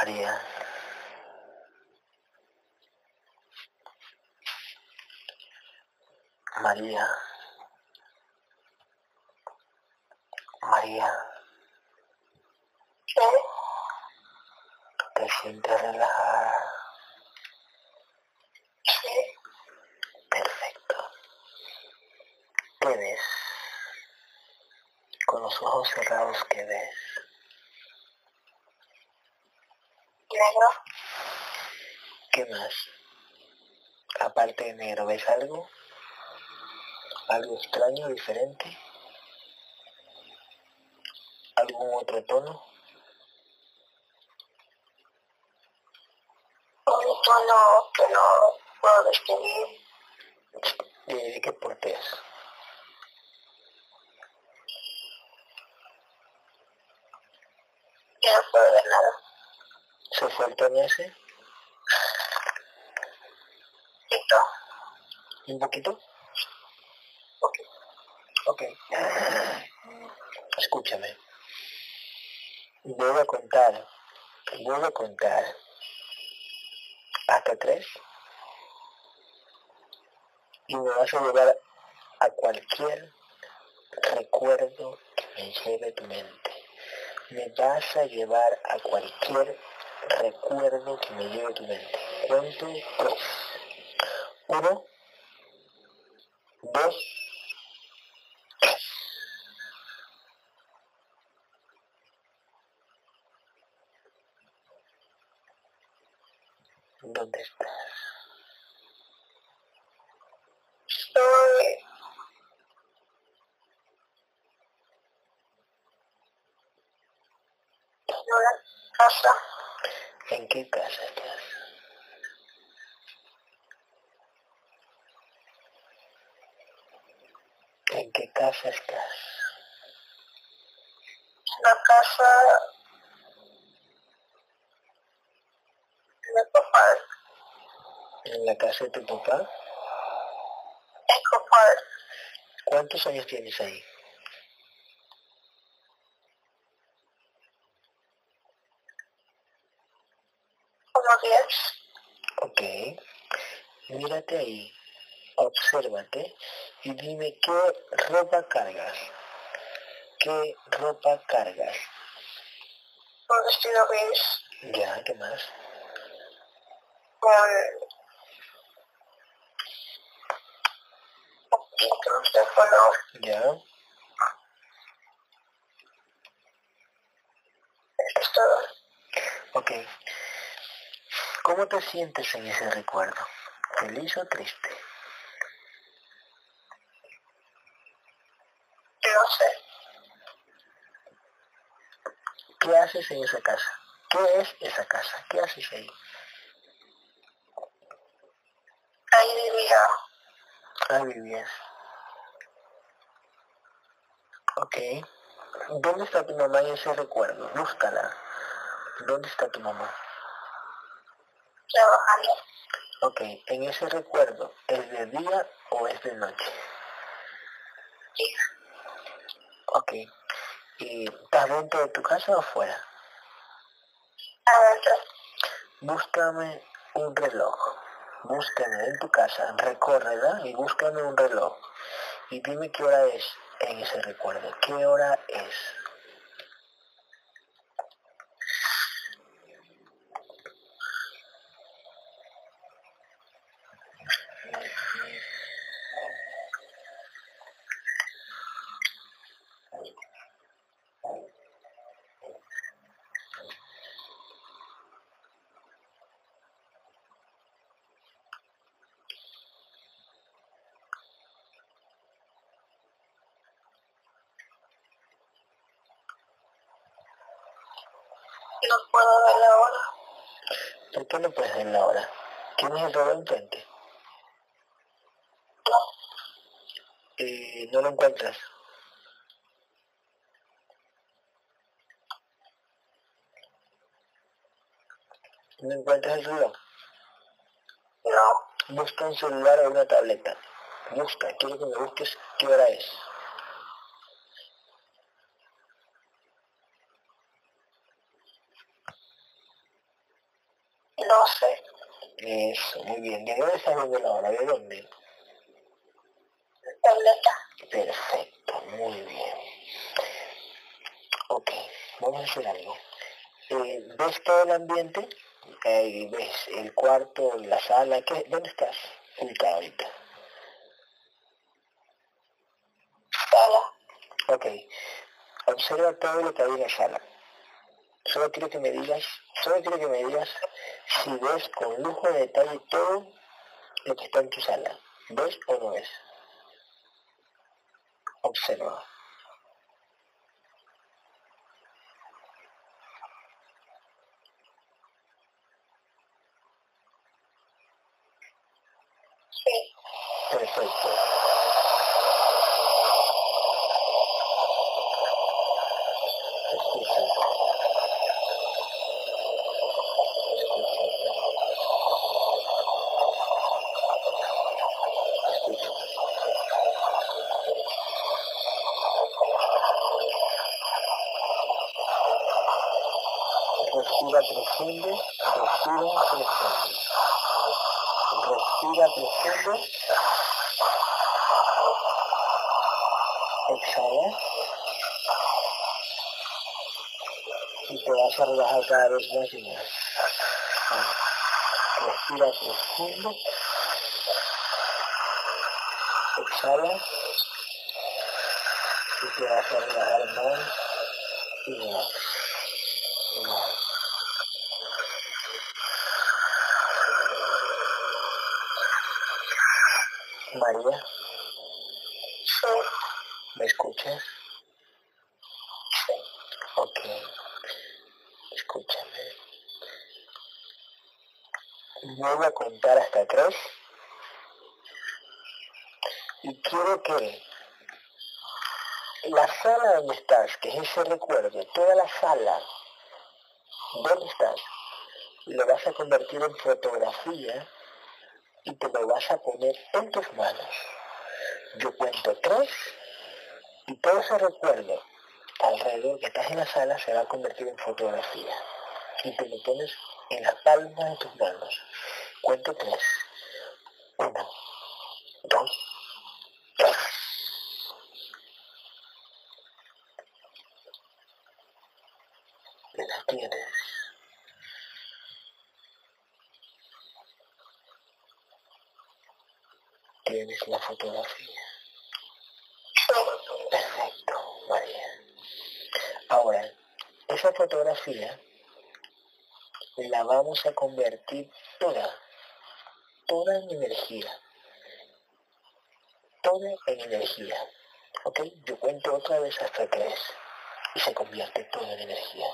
María. María. María. ¿Qué? ¿Te sientes relajada? Sí. Perfecto. ¿Qué ves? Con los ojos cerrados, ¿qué ves? Negro. ¿Qué más? Aparte de negro, ¿ves algo? ¿Algo extraño, diferente? ¿Algún otro tono? Un tono que no puedo describir. ¿De qué porte es? Ya no puedo ver nada. ¿Se fue el tono ese? Quito. ¿Un poquito? Ok. Ok. Escúchame. Voy a contar, voy a contar hasta tres y me vas a llevar a cualquier recuerdo que me lleve tu mente. Me vas a llevar a cualquier recuerdo que me lleve tu mente. Cuento tres. Uno, dos, tres. ¿Dónde estás? Estoy en una casa. ¿En qué casa estás? ¿En qué casa estás? Una casa de Park. ¿En la casa de tu papá? Eco Park. ¿Cuántos años tienes ahí? Como 10. Ok. Mírate ahí, obsérvate y dime qué ropa cargas. ¿Qué ropa cargas? Un vestido gris Ya, ¿qué más? con poquitos de color. Ya. Eso es todo. Ok. ¿Cómo te sientes en ese recuerdo? ¿Feliz o triste? No sé. ¿Qué haces en esa casa? ¿Qué es esa casa? ¿Qué haces ahí? Ahí vivía Ahí vivías. Ok. ¿Dónde está tu mamá en ese recuerdo? Búscala. ¿Dónde está tu mamá? trabajando. Ok. ¿En ese recuerdo es de día o es de noche? Sí. Ok. ¿Y estás dentro de tu casa o fuera? Adentro. Búscame un reloj. Búscame en tu casa, recórrela y búscame un reloj. Y dime qué hora es en ese recuerdo. ¿Qué hora es? No puedo ver la hora. ¿Por qué no puedes ver la hora? ¿Tienes el reloj enfrente? No. Y no encuentras. ¿No el reloj? No. Busca un celular o una tableta. Busca, quiero que me busques qué hora es. sé. Eso, muy bien. ¿De dónde estás viendo la hora? ¿De dónde? Tableta. Perfecto, muy bien. Ok, vamos a hacer algo. Eh, ¿Ves todo el ambiente? ¿Ves el cuarto, la sala? ¿Qué? ¿Dónde estás ubicado ahorita? Sala. Ok, observa todo lo que hay en la sala. Solo quiero que me digas, solo quiero que me digas si ves con lujo de detalle todo lo que está en tu sala. ¿Ves o no ves? Observa. Sí. Perfecto. Escucha. Escucha. Escucha. Respira profundo, respira profundo. Respira profundo. Exhala. Y te vas a relajar cada vez más y más. Respira profundo. Exhala. Y te vas a relajar más y más. Y más. María, Sí. ¿me escuchas? Sí. Ok. Escúchame. Voy a contar hasta tres. Y quiero que la sala donde estás, que es ese recuerdo, toda la sala donde estás, lo vas a convertir en fotografía y te lo vas a poner en tus manos. Yo cuento tres y todo ese recuerdo alrededor que estás en la sala se va a convertir en fotografía y te lo pones en la palma de tus manos. Cuento tres. Uno, dos, tres. Tienes. Tienes la fotografía. Perfecto, María. Ahora, esa fotografía la vamos a convertir toda, toda en energía. Toda en energía. ¿Ok? Yo cuento otra vez hasta tres y se convierte todo en energía.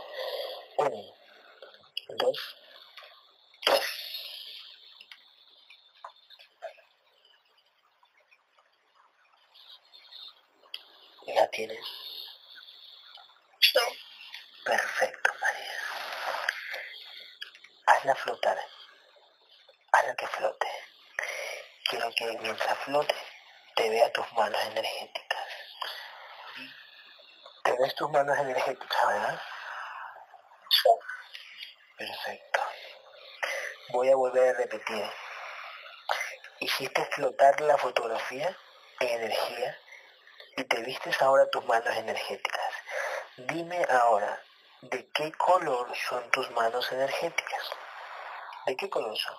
Uno, dos, tres. ¿La tienes? Sí. Perfecto, María. Hazla flotar. Hazla que flote. Quiero que mientras flote te vea tus manos energéticas. Te ves tus manos energéticas, ¿verdad? Sí. Perfecto. Voy a volver a repetir. Hiciste flotar la fotografía en energía y te vistes ahora tus manos energéticas. Dime ahora, ¿de qué color son tus manos energéticas? ¿De qué color son?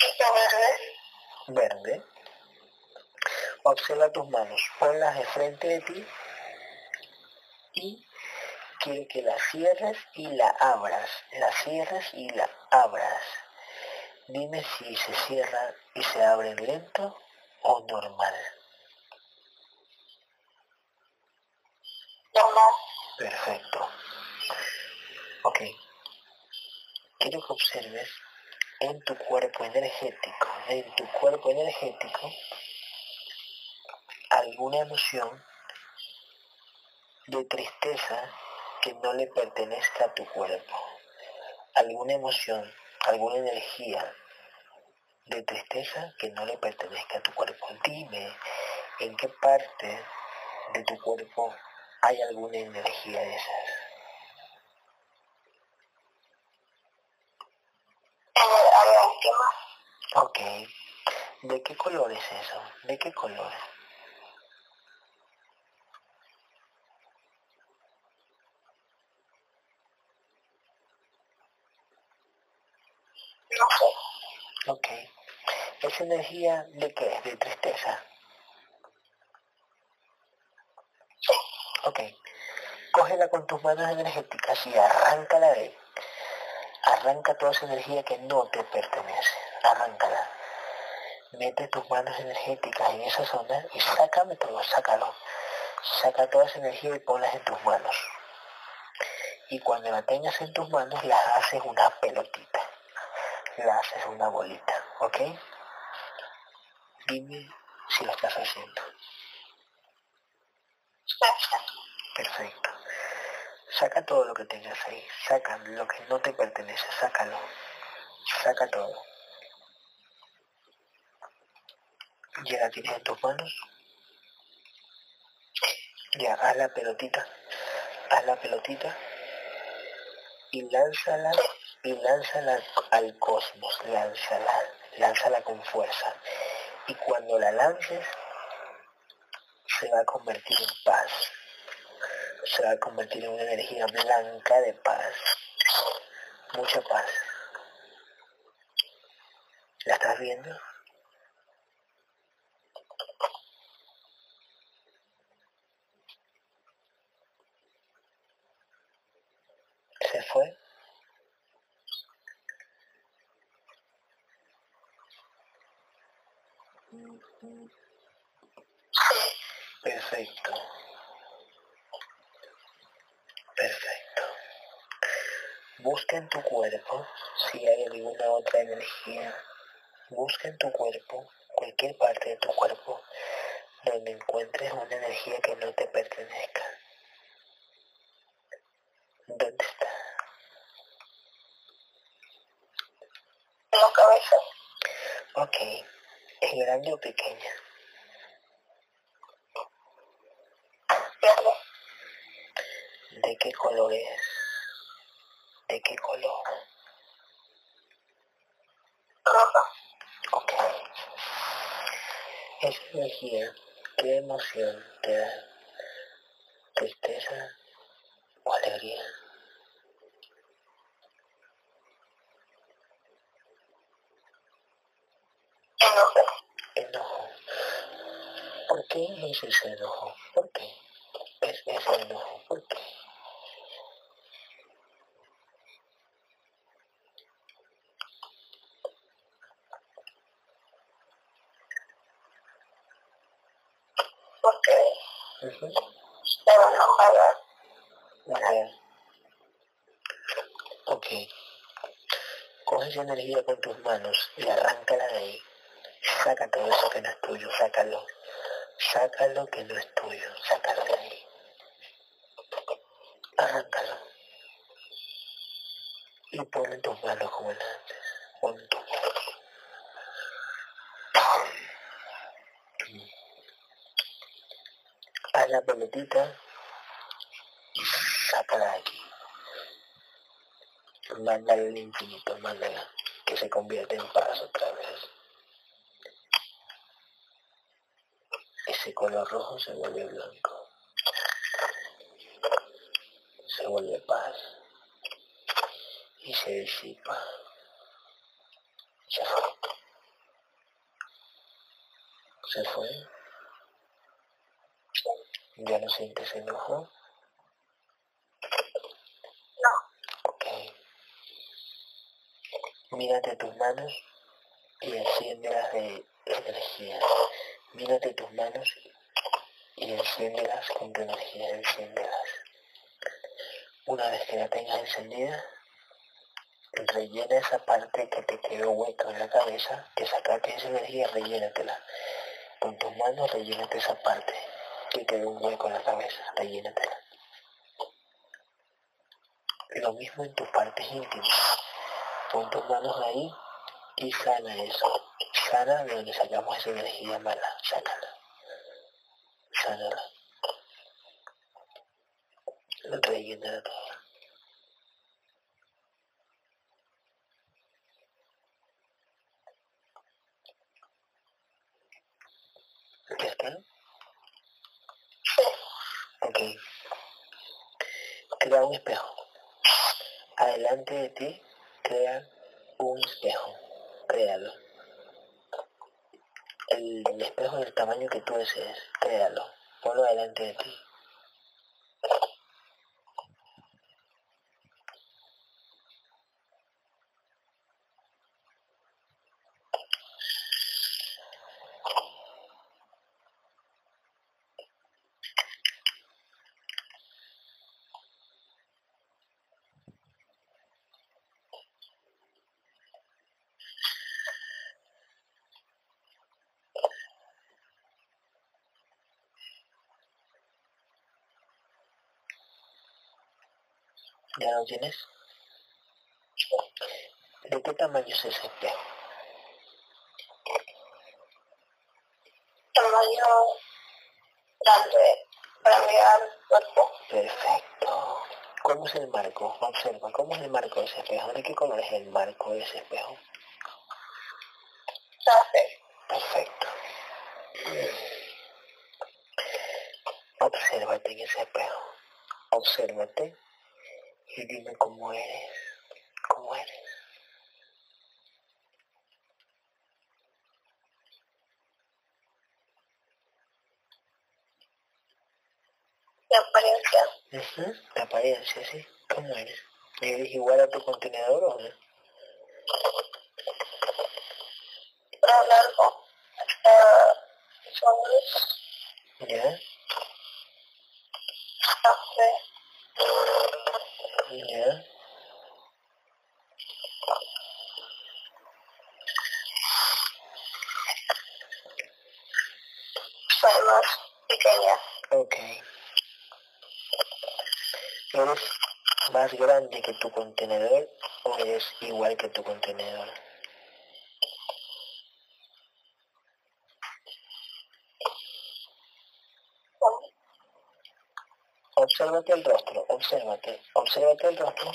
Está verde. Verde. Observa tus manos, ponlas de frente de ti y quiero que la cierres y la abras. La cierres y la abras. Dime si se cierra y se abren lento o normal. Normal. Perfecto. Ok. Quiero que observes en tu cuerpo energético, en tu cuerpo energético, alguna emoción de tristeza que no le pertenezca a tu cuerpo. Alguna emoción, alguna energía de tristeza que no le pertenezca a tu cuerpo. Dime en qué parte de tu cuerpo hay alguna energía de esas. ¿De qué color es eso? ¿De qué color? No sé. Ok. ¿Es energía de qué? ¿De tristeza? Sí. Ok. Cógela con tus manos energéticas y arráncala de. Arranca toda esa energía que no te pertenece. Arráncala. Mete tus manos energéticas en esa zona y sácame todo, sácalo. Saca toda esa energía y ponlas en tus manos. Y cuando la tengas en tus manos, las haces una pelotita. La haces una bolita, ¿ok? Dime si lo estás haciendo. Perfecto. Saca todo lo que tengas ahí. Saca lo que no te pertenece. Sácalo. Saca todo. Ya la tienes en tus manos. Ya, haz la pelotita. Haz la pelotita. Y lánzala. Y lánzala al cosmos. Lánzala. Lánzala con fuerza. Y cuando la lances, se va a convertir en paz se va a convertir en una energía blanca de paz. Mucha paz. ¿La estás viendo? ¿Se fue? Perfecto. Perfecto. Busca en tu cuerpo si hay alguna otra energía. Busca en tu cuerpo, cualquier parte de tu cuerpo, donde encuentres una energía que no te pertenezca. ¿Dónde está? En la cabeza. Ok. ¿Es grande o pequeña? ¿De qué color es? ¿De qué color? Roja. Ok. Esa energía, ¿qué emoción te da? ¿Tristeza o alegría? Enojo. Enojo. ¿Por qué es ese enojo? ¿Por qué? Es ese enojo. ¿Por qué? Porque Ujú. estaba enojada. Ajá. Ok. Coge esa energía con tus manos y arráncala de ahí. Saca todo eso que no es tuyo, sácalo. Sácalo que no es tuyo, sácalo de ahí. Arráncalo. Y ponlo en tus manos como en antes. Pon en tus manos. Haz la pelotita y sácala de aquí. Mándala al infinito, mándala. Que se convierta en paz otra vez. Ese color rojo se vuelve blanco. Se vuelve paz. Y se disipa. Se fue. Se fue. ¿Ya no sientes enojo? No. Ok. Mírate tus manos y enciéndelas de energía. Mírate tus manos y enciéndelas con tu energía, enciéndelas. Una vez que la tengas encendida, rellena esa parte que te quedó hueca en la cabeza, que sacaste esa energía, rellénatela. Con tus manos rellénate esa parte que quedó un hueco en la cabeza, rellénatela. Lo mismo en tus partes íntimas. Pon tus manos ahí y sana eso. Sana de donde sacamos esa energía mala. Sánala. Sánala. Rellénala todo. ¿Ya está? Ok. Crea un espejo. Adelante de ti, crea un espejo. Créalo. El espejo del tamaño que tú desees. Créalo. Ponlo adelante de ti. ¿Ya lo tienes? ¿De qué tamaño es ese espejo? Tamaño grande para mirar el cuerpo. Perfecto. ¿Cómo es el marco? Observa, ¿cómo es el marco de ese espejo? ¿De qué color es el marco de ese espejo? Café. Perfecto. Obsérvate en ese espejo. Obsérvate y dime cómo eres. ¿Cómo eres? De apariencia. Ujú, Apariencia, sí. ¿Cómo eres? ¿Eres igual a tu contenedor o no? Pero largo. Hasta los hombros. ¿Ya? Café. ¿Ya? Soy más pequeña. Ok. ¿Eres más grande que tu contenedor o eres igual que tu contenedor? Obsérvate el rostro, obsérvate, obsérvate el rostro,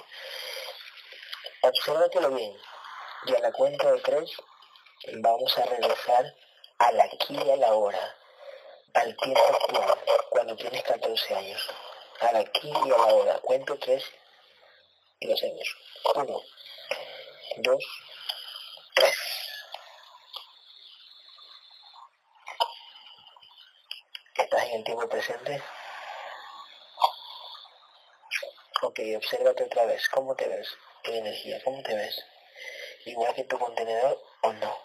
obsérvatelo bien. Y a la cuenta de tres vamos a regresar al aquí y a la hora, al tiempo actual, cuando tienes 14 años. Al aquí y a la hora. Cuento tres y lo hacemos. Uno, dos, tres. ¿Estás en el tiempo presente? Ok, obsérvate otra vez. ¿Cómo te ves? ¿Qué energía? ¿Cómo te ves? ¿Igual que tu contenedor o no?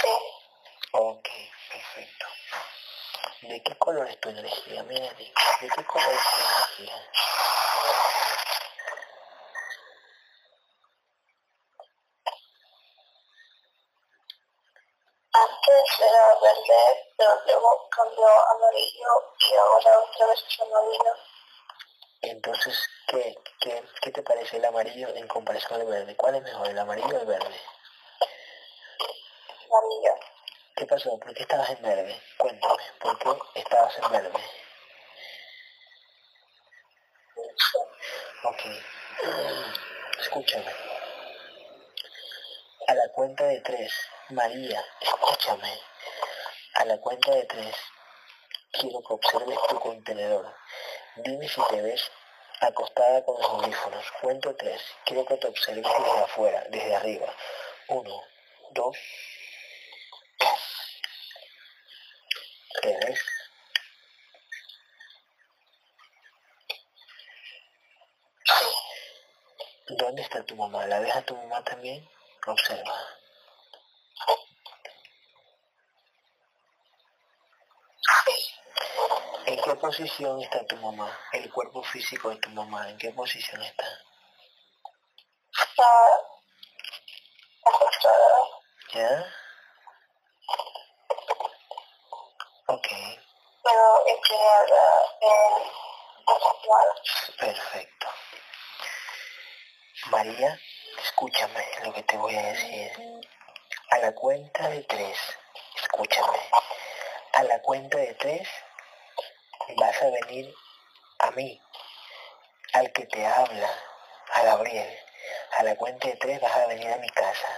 Sí. Ok, perfecto. ¿De qué color es tu energía? Mira, ¿de de qué color es tu energía? Antes era verde, pero luego cambió a amarillo y Entonces, ¿qué, qué, qué te parece el amarillo en comparación al verde? ¿Cuál es mejor, el amarillo o el verde? Amarillo. ¿Qué pasó? ¿Por qué estabas en verde? Cuéntame, ¿por qué estabas en verde? Sí. Ok. Escúchame. A la cuenta de tres, María, escúchame. A la cuenta de tres, quiero que observes tu contenedor. Dime si te ves acostada con los audífonos. Cuento tres. Quiero que te observes desde afuera, desde arriba. Uno, dos, tres. ¿Dónde está tu mamá? ¿La ves a tu mamá también? Observa. Sí. ¿En qué posición está tu mamá? El cuerpo físico de tu mamá, ¿en qué posición está? Está acostada. ¿Ya? Ok, pero inclinada en acostada. perfecto. María, escúchame lo que te voy a decir. A la cuenta de tres, escúchame. A la cuenta de tres vas a venir a mí, al que te habla, a Gabriel. A la cuenta de tres vas a venir a mi casa.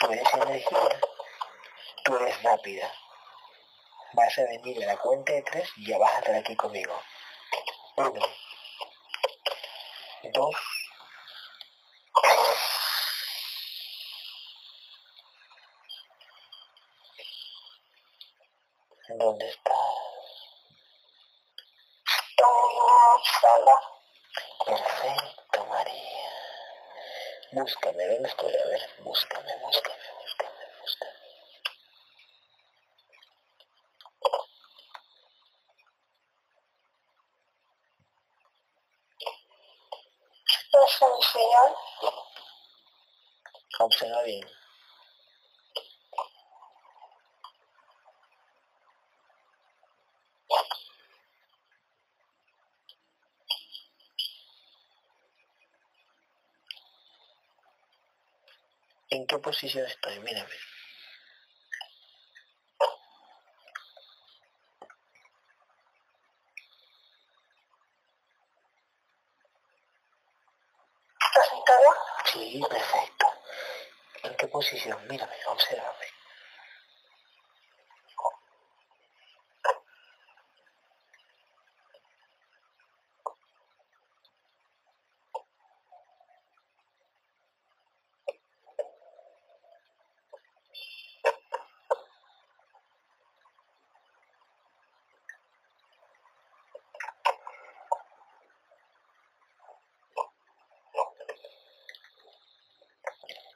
Tú eres energía, tú eres rápida. Vas a venir a la cuenta de tres y ya vas a estar aquí conmigo. Uno, dos, ¿Dónde estás? Sola. Perfecto, María. Búscame, ¿dónde estoy? A ver, búscame, búscame, búscame, búscame. Es un señor. Observa bien. ¿En qué posición estoy? Mírame. ¿Estás sentada? Sí, perfecto. ¿En qué posición? Mírame, obsérvame.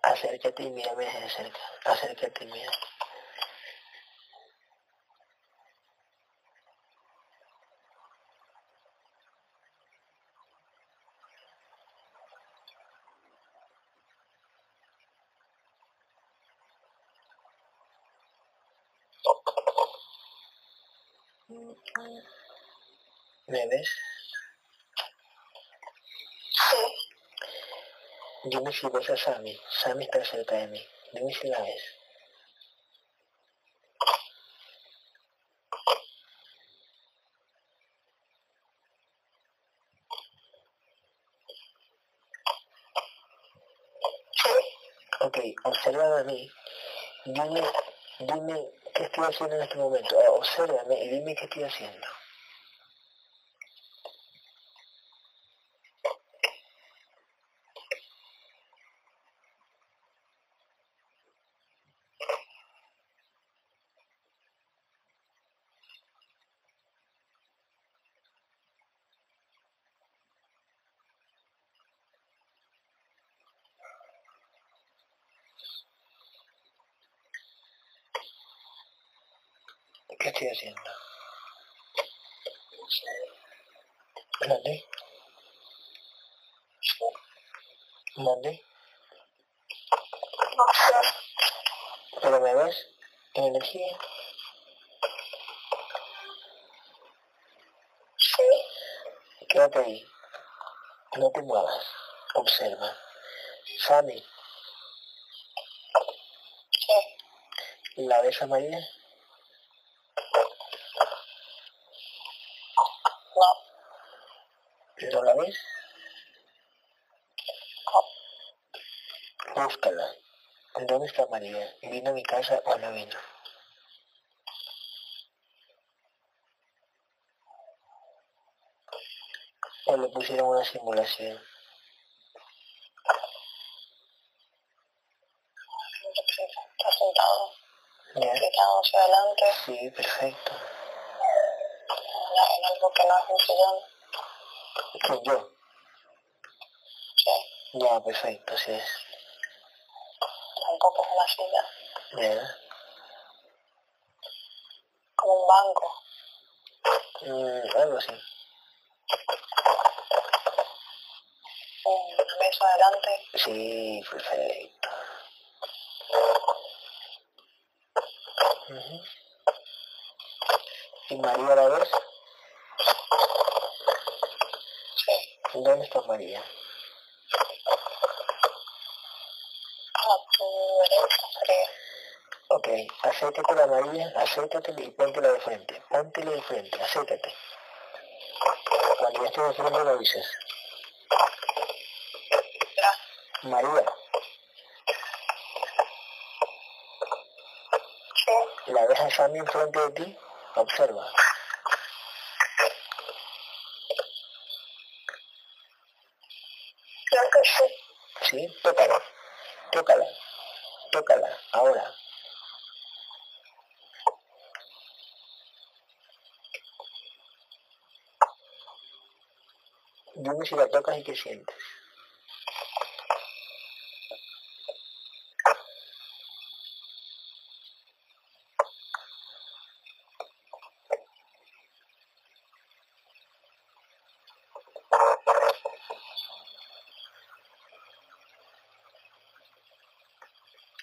Acércate y mírame desde cerca. Acércate y mira. ¿Me ves? Dime si ves a Sammy. Sammy está cerca de mí. Dime si la ves. Ok, observa a mí. Dime, dime qué estoy haciendo en este momento. Eh, Obsérvame y dime qué estoy haciendo. ¿Qué estoy haciendo? ¿Dónde? ¿Dónde? No sé. ¿Pero me ves? ¿En energía? Sí. Quédate ahí. No te muevas. Observa. Sammy, Sí. ¿la ves a María? No. ¿No la ves? Búscala. ¿Dónde está María? ¿Vino a mi casa o no vino? O le pusieron una simulación. Está sentado. ¿Ya? Gritando hacia adelante. Sí, perfecto. En en algo que no es un sillón. ¿Quién yo? Sí. Ya, perfecto, sí es. Tampoco es una silla. ¿Ya? Como un banco. Mm, algo así. Una mesa adelante. Sí, perfecto. ¿Y María la ves? Sí. ¿Dónde está María? A. Ok, acércate a la María, acércate y póntela de frente. Póntela de frente, acércate. Cuando ya estés de frente lo dices. María, ¿la ves a Sammy enfrente de ti? Observa. Creo que sí. ¿Sí? Tócala. Tócala. Tócala. Ahora. Dime si la tocas y qué sientes.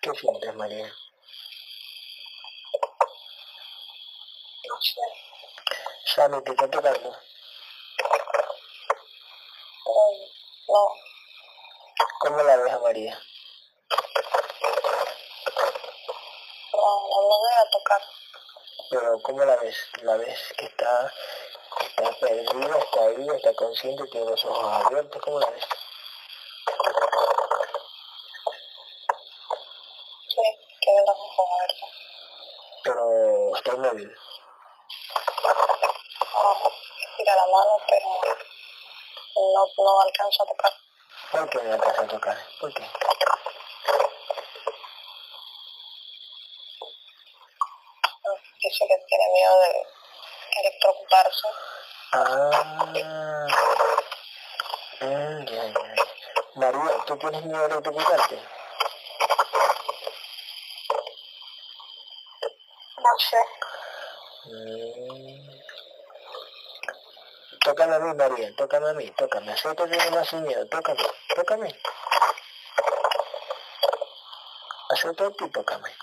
¿Qué sientes, María? No sé. Sammy, ¿te está tocando? Mm, No. ¿Cómo la ves a María? No, no me voy a tocar. Pero ¿cómo la ves? ¿La ves que está, está perdida, está está consciente, tiene los ojos abiertos? ¿Cómo la ves? Sí, tiene los ojos abiertos. Pero está inmóvil. Ah, Tira la mano, pero no, no alcanzo a tocar. ¿Por qué no alcanza a tocar? ¿Por qué? Dice que tiene miedo de electrocutarse. Ah, mm, ya, ya, ya. María, ¿tú tienes miedo de electrocutarte? No sé. Mm. Tócame a mí, María, tócame a mí, tócame. Acéptate nomás sin miedo, tócame, tócame. Acéptate y tócame.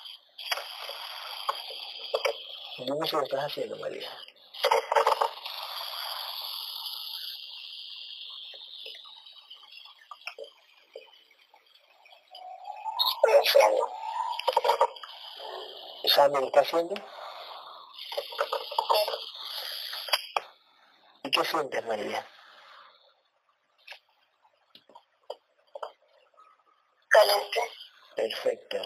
Dime si lo estás haciendo, María. Estoy haciendo. ¿Sammy lo está haciendo? ¿Y qué sientes, María? Caliente. Perfecto.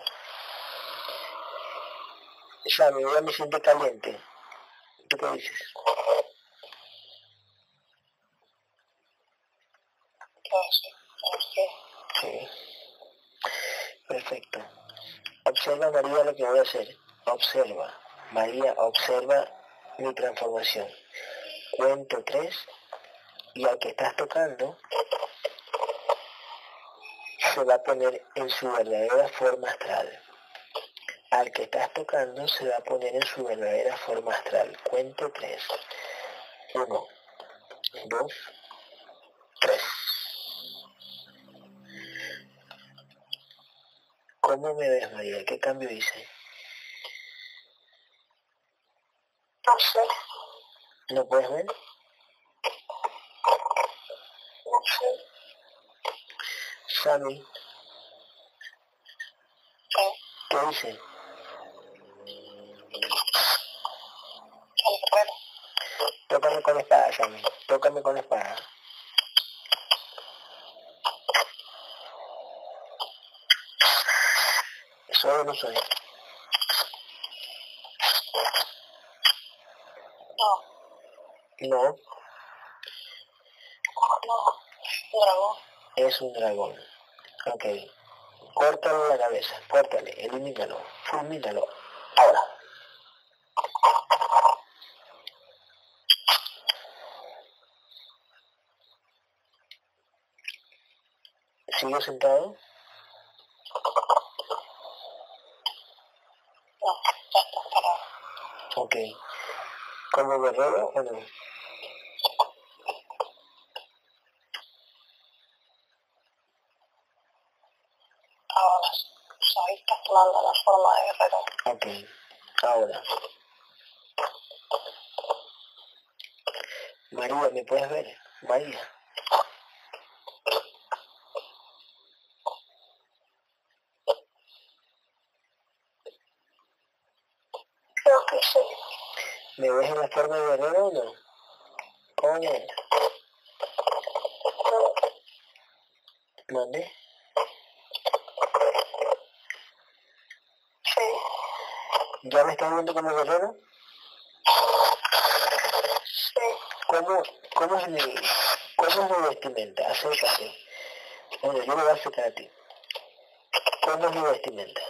Sammy, ya me siento caliente. ¿Tú qué dices? Sí. Perfecto. Observa, María, lo que voy a hacer. Observa. María, observa mi transformación. Cuento tres y al que estás tocando se va a poner en su verdadera forma astral. Al que estás tocando se va a poner en su verdadera forma astral. Cuento tres. Uno, dos, tres. ¿Cómo me ves, María? ¿Qué cambio hice? No sé. ¿No puedes ver? Sammy, ¿Qué? ¿qué guerrero. Tócame con espada, Sammy. Tócame con espada. ¿Soy o no soy? No. No, No. Dragón. es un dragón. Ok. Córtale la cabeza, córtale, elimínalo, fulmínalo. Ahora. ¿Sigo sentado? No. Ya está. Ok. ¿Como guerrero o no? Ahora soy está tomando la forma de Ahora. María, ¿me puedes ver? María. Creo que sí. ¿Me ves en la forma de guerrero o no? ¿Cómo ves? No. ¿Mande? ¿Ya me estás viendo guerrero? Sí. ¿Cómo, cómo, es mi, ¿Cómo es mi vestimenta? Acércate. Bueno, yo me voy a acercar a ti. ¿Cómo es mi vestimenta?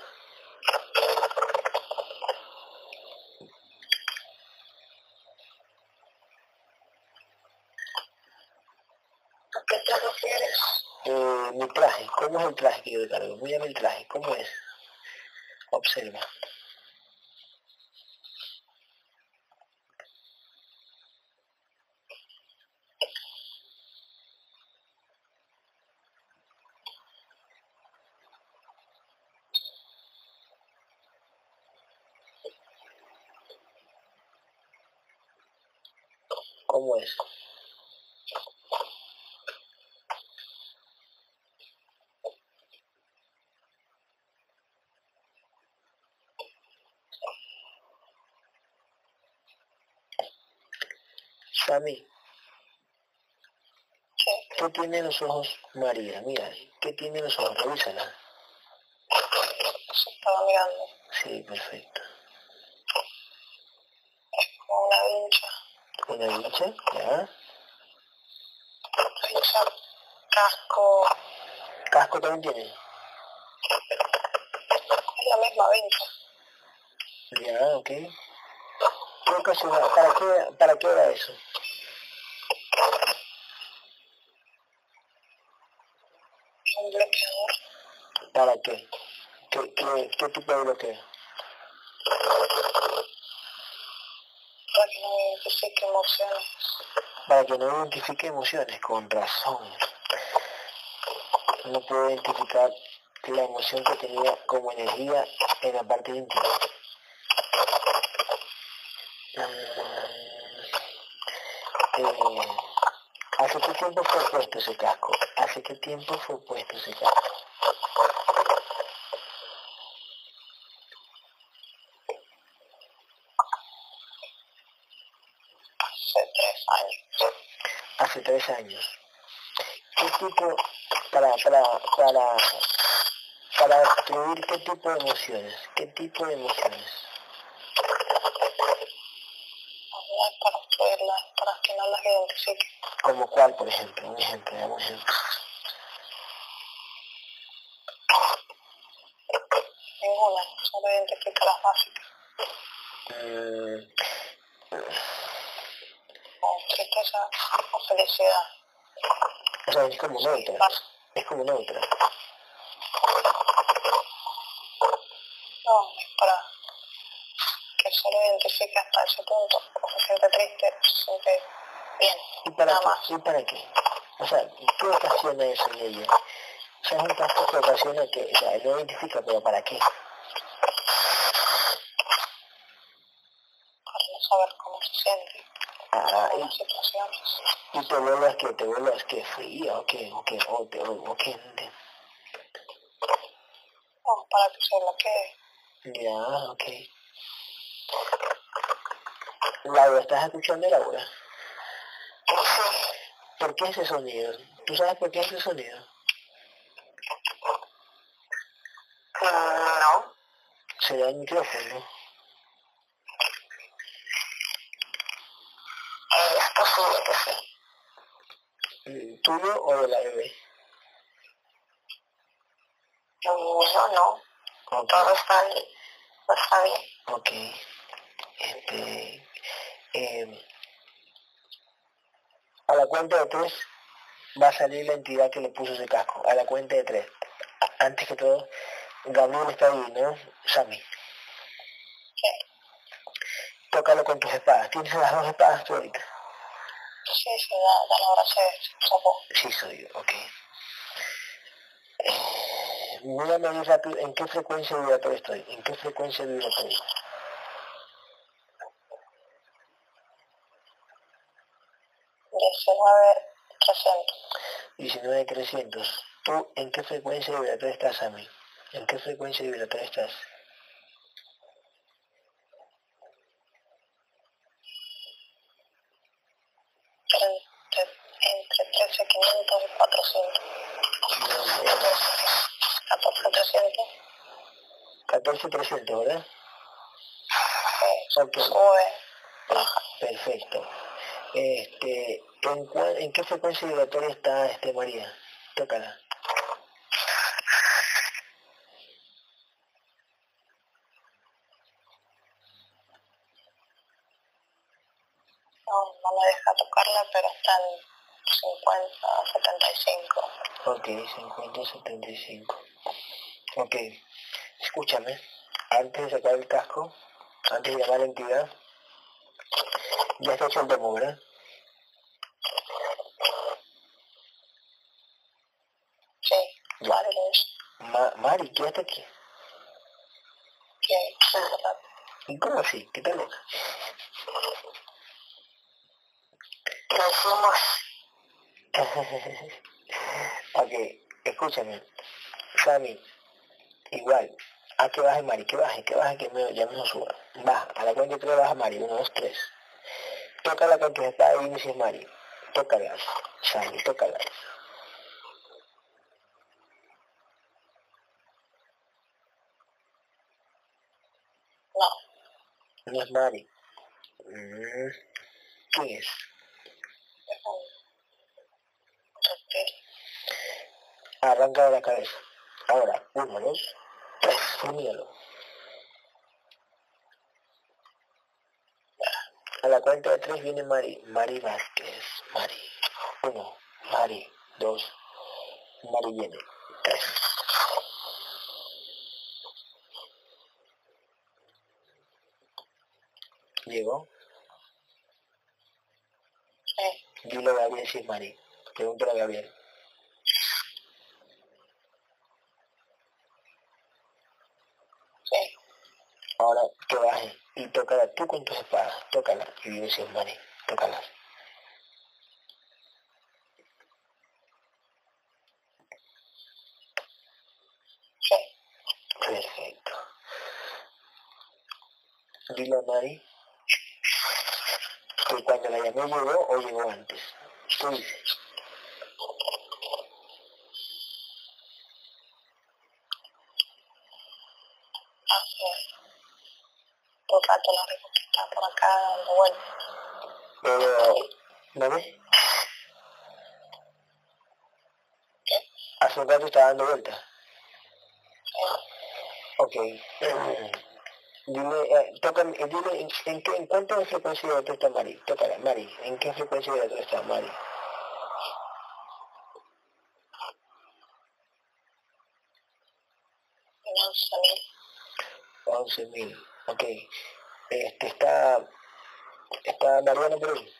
¿A qué te refieres? Eh, mi traje, ¿cómo es el traje que yo cargo? Mírame el traje, ¿cómo es? Observa. ¿Cómo es? ¿Qué tiene los ojos María? Mira, ¿qué tiene los ojos? Revísala. Estaba mirando. Sí, perfecto. Es como una vincha. Una bicha, ya. Vincha, casco. Casco también tiene. Es la misma vincha. Ya, ok. ¿Qué ocasiona? ¿Para qué, para qué era eso? Un bloqueador. ¿Para qué? ¿Qué, qué, qué tipo de bloqueo? Para que no identifique emociones. Para que no identifique emociones, con razón. No puedo identificar la emoción que tenía como energía en la parte íntima. Mm, eh, ¿Hace qué tiempo fue puesto ese casco? ¿Hace qué tiempo fue puesto ese casco? Hace tres años. Hace tres años. ¿Qué tipo, para, para, para, para escribir qué tipo de emociones? ¿Qué tipo de emociones? Para para que no las identifique. ¿Como cuál, por ejemplo? Un ejemplo, un ejemplo. Ninguna. Solo identifica las básicas. Mm, O tristeza o sea, es como neutra. Es como neutra. No, es para que solo identifique hasta ese punto. O se siente triste, o se siente bien. ¿Y para Nada qué? más. ¿Y para qué? O sea, ¿qué ocasiona eso en ella? O sea, es un casco que ocasiona que, o sea, no identifica, pero ¿para qué? Para no saber cómo se siente Y, y te vuelvas que, te vuelvas que fría, o qué, o qué, o, te, o, o ente- No, para que se bloquee. Ya, ok. Laura, ¿estás escuchando Laura? ¿Por qué ese sonido? ¿Tú sabes por qué ese sonido? No. Será el micrófono. Es posible que sí. Mm, ¿Tuyo o de la bebé? Mío no. Ok, Todo está está bien. ok. Este, eh, a la cuenta de tres va a salir la entidad que le puso ese casco. A la cuenta de tres. Antes que todo, Gabriel está ahí, ¿no? Sammy. Tócalo con tus espadas. ¿Tienes las dos espadas tú ahorita? Sí, sí, la hora se sopó. Sí, soy yo, ok. Eh, Mírame rápido, ¿en qué frecuencia vibratoria estoy? ¿En qué frecuencia vibratoria? 19300. ¿Tú en qué frecuencia vibratoria estás, Ami? ¿En qué frecuencia vibratoria estás? Entre, entre 13.500 y 400. 14.300. 14300, ¿verdad? Okay. Sube. Perfecto. Este, ¿en, cuál, ¿En qué frecuencia vibratoria está este María? Tócala. No, no me deja tocarla, pero está en 50, 75. Ok, 50, 75. Ok, escúchame, antes de sacar el casco, antes de llamar a la entidad, ya está hecho el demo, ¿verdad? Sí, Mari Ma Mari, quédate aquí. ¿Qué? ¿Y cómo así? ¿Qué tal loca? ¿Qué somos? ok, escúchame. Sammy, igual, a que baje Mari, que baje, que baje, que me, ya me suba. Baja, a la cuenta de tres baja Mari, uno, dos, tres. Tócala con tu espada y dices Mari. Tócala, Sammy, tócala. No. No es Mari. Mm. ¿Quién es? Arranca de la cabeza. Ahora, uno, dos, míralo. A la cuenta de tres viene Mari, Mari Vázquez, Mari. Uno, Mari, dos, Mari viene, tres. ¿Llegó? Sí. Dile a Gabriel si es Mari. Pregúntale a Gabriel. Sí. Ahora que baje y tócala tú con tus espadas. Tócala y es Mari. Tócala. Perfecto. Dile a Mari que cuando la llamé llegó o llegó antes. Tú dices. Hace un rato la vemos que está por vueltas. Pero, ¿no ves? ¿Qué? Hace un rato estaba dando vueltas. Ok. Dime, eh, tócame, eh, dime, ¿en, qué, ¿en cuánto frecuencia de otro está Mari? Tócala, Mari. ¿En qué frecuencia de otro está Mari? En 11.000. 11.000. Ok. Este, está, está Mariano por ahí.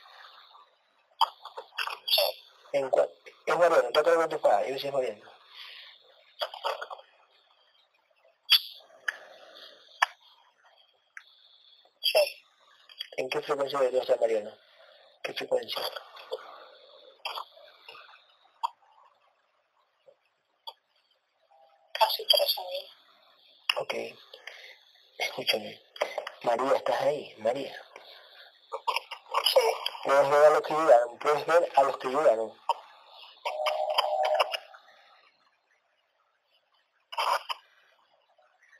Sí. ¿En cua- es Mariano, tócala con tu espada, yo si es Mariano. Sí. ¿En qué frecuencia de otro está Mariano? ¿Qué frecuencia? Casi 13.000. Ok. Escúchame. María, ¿estás ahí? María. Puedes ver a los que llegaron, puedes ver a los que llegaron.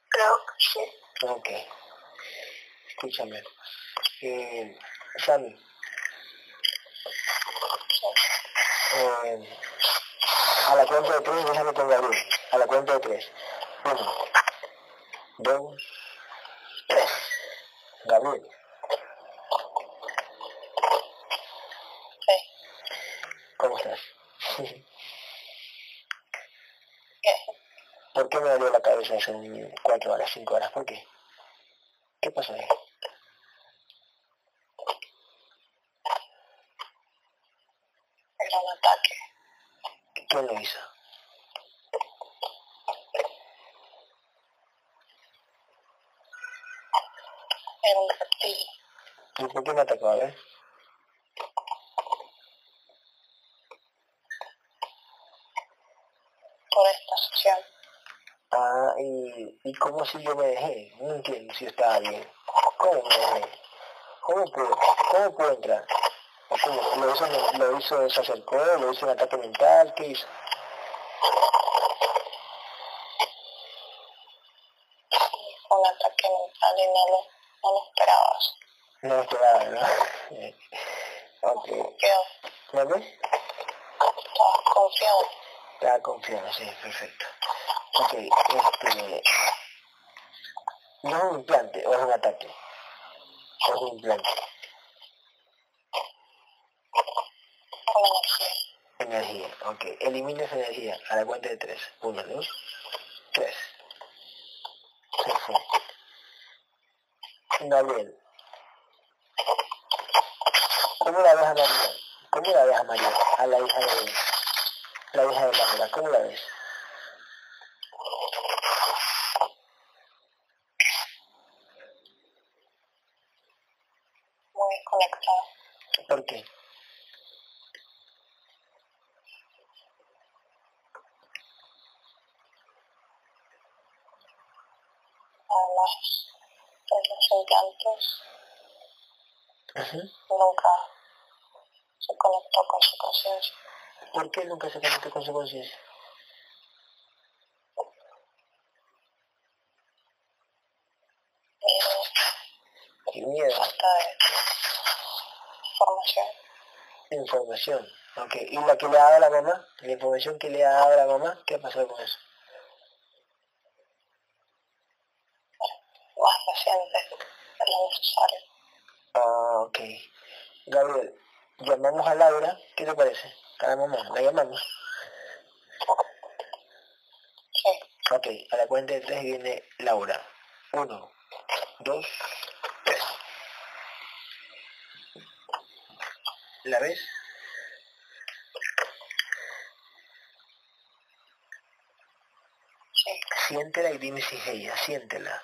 Creo que sí. Ok. Escúchame. Eh, Sammy, eh, a la cuenta de tres, déjame con Gabriel. A la cuenta de tres. Uno, dos, tres. Gabriel, Sí. ¿cómo estás? ¿Qué? ¿Por qué me dolió la cabeza hace un- cuatro horas, cinco horas? ¿Por qué? ¿Qué pasó ahí? Era un ataque. ¿Quién lo hizo? Era un reptil. ¿Y por qué me atacó? A ver. por esta sesión. Ah, y, cómo si yo me dejé, no entiendo si estaba bien. ¿Cómo me dejé? ¿Cómo puedo, cómo puedo entrar? ¿Lo hizo, lo hizo, se acercó, lo hizo un ataque mental? ¿Qué hizo? Un ataque mental y no lo, No lo esperabas. No lo esperaba, ¿no? ok. Confiado. ¿Me ves? Estabas confiado. Estaba confiado, sí, perfecto. Ok, este... ¿No es un implante o es un ataque? ¿O es un implante? Con energía. Energía, ok. Elimina esa energía a la cuenta de tres. Uno, dos, tres. Fue. Gabriel. ¿Cómo la ves a María? ¿Cómo la ves a María? A la hija de la hija de Laura. ¿Cómo la ves? Muy desconectada. ¿Por qué? Además, pues los implantes Ujú. nunca se conectó con su conciencia. ¿Por qué nunca se conectó con su conciencia? Miedo, Y miedo, falta de formación. información. Ok, ¿y la que le ha dado la mamá? ¿La información que le ha dado la mamá? ¿Qué ha pasado con eso? Ah, ok. Gabriel, llamamos a Laura, ¿qué te parece? A la mamá, la llamamos. Sí. Ok, a la cuenta de tres viene Laura. Uno, dos, tres. ¿La ves? Sí. Siéntela y dime si es ella, siéntela.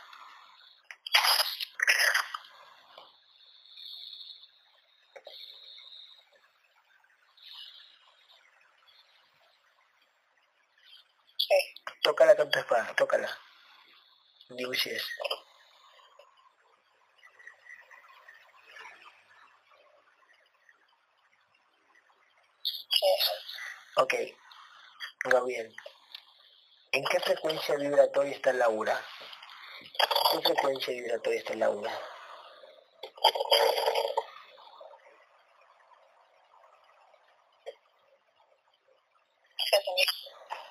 Sí. Tócala con tu espada, tócala. Dime si es. Sí. Ok, Gabriel. ¿En qué frecuencia vibratoria está Laura? ¿En qué frecuencia vibratoria está Laura?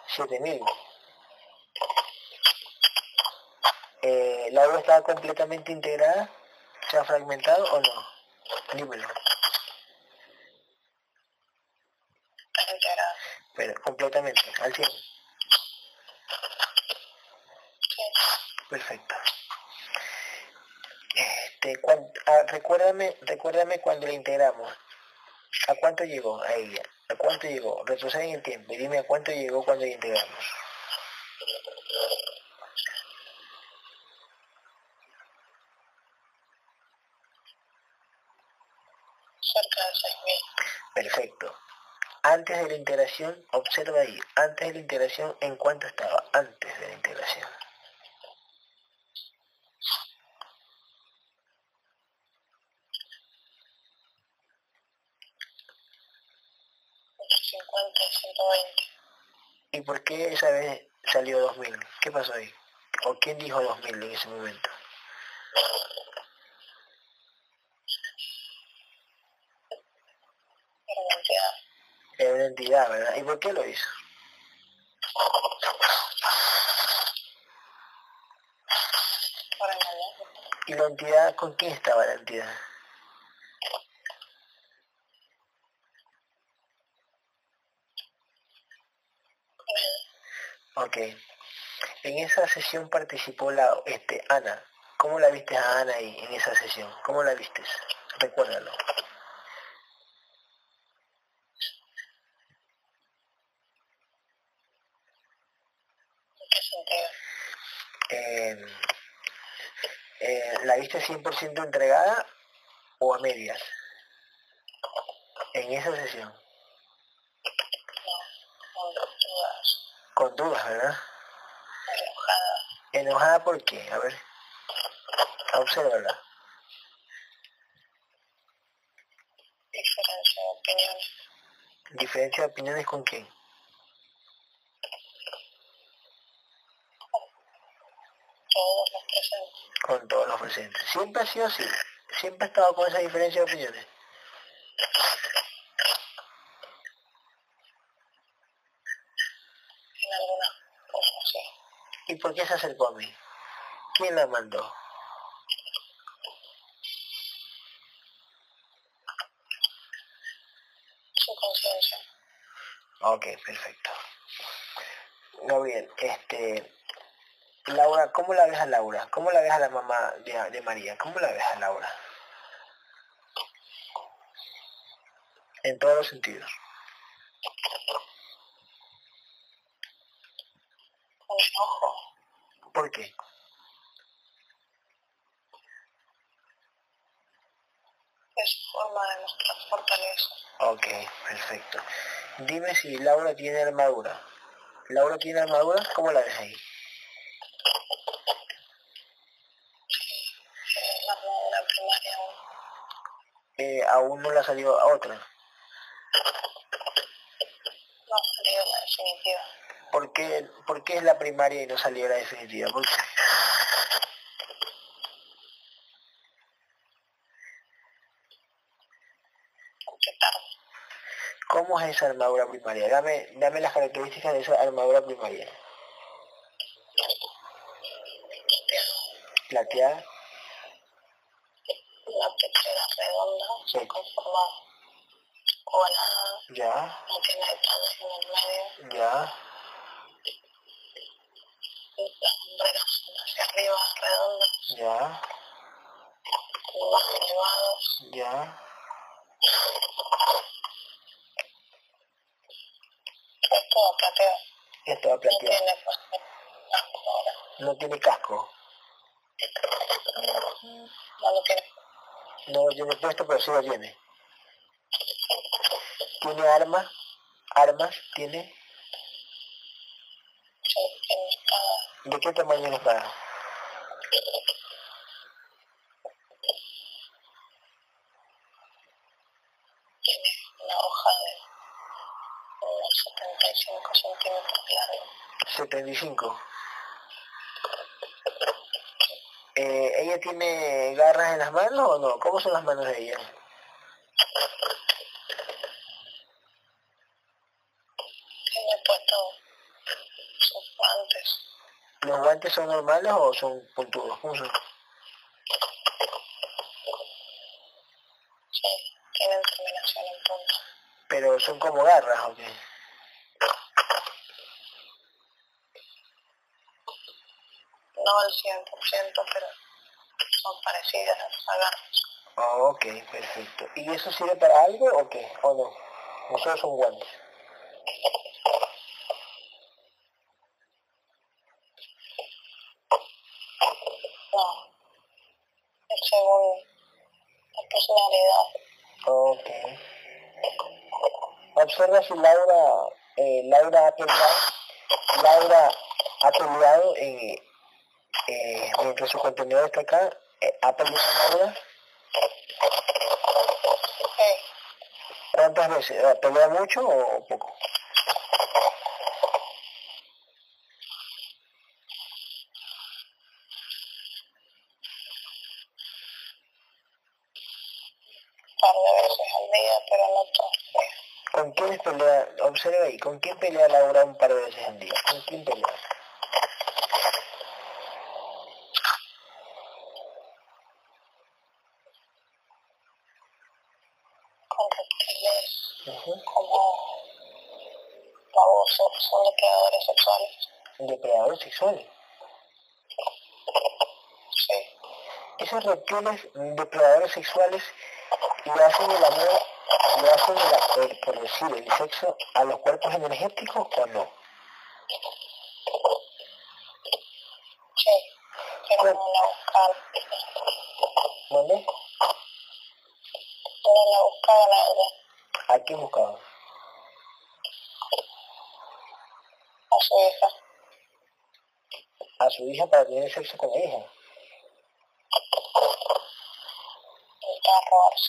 Siete mil. 7000. Eh, ¿Laura está completamente integrada? ¿Se ha fragmentado o no? Dímelo. Pero completamente, al 100. Sí. Perfecto. Este, cuan- ah, recuérdame, recuérdame cuando la integramos. ¿A cuánto llegó a ella? ¿A cuánto llegó? Retrocede en el tiempo y dime a cuánto llegó cuando la integramos. Perfecto. Antes de la integración, observa ahí, antes de la integración, ¿en cuánto estaba? Antes de la integración. Entre cincuenta y ciento veinte. ¿Y por qué esa vez salió 2000? ¿Qué pasó ahí? ¿O quién dijo 2000 en ese momento? Era una entidad. ¿verdad? ¿Y por qué lo hizo? ¿Y la entidad, con quién estaba la entidad? Con él. En esa sesión participó la este, Ana. ¿Cómo la viste a Ana ahí en esa sesión? ¿Cómo la vistes? Recuérdalo. Eh, eh, ¿La viste 100% entregada o a medias? En esa sesión. No, con dudas. Con dudas, ¿verdad? Enojada. ¿Enojada por qué? A ver. Obsérvala. Diferencia de opiniones. ¿Diferencia de opiniones con quién? Todos los presentes. con todos los presentes. Siempre ha sido así. Siempre ha estado con esa diferencia de opiniones. En algunas cosas, sí. ¿Y por qué se acercó a mí? ¿Quién la mandó? Su conciencia. Ok, perfecto. Gabriel, este, Laura, ¿cómo la ves a Laura? ¿Cómo la ves a la mamá de, de María? ¿Cómo la ves a Laura? En todos los sentidos. Con enojo. ¿Por qué? Es forma de mostrar fortaleza. Ok, perfecto. Dime si Laura tiene armadura. ¿Laura tiene armadura? ¿Cómo la ves ahí? La. Eh, aún no le ha salido a otra. No ha salido la definitiva. ¿Por qué, ¿Por qué es la primaria y no salió la definitiva? ¿Por qué? ¿Cómo es esa armadura primaria? Dame, dame las características de esa armadura primaria. Plateada, La pechera redonda, Sí. con forma ovalada, ya, no tiene en el medio. ya, Las hombreras son hacia arriba, redondas, ya, ya. Es todo plateado. Esto va No plateado. tiene casco ahora. No tiene casco. No lo tiene. No lo tiene puesto, pero sí lo tiene. ¿Tiene armas? ¿Armas? ¿Tiene? Sí, tiene espada. ¿De qué tamaño es la espada? Tiene una hoja de unos 75 centímetros de largo. 75. Eh, ¿Ella tiene garras en las manos o no? ¿Cómo son las manos de ella? Tiene puesto sus guantes. ¿Los guantes son normales o son puntudos? ¿Cómo son? Sí, tienen terminación en punta. Pero son como garras, ¿o qué? No al 100%, pero son parecidas a garras. Oh, ok, perfecto. ¿Y eso sirve para algo o qué? ¿O no? ¿O solo son guantes? No. Es según la personalidad. Ok. Observa si Laura, eh, Laura ha peleado, Laura ha peleado eh, mientras su contenedor está acá, eh. Sí, ¿Cuántas veces? ¿Ha peleado mucho o poco? un par de veces al día, pero no todos los días. ¿Con quién pelea? Observa ahí, ¿con quién pelea Laura un par de veces al día? ¿Con quién pelea? Con reptiles Ujú. como babosos, son depredadores sexuales. Sí, Esos reptiles depredadores sexuales le hacen el amor, le hacen el- por decir, el sexo a los cuerpos energéticos o no. sí, pero no la buscan, ¿Dónde? no la buscaban a ella, ¿A quién buscaba? a su hija. A su hija para tener sexo con la hija.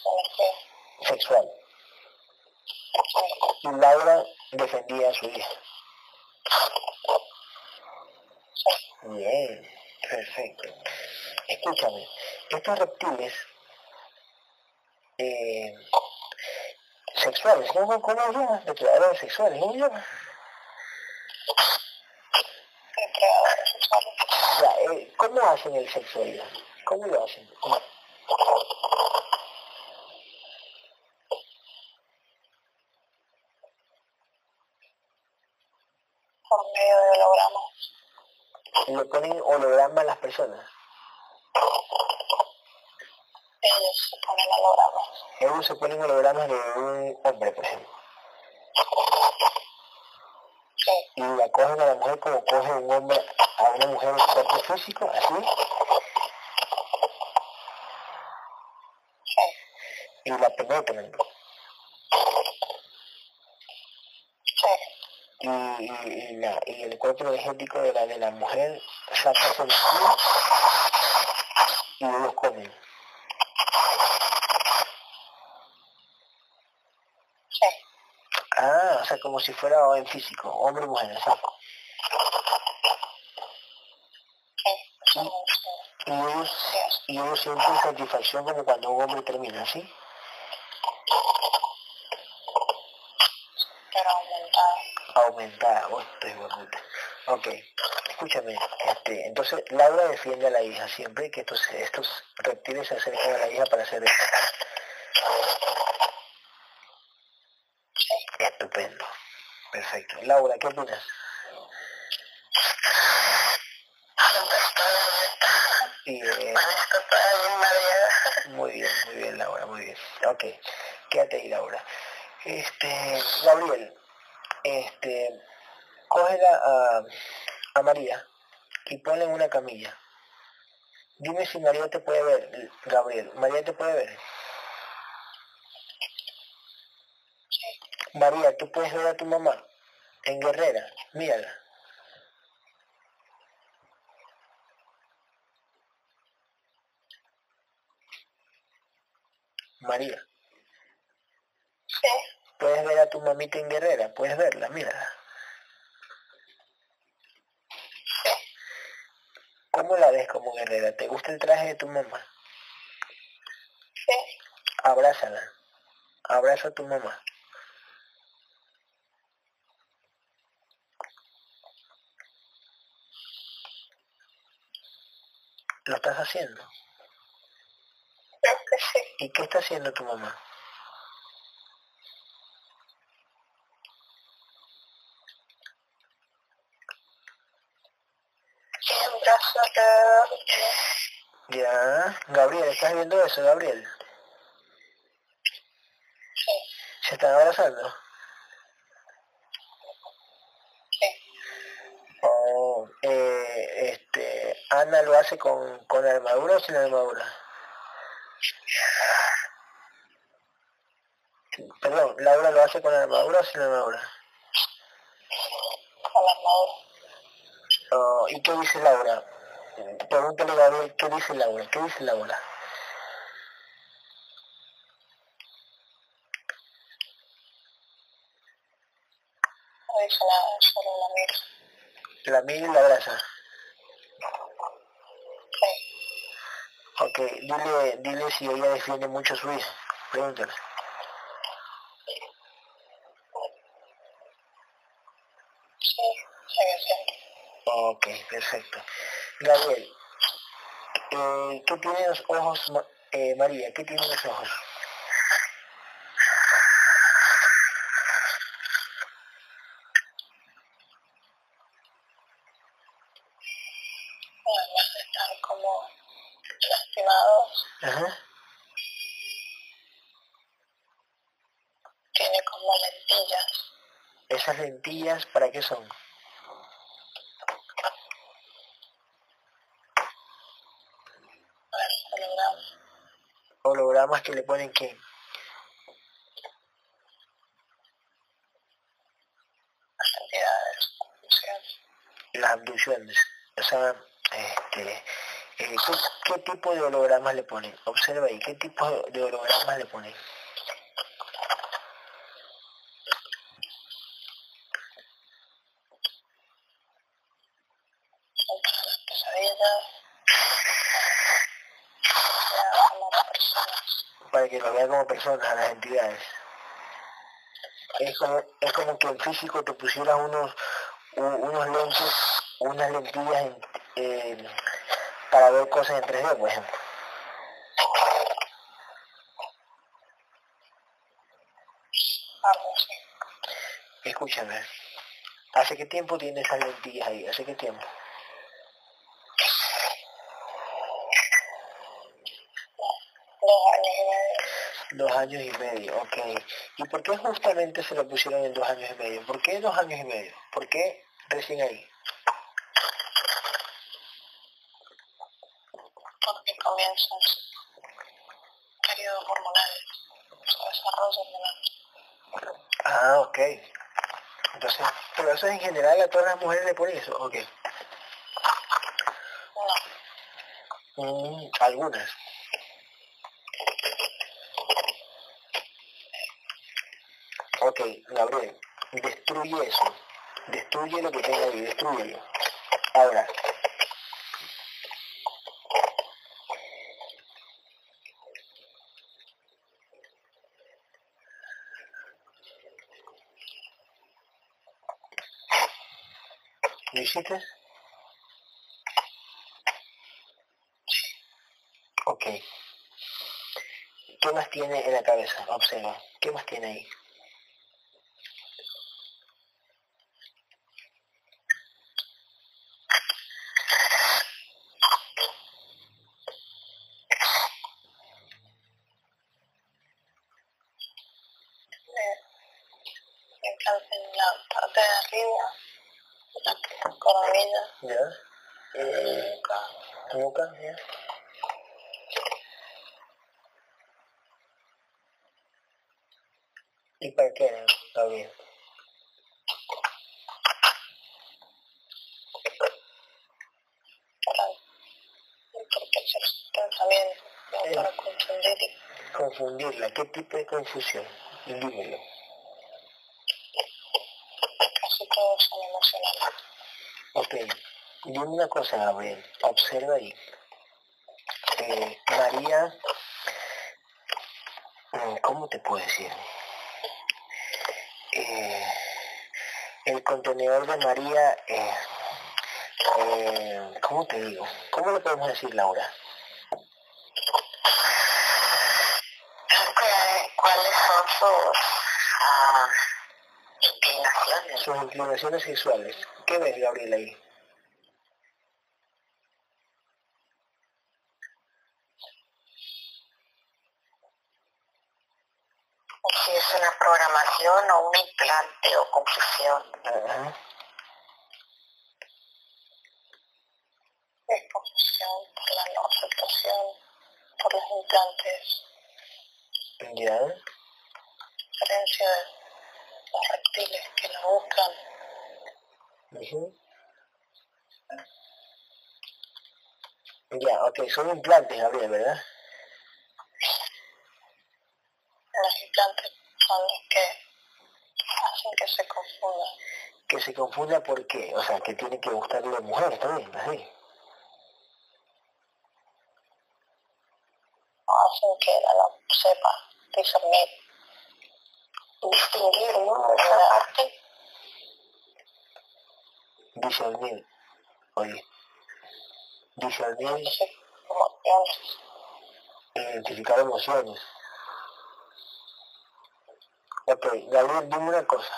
Energía. Sexual. Sí, Y Laura defendía a su hija. sí. Bien, Perfecto. Escúchame, estos reptiles eh, sexuales, ¿cómo, cómo se llama? Depredadores sexuales, ¿cómo se llama? Depredadores sexuales. Ya, eh, ¿Cómo hacen el sexo ellos? ¿Cómo lo hacen? Por medio de hologramas. Le ponen holograma a las personas. Ellos se ponen hologramas. Ellos se ponen hologramas de un hombre, por ejemplo. Sí, Y la cogen a la mujer como coge cuerpo físico, así. sí, Y la penetran. Y, y, y la, y el cuerpo energético de la, de la mujer saca su energía y ellos comen. Ah, o sea, como si fuera en físico, hombre y mujer, así. sí. Eso no sé. Y es. y ellos sienten satisfacción como cuando un hombre termina, ¿sí? Pero aumentada. Aumentada, oh. Ok, escúchame, este, entonces Laura defiende a la hija siempre que estos, estos reptiles se acercan a la hija para hacer esto. Estupendo, perfecto. Laura, ¿qué opinas? Muy bien. Ok, quédate ahí, Laura. Este, Gabriel, este, cógela a, a María y ponla en una camilla. Dime si María te puede ver, Gabriel. María te puede ver. María, tú puedes ver a tu mamá en Guerrera. Mírala. Puedes ver a tu mamita en Guerrera. Puedes verla, mírala. sí. ¿Cómo la ves como guerrera? ¿Te gusta el traje de tu mamá? Sí, Abrázala. Abraza a tu mamá. ¿Lo estás haciendo? ¿Y qué está haciendo tu mamá? Ya, Gabriel, ¿estás viendo eso, Gabriel? Sí, ¿Se están abrazando? sí. Oh, eh, este, Ana lo hace con, con armadura o sin armadura? Perdón, Laura lo hace con armadura o sin armadura? Con la armadura. Oh, ¿Y qué dice Laura? Pregúntale a Gabriel, ¿qué dice Laura? ¿Qué dice Laura? Solo la miro. La mira y la abraza. Sí, Ok, dile, dile si ella defiende mucho a su hija. Pregúntale. sí, sigue siendo. Ok, perfecto. Gabriel, eh, ¿qué tienen los ojos, eh, María? ¿Qué tienen los ojos? Ajá. tiene como lentillas. ¿Esas lentillas para qué son? para el holograma. Hologramas que le ponen qué? Las entidades, funciones. Las abducciones. O sea, este, eh, ¿qué, qué tipo de hologramas le ponen? Observa ahí, ¿qué tipo de hologramas le ponen? son para las pesadillas, como personas a las entidades. Es como, es como que en físico te pusieras unos, unos lentes, unas lentillas para ver cosas en 3D, por ejemplo. Escúchame, ¿hace qué tiempo tienes esas lentillas ahí? ¿Hace qué tiempo? Dos años y medio, ok. ¿Y por qué justamente se lo pusieron en dos años y medio? ¿Por qué dos años y medio? ¿Por qué recién ahí? Porque comienzan periodos hormonales, desarrollo hormonal. Ah, ok. Entonces, pero eso en general a todas las mujeres le pone eso, ok. No. Mm, algunas. Ok, Gabriel, destruye eso. Destruye lo que tenga ahí, destruyelo. Ahora. ¿Lo hiciste? Ok. ¿Qué más tiene en la cabeza? Observa. ¿Qué más tiene ahí? ¿Y para qué está bien? Para confundir. Confundirla, ¿qué tipo de confusión? Dímelo. Casi todos son emocionales. Ok, dime una cosa, Gabriel, observa ahí. Eh, María, mm, ¿cómo te puedo decir? Eh, el contenedor de María, eh, eh, ¿cómo te digo? ¿Cómo le podemos decir, Laura? ¿Cuáles son sus ah, inclinaciones? Sus inclinaciones sexuales. ¿Qué ves, Gabriel, ahí? o un implante o confusión. Es confusión por la no aceptación, por los implantes. Ya. Diferencia de los reptiles que lo buscan. Ya, ok, son implantes, Gabriel, ¿verdad? Los implantes son los que que se confunda. Que se confunda por qué, o sea, que tiene que gustarle a la mujer también, así. Hacen que no sepa discernir, distinguir, ¿no? Esa parte. Discernir, oye. Discernir. Emociones. Emociones. Ok, Gabriel, dime una cosa.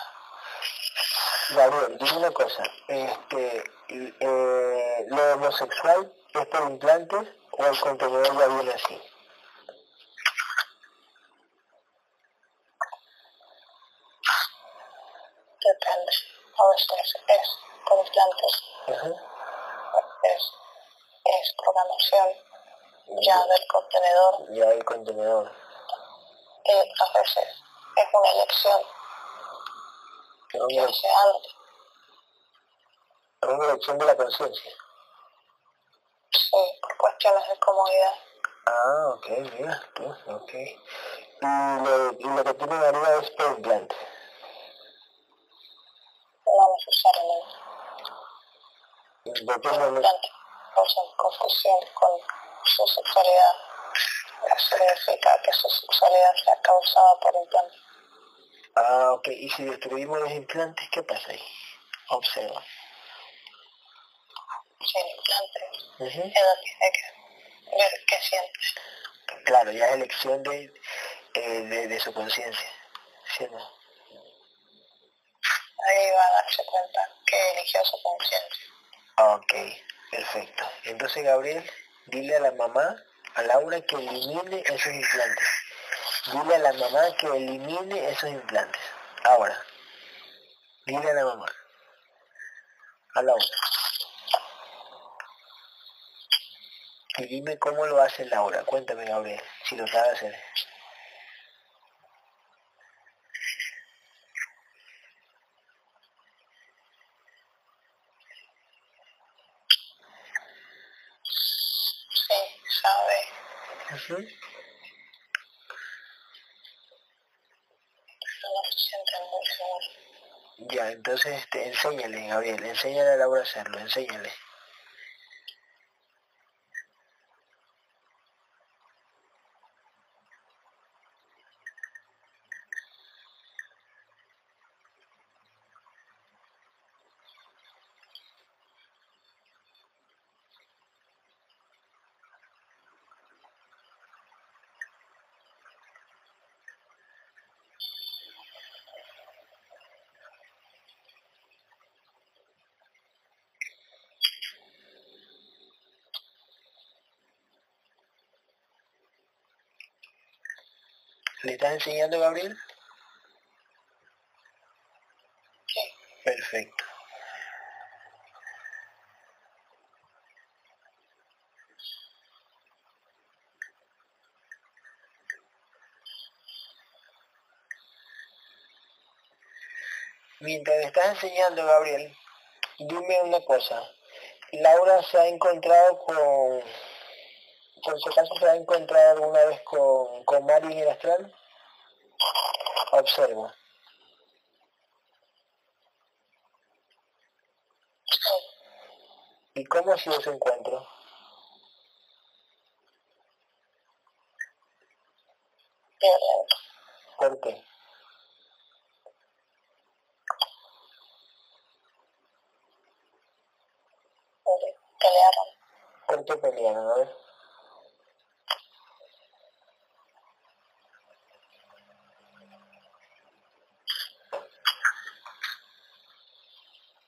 Gabriel, dime una cosa. Este, eh, ¿Lo homosexual es por implantes o el contenedor ya viene así? Depende. A veces es por implantes. Es, es programación ya del contenedor. Ya del contenedor. Y a veces es una elección que hace antes. Es una elección de la conciencia. Sí, por cuestiones de comodidad. Ah, ok, mira, tú, ok. Y lo, y lo que tiene arriba es por implante. No necesariamente. De... causan confusión con su sexualidad. Significa que su sexualidad sea causada por implantes. Ah, ok. ¿Y si destruimos los implantes, qué pasa ahí? Observa. Sin implantes, uh -huh. ella tiene que ver qué siente. Claro, ya es elección de, eh, de, de, su conciencia, ¿sí o no? Ahí va a darse cuenta que eligió su conciencia. Ok, perfecto. Entonces, Gabriel, dile a la mamá, a Laura, que elimine esos implantes. Dile a la mamá que elimine esos implantes. Ahora, dile a la mamá, a Laura. Y dime cómo lo hace Laura. Cuéntame, Gabriel, si lo sabe hacer. Sí, sabe. Ujú. Pero no se siente muy seguro. Ya, entonces este, enséñale, Gabriel, enséñale a Laura a hacerlo, enséñale. Estás enseñando, Gabriel? Sí. Perfecto. Mientras estás enseñando, Gabriel, dime una cosa. Laura se ha encontrado con... ¿Por si acaso se ha encontrado alguna vez con, con Mari en el astral? Observa. ¿Y cómo ha sido su encuentro? Violento. ¿Por qué? Porque Pelearon. ¿Por qué pelearon? A ver.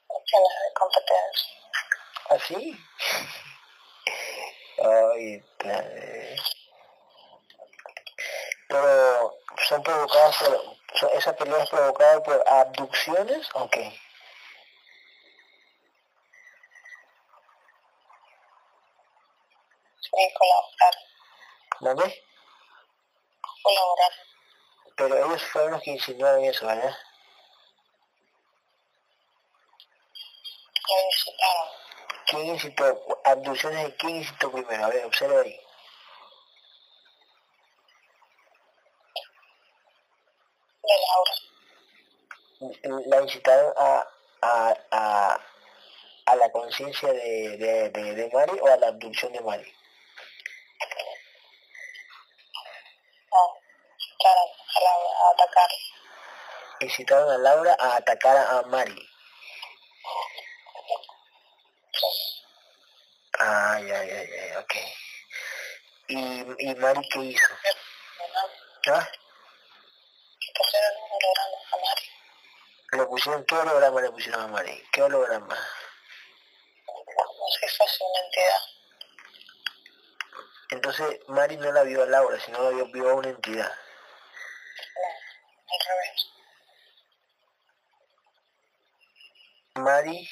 Cuestiones de competencia. ¿Así? Ay, padre. Pero son provocadas por, son- esa pelea es provocada por abducciones o qué? Sí, colaborar. ¿Dónde? Colaborar. Pero ellos fueron los que insinuaron eso, ¿verdad? Lo incitaron. ¿Quién incitó? Abducciones de quién incitó primero? A ver, observa ahí. De Laura. La incitaron a, a, a, a la conciencia de, de, de, de Mari o a la abducción de Mari. No. Incitaron a Laura a atacar. Incitaron a Laura a atacar a Mari. Ay, ay, ay, ay, ok. ¿Y, y Mari qué hizo? ¿Ah? Pusieron qué holograma le pusieron a Mari? ¿Qué holograma? Si fuese una entidad. Entonces Mari no la vio a Laura, sino la vio, vio a una entidad. No. Al revés. Mari,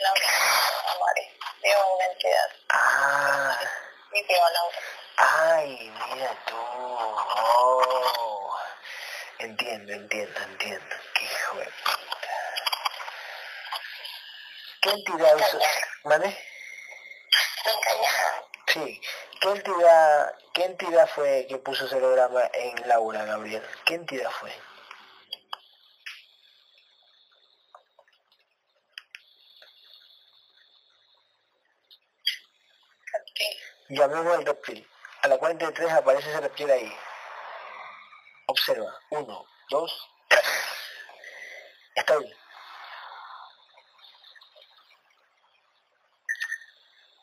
Laura a Mari. Vio a una entidad. ah, Y vio a Laura. ay, mira tú. Oh. Entiendo, entiendo. Qué hijo de puta. ¿Qué entidad. Me engañaron. Sí. ¿Qué entidad, ¿Qué entidad fue que puso holograma en Laura, Gabriel? ¿Qué entidad fue? Llamemos al reptil. A la cuenta de tres aparece ese reptil ahí. Observa. Uno, dos, tres. Está.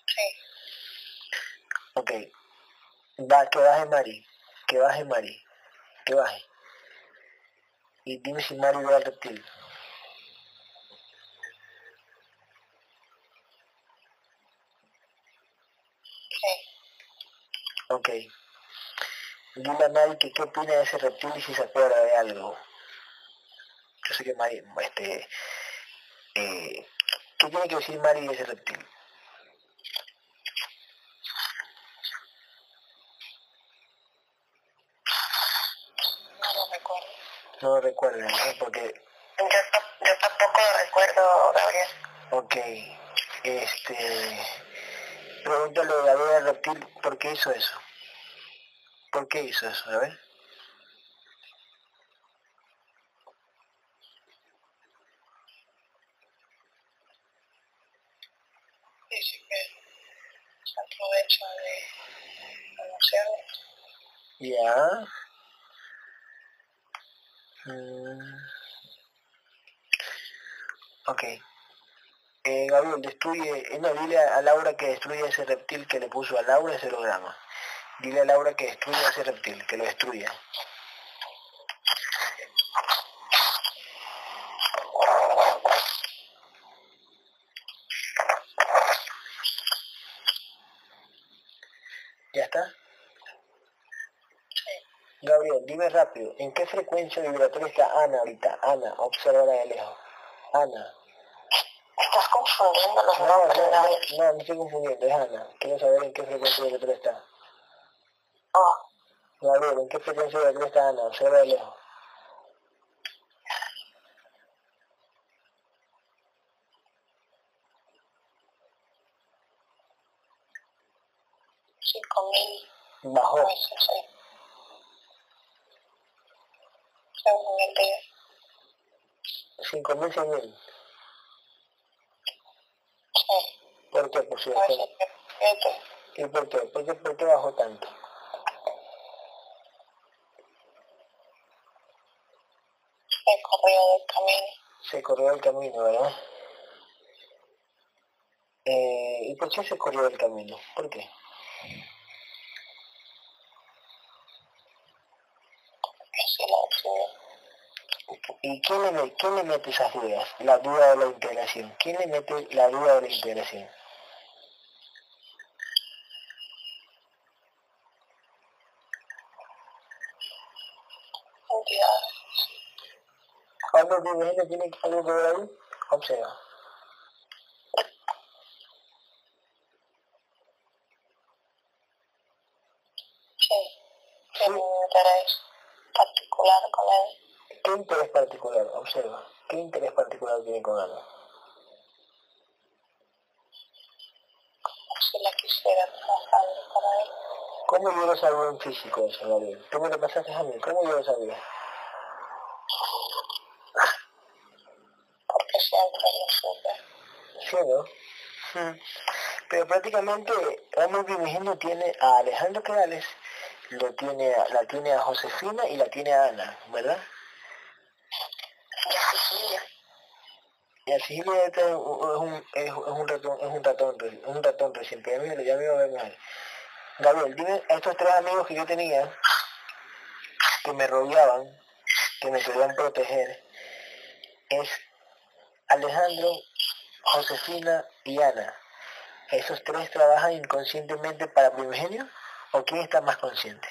Sí. Ok. Va, que baje Mari. Que baje Mari. Que baje. Y dime si Mari ve al reptil. Ok. Dile a Mari que qué opina de ese reptil y si se acuerda de algo. Yo sé que Mari, este, eh, ¿qué tiene que decir Mari de ese reptil? No lo recuerdo. No lo recuerdan, ¿no? Porque, Yo, yo tampoco lo recuerdo, Gabriel. ok, este, pregúntale a al reptil por qué hizo eso. ¿Por qué hizo eso? A ver. Dice que se aprovecha de emociones. Ya. Mm. Ok. Eh, Gabriel, destruye, eh, no, dile a, Laura que destruya ese reptil que le puso a Laura ese holograma. Dile a Laura que destruya ese reptil, que lo destruya. ¿Ya está? Gabriel, dime rápido, ¿en qué frecuencia vibratoria está Ana ahorita? Ana, obsérvala de lejos. Ana. Estás confundiendo los No, no, nombres, no, Gabriel. no, me estoy confundiendo, es Ana. Quiero saber en qué frecuencia vibratoria está. Gabriel, ¿en qué frecuencia vibratoria está Ana? Observa de lejos. cinco mil Bajó. el día. 5.000, 100.000. Sí. ¿Por qué? Por si. ¿Y por qué? ¿Por qué, por qué bajó tanto? El correo del camino. Se corrió el camino, ¿verdad? Eh, ¿Y por qué se corrió el camino? ¿Por qué? ¿Y quién le, quién le mete esas dudas? La duda de la integración. ¿Quién le mete la duda de la integración? Entidades. ¿Cuándo te imaginas tiene algo que ver ahí? Observa. Sí. Tiene un interés particular con él. ¿Qué interés particular? Observa. ¿Qué interés particular tiene con Ana? Si la quisiera trabajando para él. ¿Cómo yo lo sabía en físico Gabriel? ¿Tú me lo pasaste a mí? ¿Cómo yo lo sabía? Porque siempre lo supe. Pero prácticamente Hombre Primigenio tiene a Alejandro Quedales, lo tiene a- la tiene a Josefina y la tiene a Ana, ¿verdad? Y a Sicilia. Y así le es un, es, es un ratón, es un ratón, re- un ratón recién, pero ya me, va a ver mal. Gabriel, dime a estos tres amigos que yo tenía, que me rodeaban, que me querían proteger, es Alejandro, Josefina y Ana. ¿Esos tres trabajan inconscientemente para Primigenio? ¿O quién está más consciente?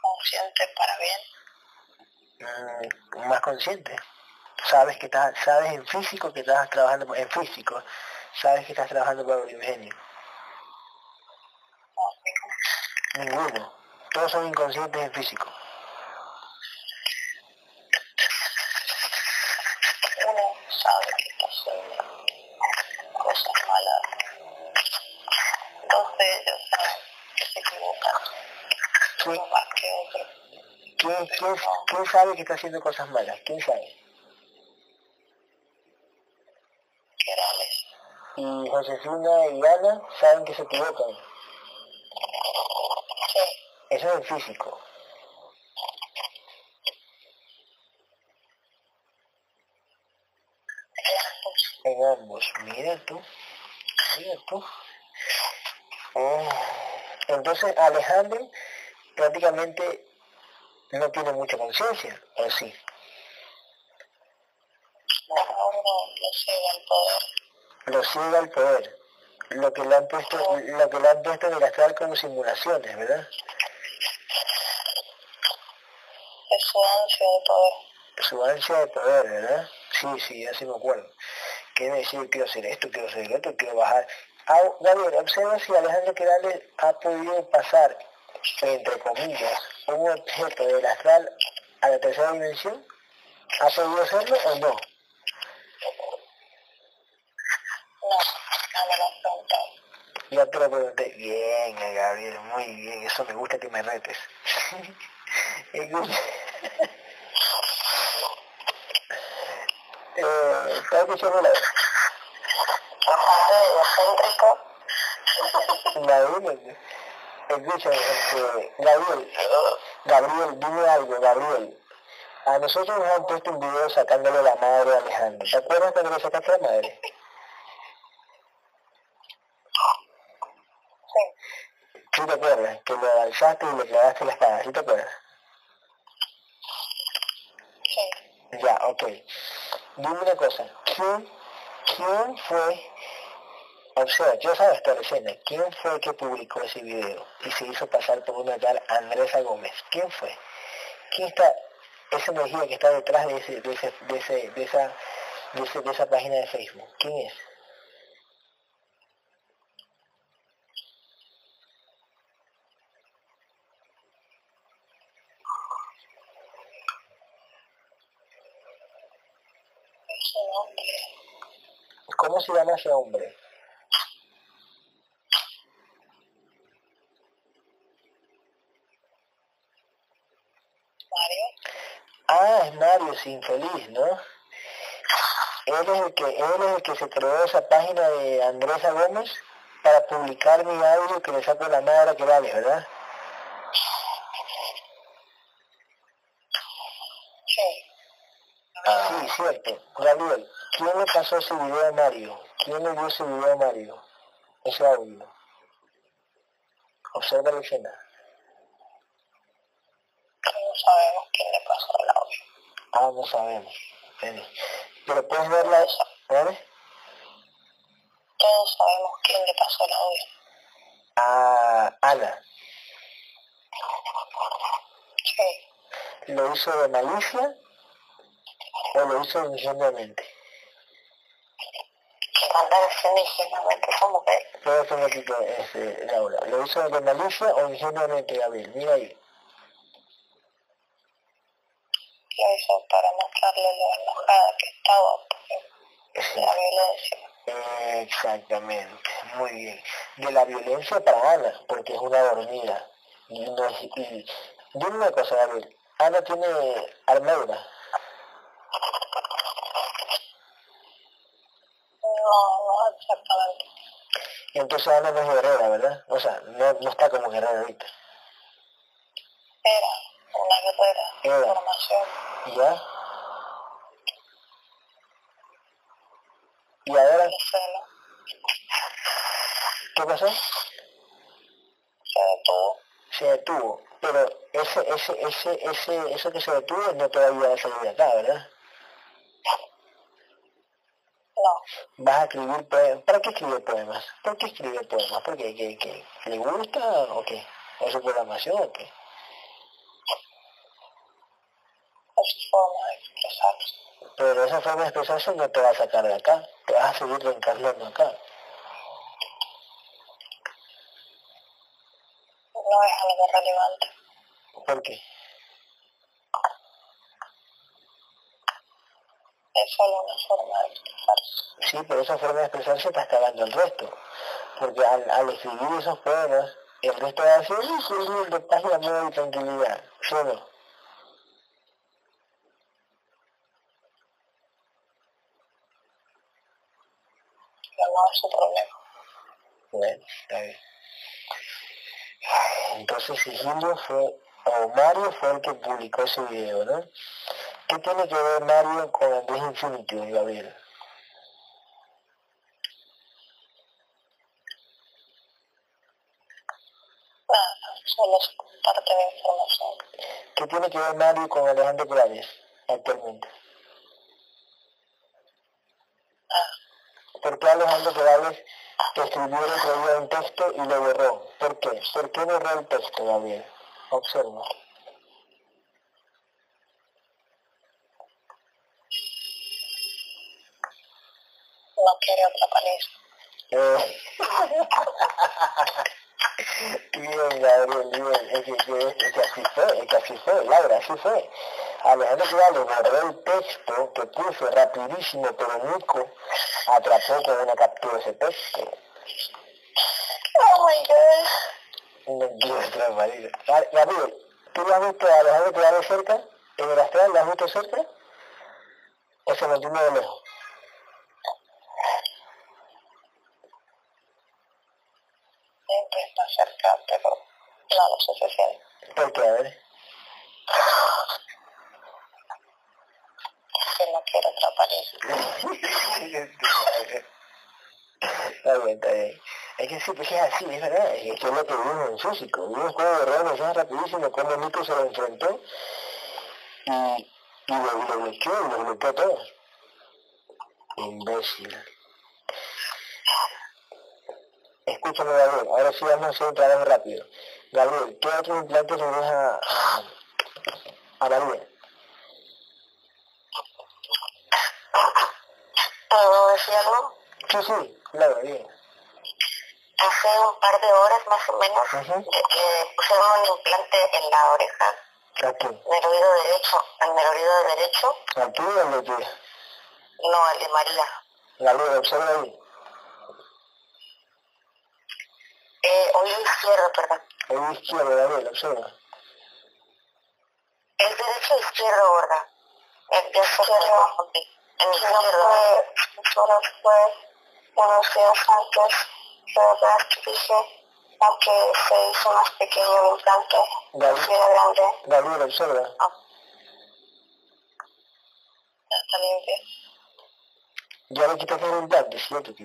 Consciente para bien. Mm, más consciente. Sabes que estás, sabes en físico que estás trabajando en físico, sabes que estás trabajando para Primigenio. No, Ninguno. Todos son inconscientes en físico. uno sabe que está haciendo cosas malas. Dos de ellos saben que se equivocan. Uno más que otro. ¿Quién, quién, quién sabe que está haciendo cosas malas? ¿Quién sabe? Querales. Y Josefina y Ana saben que se equivocan. Eso es el físico. En ambos. Mira tú. Mira tú. Oh. Entonces Alejandro prácticamente no tiene mucha conciencia, ¿o sí? No, no, lo ciega el poder. Lo ciega el poder. Lo que le han puesto, lo que le han puesto en el astral como simulaciones, ¿verdad? Es su ansia de poder. Su ansia de poder, ¿verdad? Sí, sí, ya sí me acuerdo. Quiere decir, quiero hacer esto, quiero hacer lo otro, quiero bajar. Ah, Gabriel, observa si Alejandro Quirales ha podido pasar, entre comillas, un objeto del astral a la tercera dimensión. ¿Ha podido hacerlo o no? No, no me lo has preguntado. Ya te lo pregunté. Bien, Gabriel, muy bien. Eso me gusta que me retes. Eh, ¿Estás escuchando la. Gabriel, escucha, este, Gabriel, Gabriel, dime algo, Gabriel. A nosotros nos han puesto un video sacándole la madre a Alejandro. ¿Te acuerdas cuando le sacaste la madre? Sí. ¿Sí te acuerdas? Que lo alzaste y le clavaste la espada. ¿Sí te acuerdas? Sí. Ya, ok. Dime una cosa. ¿Quién, quién fue, o sea, yo sabes la escena, quién fue que publicó ese video y se hizo pasar por una tal Andresa Gómez? ¿Quién fue? ¿Quién está, esa energía que está detrás de, ese, de, ese, de, ese, de, esa, de, ese, de esa página de Facebook? ¿Quién? Es un hombre. ¿Cómo se llama ese hombre? Mario. Ah, es Mario Infeliz, ¿no? Él es, el que, él es el que se creó esa página de Andresa Gómez para publicar mi audio que le saco la madre que vale, ¿verdad? Sí. Sí, cierto. Gabriel, ¿quién le pasó ese video a Mario? ¿Quién le dio ese video a Mario? Ese audio. Observa la escena. No sabemos quién le pasó el audio. Ah, no sabemos. Vale. Pero puedes verla, ¿vale? Todos sabemos quién le pasó el audio. A Ana. Sí. ¿Lo hizo de malicia o lo hizo ingenuamente? Andar haciendo ingenuamente esa mujer. Todo esto aquí, este, Laura. ¿Lo hizo de malicia o ingenuamente, Gabriel? Mira ahí. Lo hizo para mostrarle lo enojada que estaba por la violencia. Exactamente, muy bien. De la violencia para Ana, porque es una dormida. Y no es, y, dime una cosa, Gabriel. Ana tiene armadura. No, no exactamente. Y entonces Ana no es guerrera, ¿verdad? O sea, no, no está como guerrera ahorita. Era una guerrera Era. formación. ¿Ya? ¿Y ahora qué pasó? Se detuvo. Se detuvo. Pero ese, ese, ese, ese, eso que se detuvo no te va a salir de acá, ¿verdad? No. Vas a escribir poemas. ¿Para qué escribe poemas? ¿Por qué escribe poemas? ¿Por qué? ¿Qué, qué? ¿Le gusta o qué? ¿O su programación o qué? Es su forma de expresarse. Pero esa forma de expresarse no te va a sacar de acá. Te vas a seguir reencarnando acá. No es algo relevante. ¿Por qué? es solo una forma de expresarse. Sí, pero esa forma de expresarse está acabando el resto, porque al, al escribir esos poemas, el resto va a decir, sí, lindo, paz y amor y tranquilidad, solo. No es su problema. Bueno, está bien. Entonces Sigilio fue, o Mario fue el que publicó ese video, ¿no? ¿Qué tiene que ver Mario con Andrés Infinity, Gabriel? solo se comparte la información. ¿Qué tiene que ver Mario con Alejandro Graves actualmente? Ah. ¿Por qué Alejandro Graves escribió el otro día un texto y lo borró? ¿Por qué? ¿Por qué borró el texto, Gabriel? Observa. No quiere otra paliza. Eh. Bien, Gabriel, bien. Es que, que, que así fue, es que así fue, Laura, así fue. Alejandro Morales borró el texto que puso rapidísimo, pero Nico atrapó con una captura ese texto. Oh my god. No quiero atrapar. Gabriel, ¿tú lo has visto a Alejandro Morales cerca? ¿En el astral lo has visto cerca? ¿O se mantiene de lejos? Siempre está cerca, pero no lo suficiente. ¿Por qué? A ver. Que no quiero otra paliza. Está bien, está bien. Es que sí, pues es así, es verdad. Es que es lo que vimos en físico. Vimos cómo borró mensajes rapidísimo, cómo Nico se lo enfrentó y, y lo, lo bloqueó y lo bloqueó a todos. Imbécil. Escúchame, Gabriel. Ahora sí vamos a hacer un trabajo rápido. Gabriel, ¿qué otro implante deja a, a María? ¿Puedo decir algo? Sí, sí, claro, bien. Hace un par de horas más o menos Ujú. le, le pusieron un implante en la oreja, Aquí. en el oído derecho, en el oído derecho, Aquí o en el de no el de María. Gabriel, observa ahí. Eh, oído izquierdo, perdón. El izquierdo, Gabriel, observa. ¿Es derecho o izquierdo, gorda? El de izquierdo. Ok. En el izquierdo. Solo fue unos días antes, pero que dije, aunque se hizo más pequeño el implante, Gabriel, era grande. Gabriel, observa. Ya está limpio. Ya le quitaste el implante, ¿cierto? Que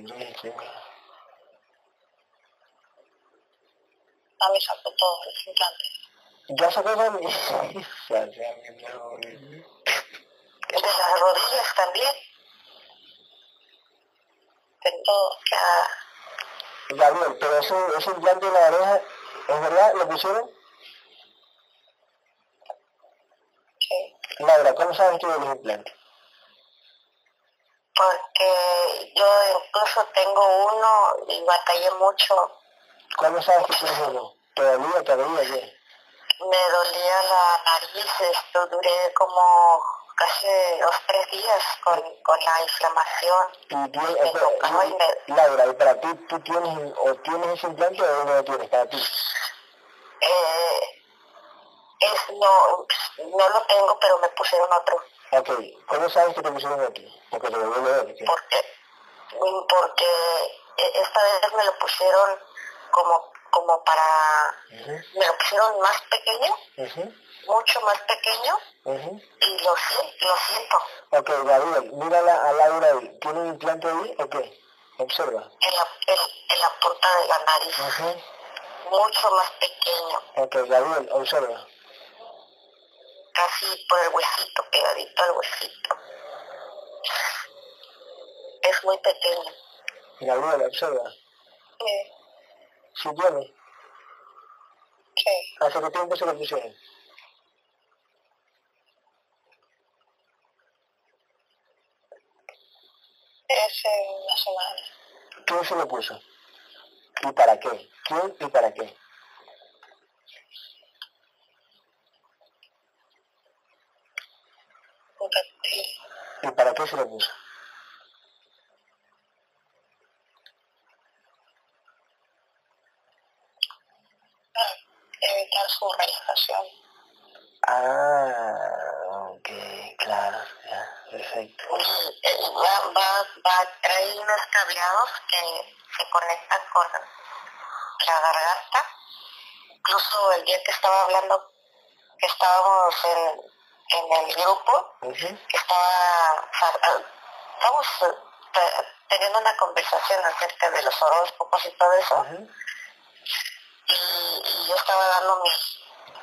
no es que- A mí sacó todos los implantes. Ya sacó la mi... Ya sea, mi amor. De las rodillas también. De todo. Ya. Gabriel, pero ese, ese implante de la oreja, ¿es verdad? ¿Lo pusieron? Sí. Laura, ¿cómo sabes tú de los implantes? Porque yo incluso tengo uno y batallé mucho. ¿Cómo sabes que tienes uno? ¿Todavía, todavía qué? Me dolía la nariz, esto duré como casi dos tres días con, con la inflamación. Y espera, y me, Laura, ¿y para ti, tú tienes, o tienes ese implante o no lo tienes para ti? eh, es, no, no lo tengo, pero me pusieron otro. Ok, ¿cómo sabes que te pusieron aquí? Porque te lo voy a leer. ¿qué? Porque, porque e- esta vez me lo pusieron como, como para, Ujú, me lo pusieron más pequeño, mucho más pequeño, y lo, sien- lo siento. Ok, Gabriel, mírala a Laura ahí. ¿Tiene un implante ahí o qué? Observa. en la, en, en la punta de la nariz, mucho más pequeño, Ok, Gabriel, observa. casi por el huesito, pegadito al huesito. Es muy pequeño. Gabriel, observa. Sí, Si tiene, sí. ¿hace qué tiempo se lo pusieron? Es en una semana. ¿Quién se lo puso? ¿Y para qué? ¿Quién y para qué? ¿Y para qué se lo puso? para evitar su realización. Ah, ok, claro. Ya. Perfecto. Va, va, va a traer unos cableados que se conectan con la garganta. Incluso el día que estaba hablando, que estábamos en, en el grupo, que estaba, estamos eh, teniendo una conversación acerca de los horóscopos y todo eso. Y, yo estaba dando mi,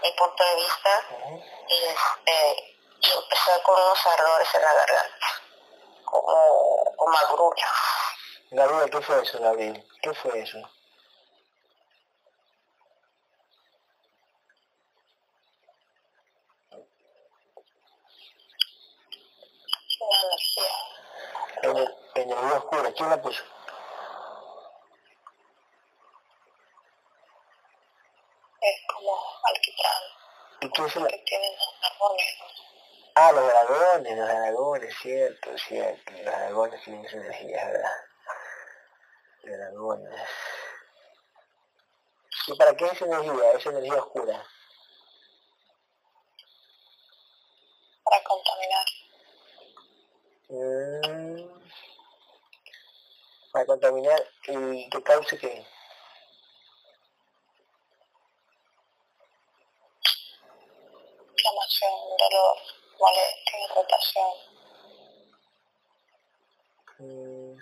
mi punto de vista y este y empecé con unos ardores en la garganta, como, como agruras. Gabriel, ¿qué fue eso, Gabriel? ¿Qué fue eso? Una energía. Energía oscura, ¿quién la puso? Es como alquitrán. ¿Y quién se la... Que tienen los árboles. Ah, los dragones, los dragones, cierto, cierto. Los dragones tienen esa energía, ¿verdad? Los dragones. ¿Y para qué esa energía, esa energía oscura? Para contaminar. Mm, para contaminar y que cause qué? Inflamación, dolor, molestia, irritación. Mm,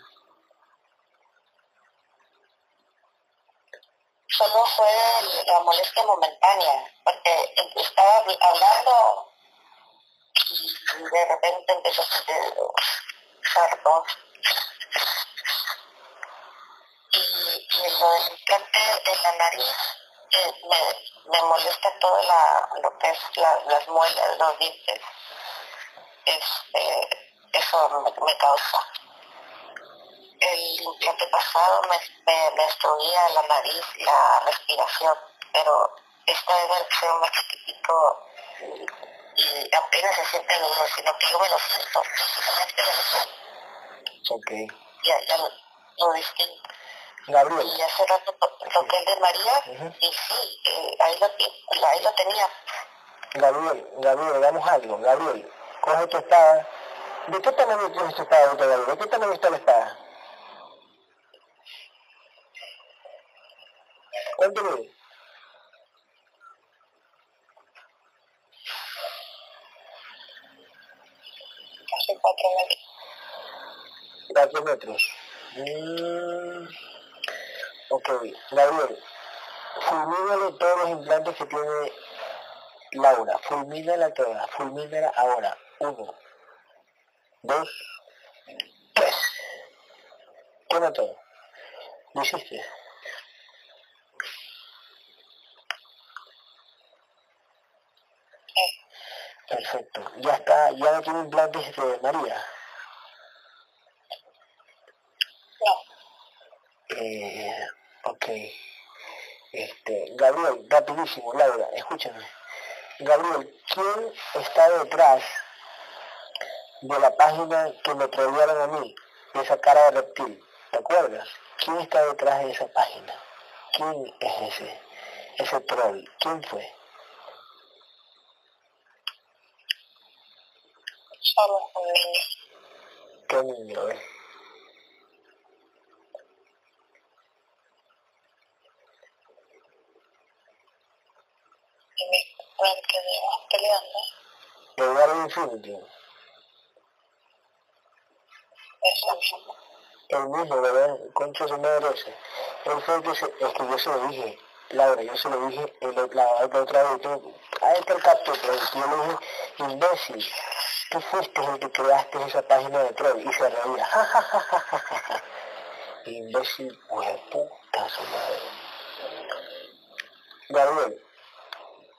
Solo fue momentánea, porque estaba hablando y de repente empezó a sentir sardo. Y, y lo del implante en la nariz eh, me, me molesta todo la, lo que es la- las muelas, los dientes. Este, eso me, me causa. El implante pasado me, me destruía la nariz, la respiración, pero esta vez me pusieron más chiquitico y apenas se siente el uno, sino que yo me lo siento físicamente, ok. ya, ya lo, lo. Gabriel, Y hace rato to- toqué el de María y sí, eh, ahí, lo, ahí lo tenía. Gabriel, Gabriel, hagamos algo. Gabriel, coge tu espada. ¿De qué tamaño tienes tu espada ahorita, Gabriel? ¿De qué tamaño está la espada? ¿Cuánto mide? Casi cuatro metros. Metros. Mm, ok, Gabriel, fulmínale todos los implantes que tiene Laura. Fulmínala todas. Fulmínala ahora. Uno, dos, tres. Toma todo. ¿Lo hiciste? Perfecto. Ya está, ya no tiene implantes de María. No, Eh, ok. Este, Gabriel, rapidísimo, Laura, escúchame. Gabriel, ¿quién está detrás de la página que me trolearon a mí, de esa cara de reptil? ¿Te acuerdas? ¿Quién está detrás de esa página? ¿Quién es ese? Ese troll. ¿Quién fue? Un niño. ¿Qué es? Y mi mujer que lleva peleando. Eduardo Infinity. Misma. El mismo, ¿verdad? Concha su madre ese. Él fue el que se, es que yo se lo dije, Laura, yo se lo dije el, la, la otra vez, tú, ahí está el capture, pero yo le dije, imbécil, tú fuiste el que creaste esa página de troll y se reía, ja, ja, ja, ja, ja, ja, ja. Imbécil, puta su madre. Gabriel,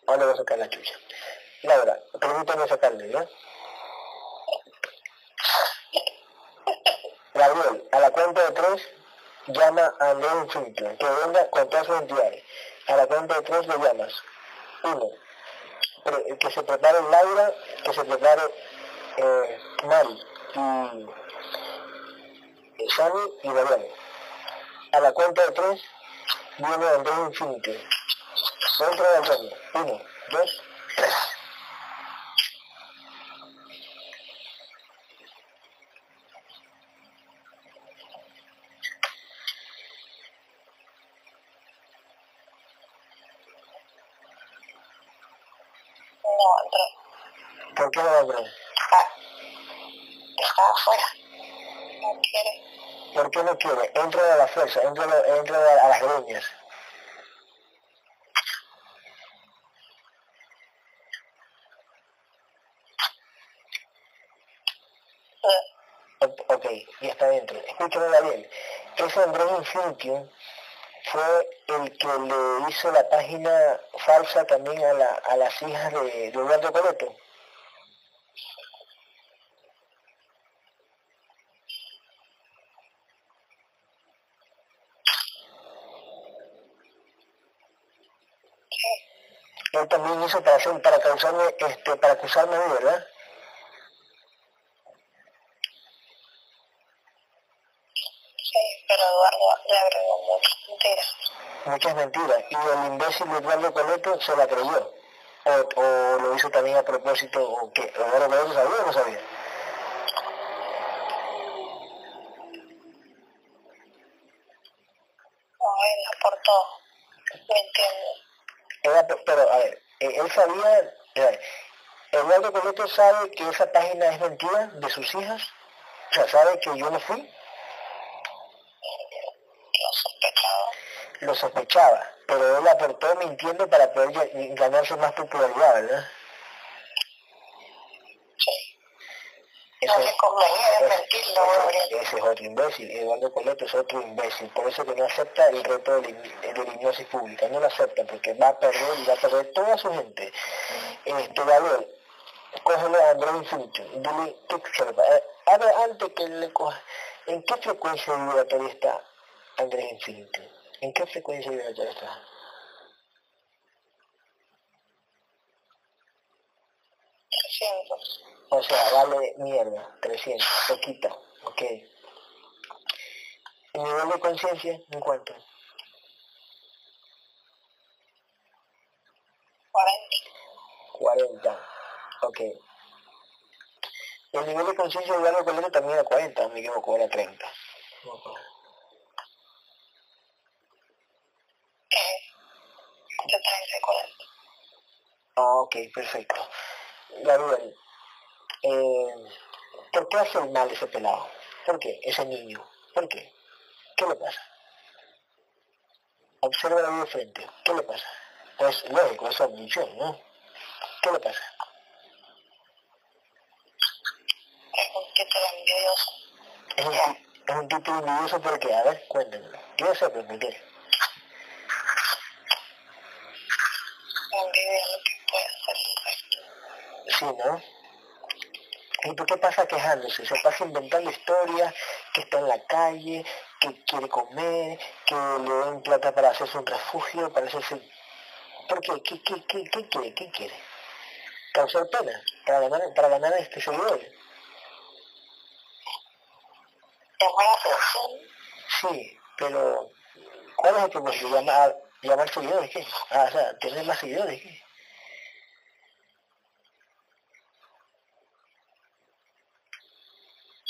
ahora voy a sacar la chucha. Laura, permítame sacarle, ¿ya? Gabriel, a la cuenta de tres, llama a Infinito, que venga con todas sus entidades. A la cuenta de tres lo llamas. Uno, pre- que se prepare Laura, que se prepare eh, Mari y, Sammy y Gabriel. A la cuenta de tres, viene Andrés Infinito. Dentro de Antonio. Uno, dos, tres. No entró. ¿Por qué no entró? Está, está afuera. No quiere. ¿Por qué no quiere? Entra a la fuerza, entra, entra a las greñas. Ok, ya está dentro. Escúchame, Gabriel. Ese Andrés Infinitium fue el que le hizo la página falsa también a, la, a las hijas de, de Eduardo Coleto. Él también hizo para, hacer, para causarme, este, para acusarme a mí, ¿verdad? pero Eduardo le agregó muchas mentiras. Muchas mentiras. Y el imbécil Eduardo Coleto se la creyó. O, o, lo hizo también a propósito, o que Eduardo Coleto sabía o no sabía. No, él aportó, me entiendo. Era, pero, a ver, eh, él sabía, Eduardo Coleto sabe que esa página es mentira de sus hijas, o sea, sabe que yo no fui. lo sospechaba, pero él aportó mintiendo para poder ganarse más popularidad, ¿verdad? Ese, no le convenía mentirlo, ese, ese, es otro imbécil, Eduardo Coleto es otro imbécil, por eso que no acepta el reto de la hipnosis pública, no lo acepta porque va a perder y va a perder toda su gente. Este, Gabriel, cógelo a Andrés Infinito, dile, ¿qué, a ver, antes que le coja, ¿en qué frecuencia vibratoria está Andrés Infinito? ¿En qué frecuencia vibratoria está? O sea, vale mierda, 300, poquito, ok. ¿El nivel de conciencia en cuánto? 40. 40, ok. El nivel de conciencia de Eduardo Colero también era 40, me equivoco, era 30. Ah, ok, perfecto. Gabriel, eh, ¿por qué hace mal ese pelado? ¿Por qué? Ese niño. ¿Por qué? ¿Qué le pasa? Observa la de frente. ¿Qué le pasa? Pues lógico, es admisión, ¿no? ¿Qué le pasa? Es un título envidioso. Es un, un título envidioso porque, a ver, cuéntenmelo. Quiero saber por qué. Envidia lo que puede hacer el resto. Sí, ¿no? ¿Y por qué pasa quejándose? Se pasa inventando historias, que está en la calle, que quiere comer, que le den plata para hacerse un refugio, para hacerse... ¿Por qué? ¿Qué, qué, qué, qué quiere? ¿Qué quiere? ¿Causar pena? ¿Para ganar, para ganar este seguidor? Sí, pero ¿cuál es el propósito? ¿Llamar, llamar seguidores? ¿Qué? Ah, o sea, tener más seguidores, ¿qué?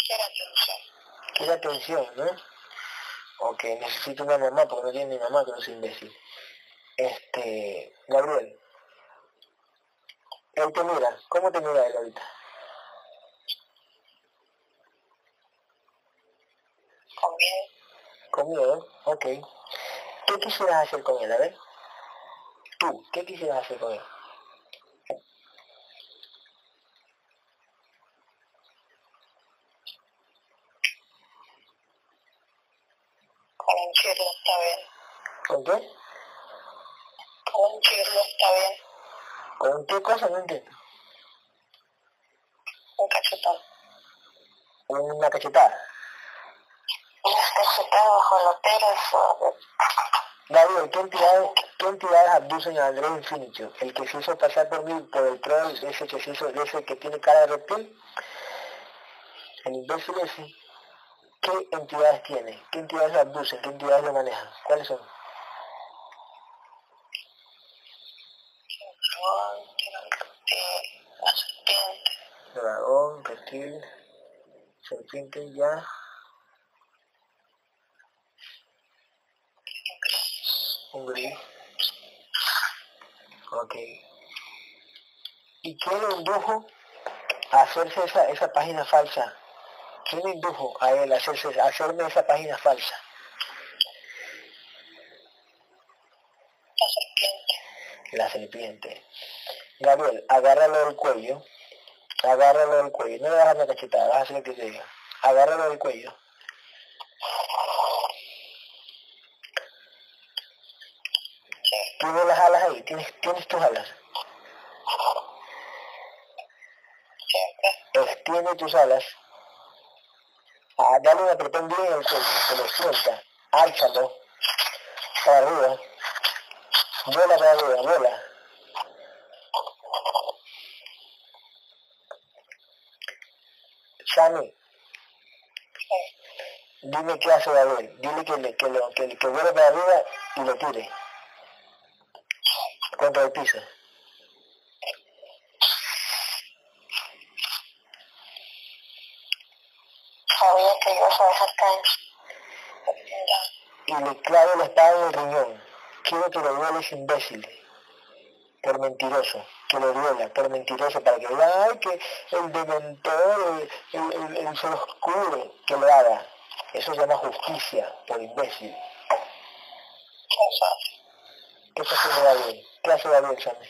Quiere atención. Quiere atención, ¿no? Ok, necesito una mamá porque no tiene ni mamá que no es imbécil. Este, Gabriel. Él te mira, ¿cómo te mira él ahorita? Con miedo. Con miedo, ok. ¿Qué quisieras hacer con él? A ver. Tú, ¿qué quisieras hacer con él? Con un chirlo está bien. ¿Con qué? Con un chirlo está bien. ¿Con qué cosa? No entiendo. Un cachetón. Una cachetada. Unas cachetadas bajo los pelos. Gabriel, ¿qué entidades, ¿qué entidades abducen a Andrés Infinito? El que se hizo pasar por mí, por el troll, ese que se hizo, ese que tiene cara de reptil, el imbécil ese, ¿qué entidades tiene? ¿Qué entidades lo abducen? ¿Qué entidades lo manejan? ¿Cuáles son? Dragón, tiene un reptil, una serpiente. Dragón, reptil, serpiente, ya. Un gris. Ok. ¿Y quién lo indujo a hacerse esa, esa página falsa? ¿Quién lo indujo a él a, hacerse, a hacerme esa página falsa? La serpiente. La serpiente. Gabriel, agárralo del cuello. Agárralo del cuello. No le vas a dar una cachetada, vas a hacer lo que diga. Agárralo del cuello. Sí. ¿Tienes las alas ahí? ¿Tienes, tienes tus alas? Extiende tus alas, ah, dale un apretón bien al cuello, que lo suelta, álzalo para arriba, vuela para arriba, vuela. Sammy, dime qué hace Gabriel, dile que, le, que, lo, que, que vuela para arriba y lo tire contra el piso. Sabía que ibas a dejar caer. Y le clave la espada en el riñón. Quiero que lo dueles imbécil, por mentiroso, que lo duela, por mentiroso, para que diga, ay, que el dementor, el, el, el, ser oscuro, que lo haga. Eso se llama justicia, por imbécil. ¿Quién sabe? ¿Qué está haciendo Gabriel? ¿Qué hace Gabriel, Sammy?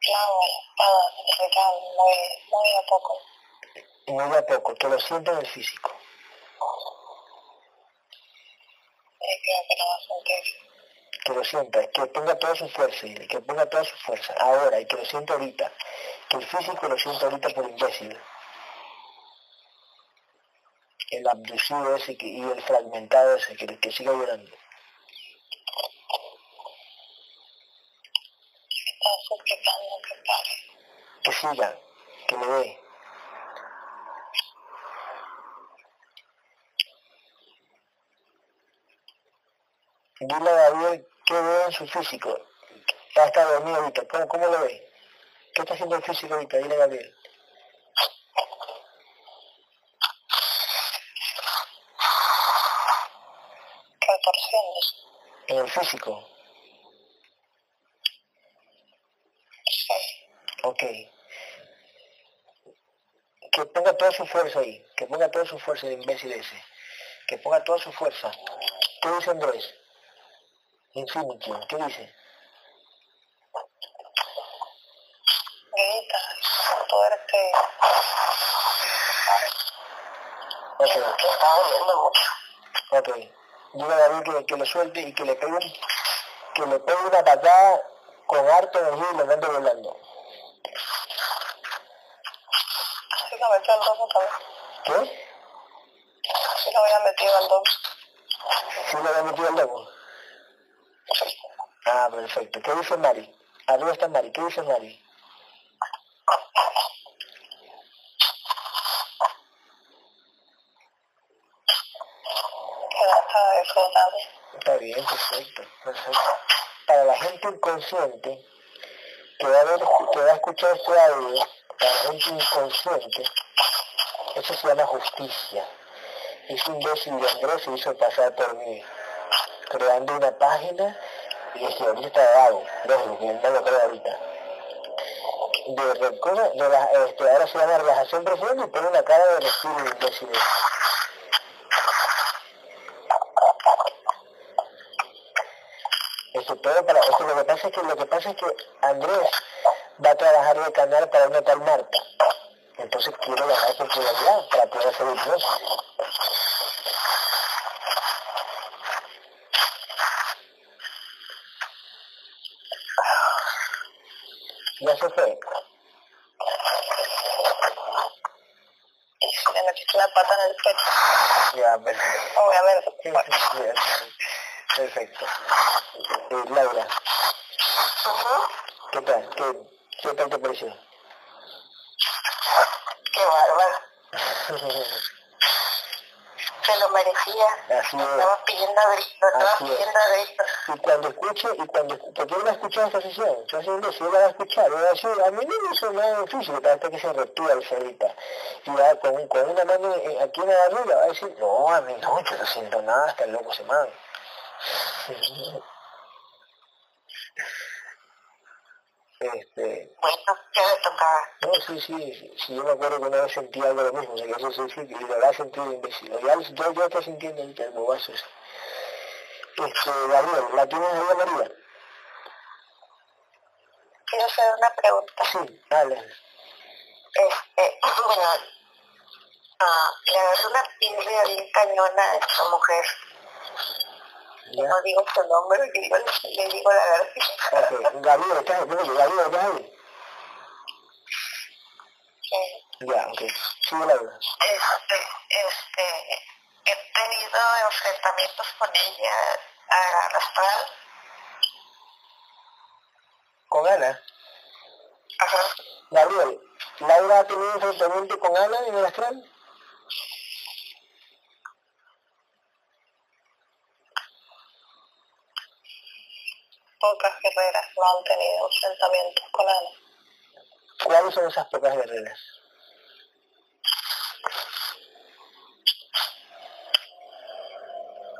Clavo la espada en el riñón muy, muy a poco. Muy a poco, que lo sienta en el físico. Y creo que no va a sentir. Que lo sienta, que ponga toda su fuerza, dile, que ponga toda su fuerza, ahora, y que lo sienta ahorita, que el físico lo sienta ahorita por imbécil. El abducido ese que, y el fragmentado ese, que, que siga llorando. Que siga, que le dé. Dile a Gabriel qué ve en su físico. Ya está dormido ahorita, ¿cómo, cómo lo ve? ¿Qué está haciendo el físico ahorita? Dile a Gabriel. En el físico. Sí. Ok. Que ponga toda su fuerza ahí. Que ponga toda su fuerza el imbécil ese. Que ponga toda su fuerza. ¿Qué dice Andrés? Infinity. ¿Qué dice? Grita, fuerte. Ok. Que está doliendo mucho. Ok. Dile a David que, que lo suelte y que le pegue, que le pegue una patada con harto energía y lo mande volando. Así lo metió al dos otra vez. ¿Qué? Así lo había metido al dos. ¿Sí le había metido el lobo? Ah, perfecto. ¿Qué dice Mari? Arriba está Mari. ¿Qué dice Mari? Está bien, perfecto, perfecto. Para la gente inconsciente que va a, ver, que va a escuchar este audio, para la gente inconsciente, eso se llama justicia. Ese imbécil de Andrés se hizo pasar por mí, creando una página y ahorita dado, no lo creo ahorita. De, de, ¿cómo? Relaja- este, ahora se llama relajación profunda y pone una cara de respiro el imbécil. Esto todo para, esto lo que pasa es que lo que pasa es que Andrés va a trabajar de canal para una tal Marta. Entonces quiero ganar popularidad para poder hacer hipnosis. Ya se fue. Le metiste una pata en el pecho, Ya, perfecto. obviamente. Sí, Bueno. Perfecto. Eh, Laura, Ujú. ¿qué tal? ¿Qué, qué tal te pareció? Qué bárbaro. Se lo merecía. Así es. Estaba pidiendo a gritos, estaba pidiendo a gritos. Y cuando escuche, y cuando, porque él va a escuchar esta sesión, yo haciendo eso, él va a escuchar, va a decir, a mí no me hizo nada difícil, hasta que se retúa el solita. Y va con, con una mano en- aquí en la barriga, va a decir, no, a mí no, yo no siento nada, hasta el loco se man. Este, bueno, ya me tocaba. No, sí, sí, sí, yo me acuerdo que una vez sentí algo lo mismo, o sea, que eso sí, sí, y lo habrá sentido imbécil. Ya, yo, yo estoy sintiendo el bobazo ese. Este, Gabriel, ¿la tienes ahí, María? Quiero hacer una pregunta. Sí, dale. Este, bueno, uh, le agarré una pirria bien cañona a esta mujer. ¿Ya? No digo su nombre, le digo, le digo la verdad. Ok, Gabriel, ¿estás ahí? Gabriel, ¿estás ahí? Eh, Ya, ok. Sigue la duda. este, este, he tenido enfrentamientos con ella a la astral. ¿Con Ana? Ajá. Gabriel, ¿Laura ha tenido enfrentamiento con Ana en el astral? Pocas guerreras no han tenido enfrentamientos con Ana. ¿Cuáles son esas pocas guerreras?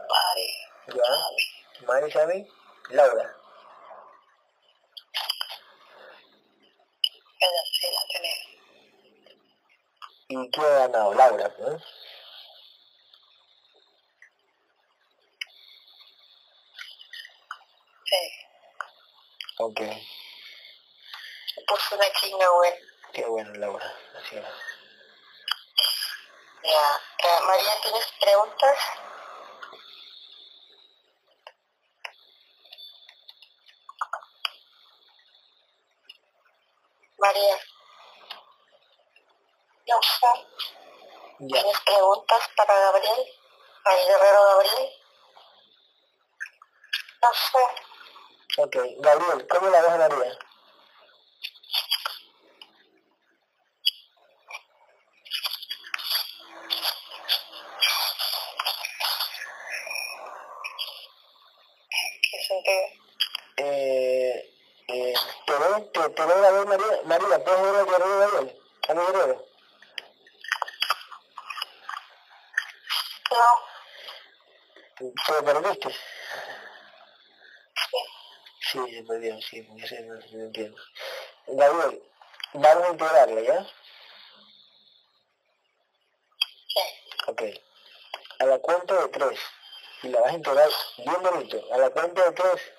Mari, ¿Ya? Mari, Sami, Laura. ella sí la. ¿Y quién ha ganado? Laura, ¿no? Sí. Ok, Puse una chinga buena. qué bueno, Laura. Así es. Ya. María, ¿tienes preguntas? María. No sé. Ya. ¿Tienes preguntas para Gabriel? ¿Para el guerrero Gabriel? No sé. Ok, Gabriel, ¿cómo la ves a María? ¿Qué sentido? Eh, eh, ¿te ves, te, te ves? María, ¿puedes ver al guerrero Gabriel? ¿A mi guerrero? No. ¿Te lo perdiste? Sí. Se perdió, sí, porque ese no, no entiendo. Gabriel, vamos a integrarla, ¿ya? Sí. Ok. A la cuenta de tres, y la vas a integrar bien bonito, a la cuenta de tres,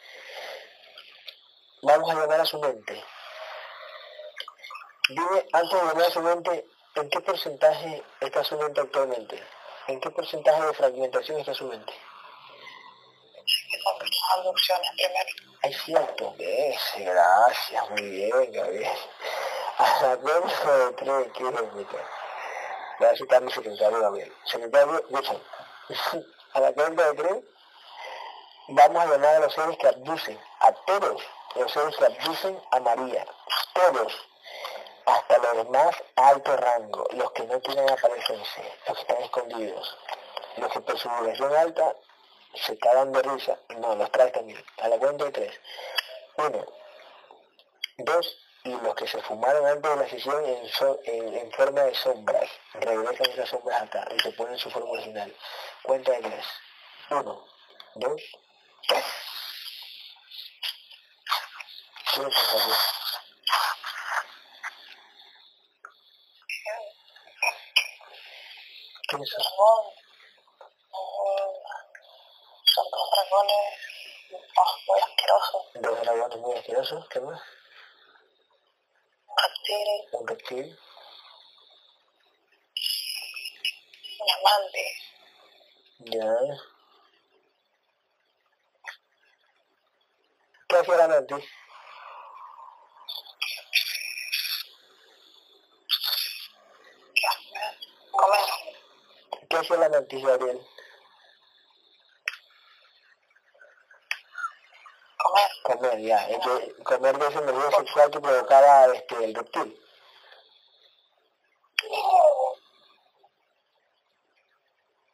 vamos a llamar a su mente. Dime, antes de llamar a su mente, ¿en qué porcentaje está su mente actualmente? ¿En qué porcentaje de fragmentación está su mente? Que abducciones cierto, ese, gracias, muy bien, Gabriel. A la cuenta de tres, ¿qué es Voy a citar mi secretario Gabriel. Secretario, Wilson. A la cuenta de tres, vamos a llamar a los seres que abducen, a todos los seres que abducen a María, todos, hasta los más alto rango, los que no quieren aparecerse, los que están escondidos, los que por su vibración alta se cagan de risa, no, los traes también, a la cuenta de tres. Uno, dos, y los que se fumaron antes de la sesión en, so- en, forma de sombras, regresan esas sombras acá y se ponen su forma original. Cuenta de tres. Uno, dos, tres. dragón. Oh, son dos dragones muy asquerosos. Dos dragones muy asquerosos, ¿qué más? Un reptil, Un reptil, un amante. ya. ¿Qué hacía la Nanti? ¿Qué hace? Comer. ¿Qué hacía la Nanti, Gabriel? Comer. Comer, ya. Que comer de esa energía sexual que provocaba este, el reptil.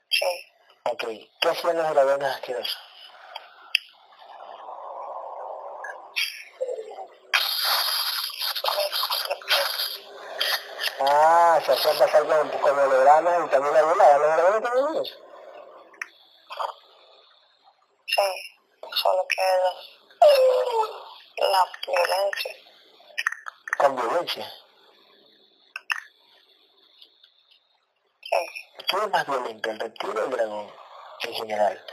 Sí. Ok. ¿Qué hacían los dragones asquerosos? Ah, se hacían pasar con, con hologramas y también la violaban. ¿Los dragones también? Sí. Solo que la violencia. con violencia. ¿Qué es más violento, el reptil o el dragón en general?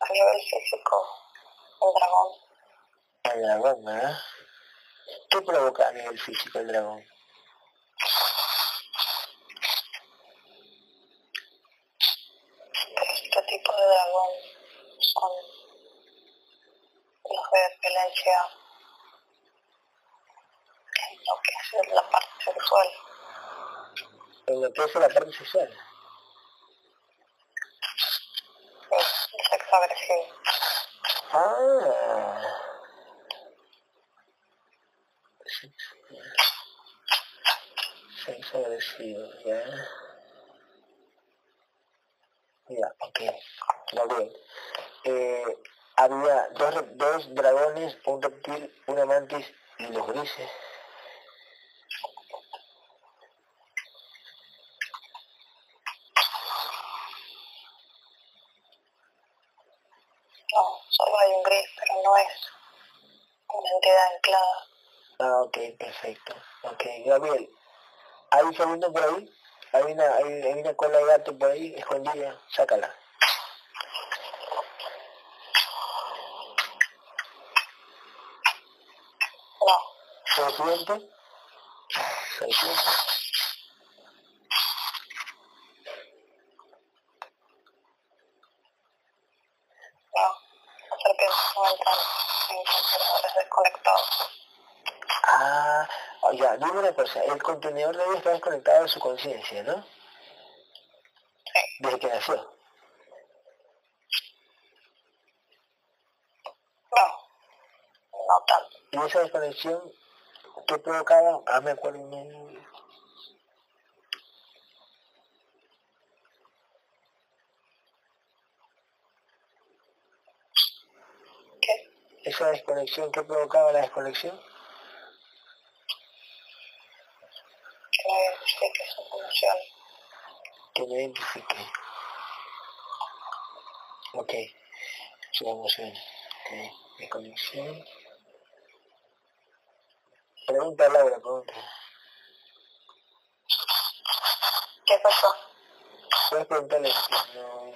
A nivel físico, el dragón. El dragón, ¿verdad? ¿Qué provoca a nivel físico el dragón? Este tipo de dragón son los violencia en lo que es la parte sexual. En lo que es la parte sexual. El sexo agresivo. Ah. Sexo agresivo, ya. Ya, ok. Muy bien. Eh, había dos, dos dragones, un reptil, una mantis y los grises. No, solo hay un gris, pero no es una entidad anclada. Ah, ok, perfecto. Ok, Gabriel, ¿hay un segundo por ahí? Hay una, hay, hay una cola de gato por ahí escondida, sácala. No, Serpiente. Serpiente. no. Las serpientes no entran en contenedores desconectados. Ah, ya, dime una cosa, el contenedor debe estar desconectado de su conciencia, ¿no? Sí. Desde que nació. No, no tanto. Y esa desconexión que provocaba, ah, me acuerdo, ¿Qué? esa desconexión que provocaba la desconexión. Que no identifique su emoción. que me identifique. Ok, su emoción. Ok, mi conexión. Pregunta Laura, pregunta. ¿Qué pasó? Puedes preguntarle. No,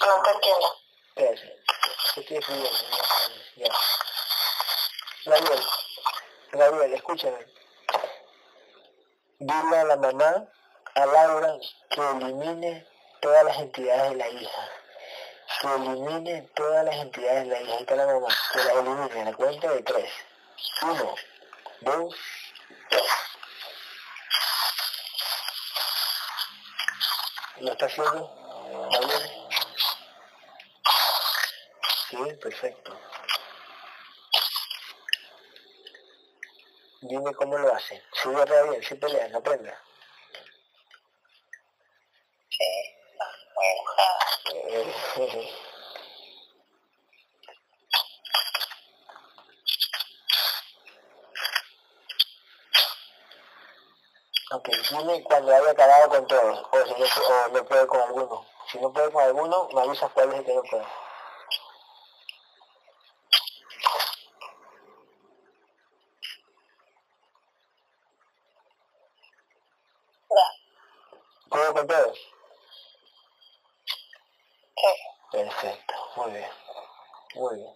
No te entiendo. espérate. Estoy escribiendo. Ya. Gabriel, Gabriel, escúchame. Dile a la mamá, a Laura, que elimine todas las entidades de la hija. Que elimine todas las entidades de la. Ahí está la. Que la elimine. A la cuenta de tres. Uno, dos, tres. ¿Lo está haciendo? Gabriel? Sí, perfecto. Dime cómo lo hace. Guerra bien, si pelea, no aprenda. Ok, dime cuando haya acabado con todos, o si no, o no puede con alguno. Si no puede con alguno, me avisas cuál es el que no puede. Ya, ¿Puedo con todos? sí. Perfecto, muy bien. Muy bien.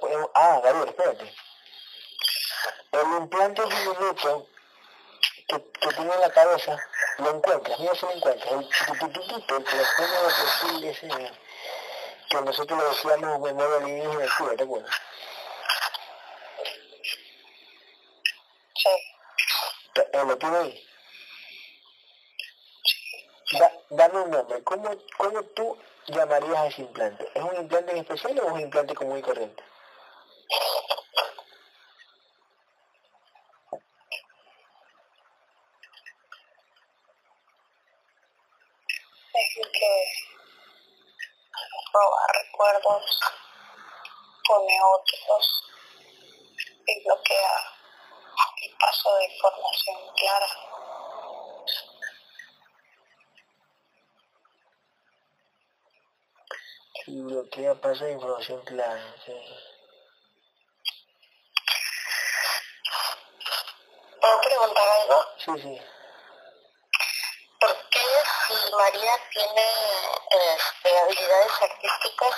Podemos... Ah, Gabriel, espérate. El implante diminuto que, que tiene en la cabeza, lo encuentras, mira si lo encuentras, el chiquititito, el pone de perfil ese, que nosotros lo decíamos memoria alienígena del culo, ¿te acuerdas? Sí, eh, ¿Lo tiene ahí? Da- dame un nombre, ¿Cómo, ¿cómo tú llamarías a ese implante? ¿Es un implante en especial o es un implante común y corriente? el que roba recuerdos, pone otros y bloquea el paso de información clara. Si bloquea pasa de información clara. Sí. ¿Puedo preguntar algo? Sí, sí. ¿Por qué si María tiene este, habilidades artísticas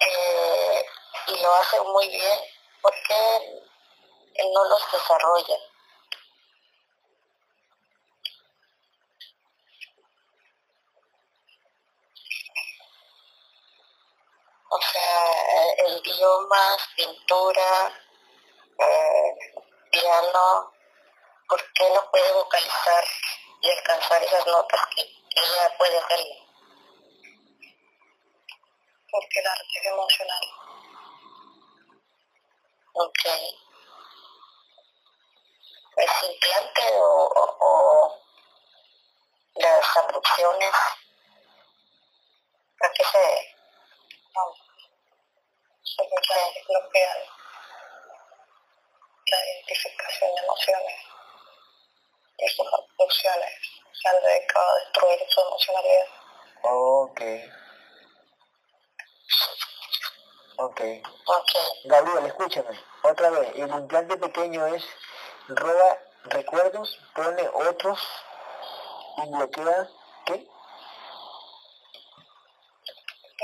eh, y lo hace muy bien, ¿por qué no los desarrolla? O sea, el idiomas, pintura, eh, piano, ¿por qué no puede vocalizar y alcanzar esas notas que ella puede hacerlo? Porque el arte es emocional. Ok. ¿Es implante o, las abducciones? ¿A qué se debe? Se bloquean la identificación de emociones y sus abducciones se han dedicado a destruir su emocionalidad. Ok. Ok. Ok. Gabriel, escúchame. Otra vez, el implante pequeño es roba recuerdos, pone otros y bloquea, ¿qué?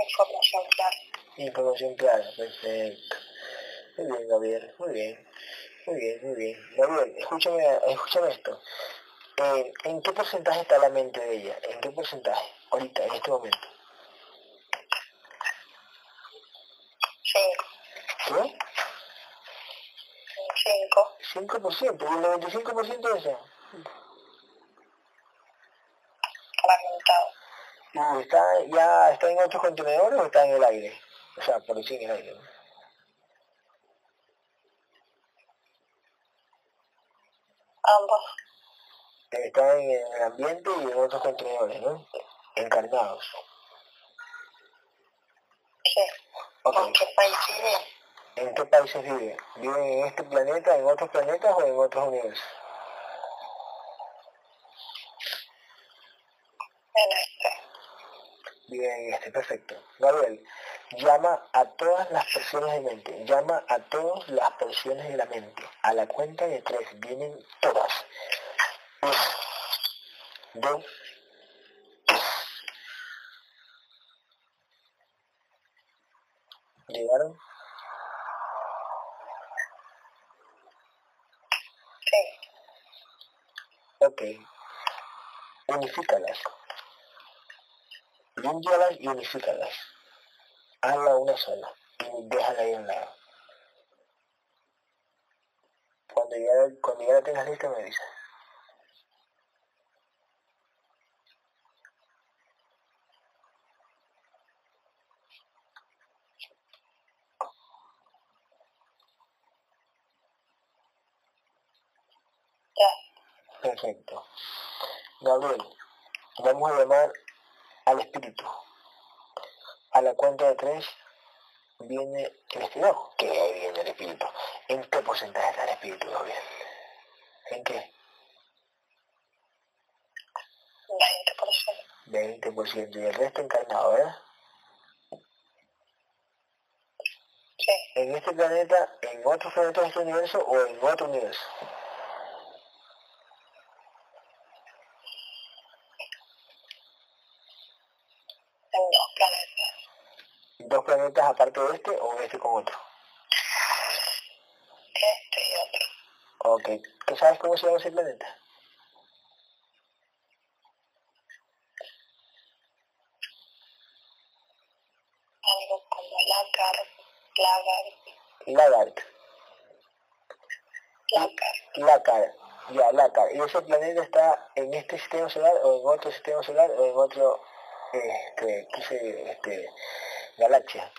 Información clara. Información clara, perfecto. Muy bien, Gabriel, muy bien. Muy bien, muy bien. Gabriel, escúchame, escúchame esto. Eh, ¿En qué porcentaje está la mente de ella? ¿En qué porcentaje? Ahorita, en este momento. Cinco. ¿Sí? Cinco. 5%, y el 95% es eso. Fragmentado. ¿Y está, ya está en otros contenedores o está en el aire? O sea, por decir en el aire. ¿no? Ambos. Está en el ambiente y en otros contenedores, ¿no? Encarnados. Sí. Ok. ¿En qué país vive? ¿En qué países vive? ¿Viven en este planeta, en otros planetas o en otros universos? En este. Viven en este, perfecto. Gabriel, llama a todas las porciones de mente, llama a todas las porciones de la mente. A la cuenta de tres, vienen todas. Una, dos. ¿Llegaron? Sí. Ok. Unifícalas. Límpialas y unifícalas. Hazla una sola y déjala ahí a un lado. Cuando ya, cuando ya la tengas lista me dices. Ya. Perfecto. Gabriel, vamos a llamar al espíritu. A la cuenta de tres viene el espíritu. que ahí viene el espíritu. ¿En qué porcentaje está el espíritu, Gabriel? ¿En qué? 20%. 20% y el resto encarnado, ¿verdad? Sí. En este planeta, en otros planetas de este universo o en otro universo. En dos planetas. Aparte de este o este con otro. Este y otro. Ok. ¿Tú sabes cómo se llama ese planeta? Algo como lácar, lagar, Lagart. lácar. Lácar. Ya, Lácar. ¿Y ese planeta está en este sistema solar o en otro sistema solar o en otro, este, qué sé, este, galaxia?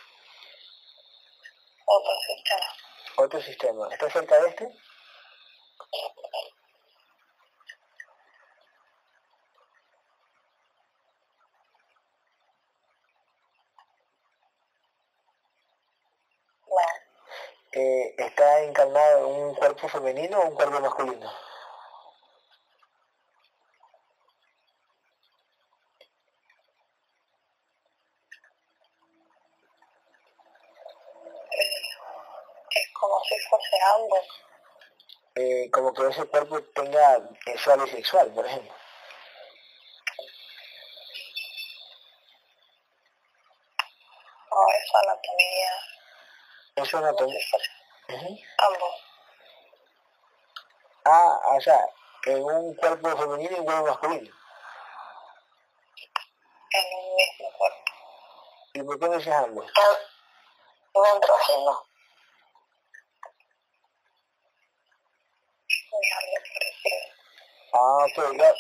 Otro sistema. Otro sistema. ¿Está cerca de este? Eh, ¿Está encarnado en un cuerpo femenino o un cuerpo masculino? En fuese ambos. Eh, como que ese cuerpo tenga sexual y sexual, por ejemplo. No, es anatomía. Eso es anatomía. Ambos. Ah, o sea, en un cuerpo femenino y un cuerpo masculino. En un mismo cuerpo. ¿Y por qué no dices ambos? Un andrógeno. Ah, ok, ya.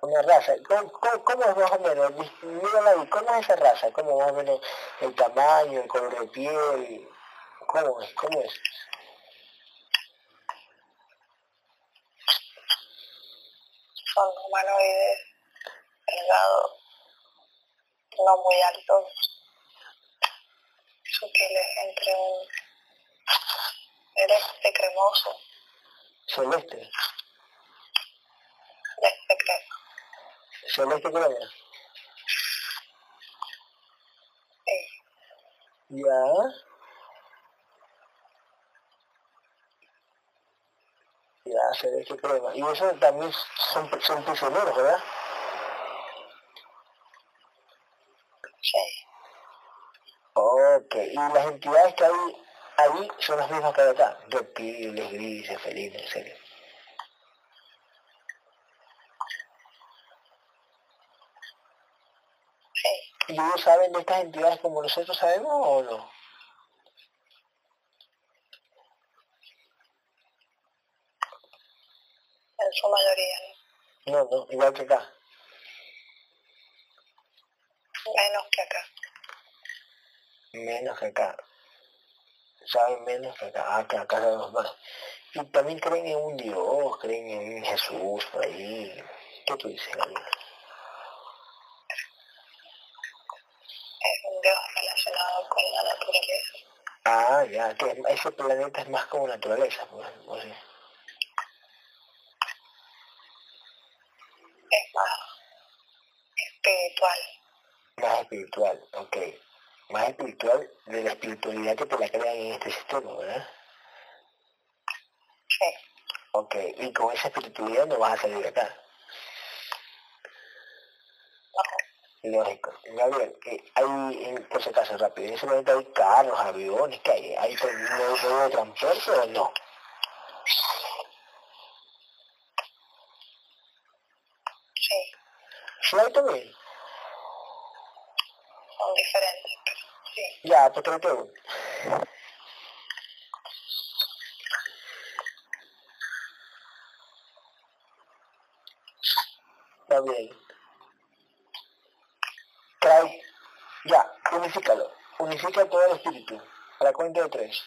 Una raza. ¿Cómo, cómo, es más o menos? Mírala ahí, ¿cómo es esa raza? ¿Cómo más o menos el tamaño, el color de piel? ¿Cómo es? ¿Cómo es? Son humanoides, delgados, no muy altos, sutiles entre un celeste cremoso. Celeste. Crema. Celeste crema. Sí. Ya. Ya, celeste crema. Y eso también son, son prisioneros, ¿verdad? Sí. Ok, y las entidades que hay ahí son las mismas que hay acá, reptiles, grises, felinos, en serio. Sí. ¿Y ellos saben de estas entidades como nosotros sabemos o no? En su mayoría, ¿no? No, no, igual que acá. Menos que acá. Menos que acá. Saben menos que acá. Ah, acá, acá sabemos más. Y también creen en un Dios, creen en Jesús, por ahí. ¿Qué tú dices? Es un Dios relacionado con la naturaleza. Ah, ya, que ese planeta es más como naturaleza, por ejemplo, sí. Es más espiritual. Más espiritual, ok. Más espiritual de la espiritualidad que te la crean en este sistema, ¿verdad? Sí. Ok, y con esa espiritualidad no vas a salir de acá. Lógico. Gabriel, hay, en, por si acaso, rápido, en ese momento hay carros, aviones, ¿qué hay? ¿Hay un medio de transporte o no? Sí. ¿Sí hay también? Son diferentes, sí. Ya, pues te lo pregunto. Está bien. Trae, ya, unifícalo. Unifica todo el espíritu. A la cuenta de tres.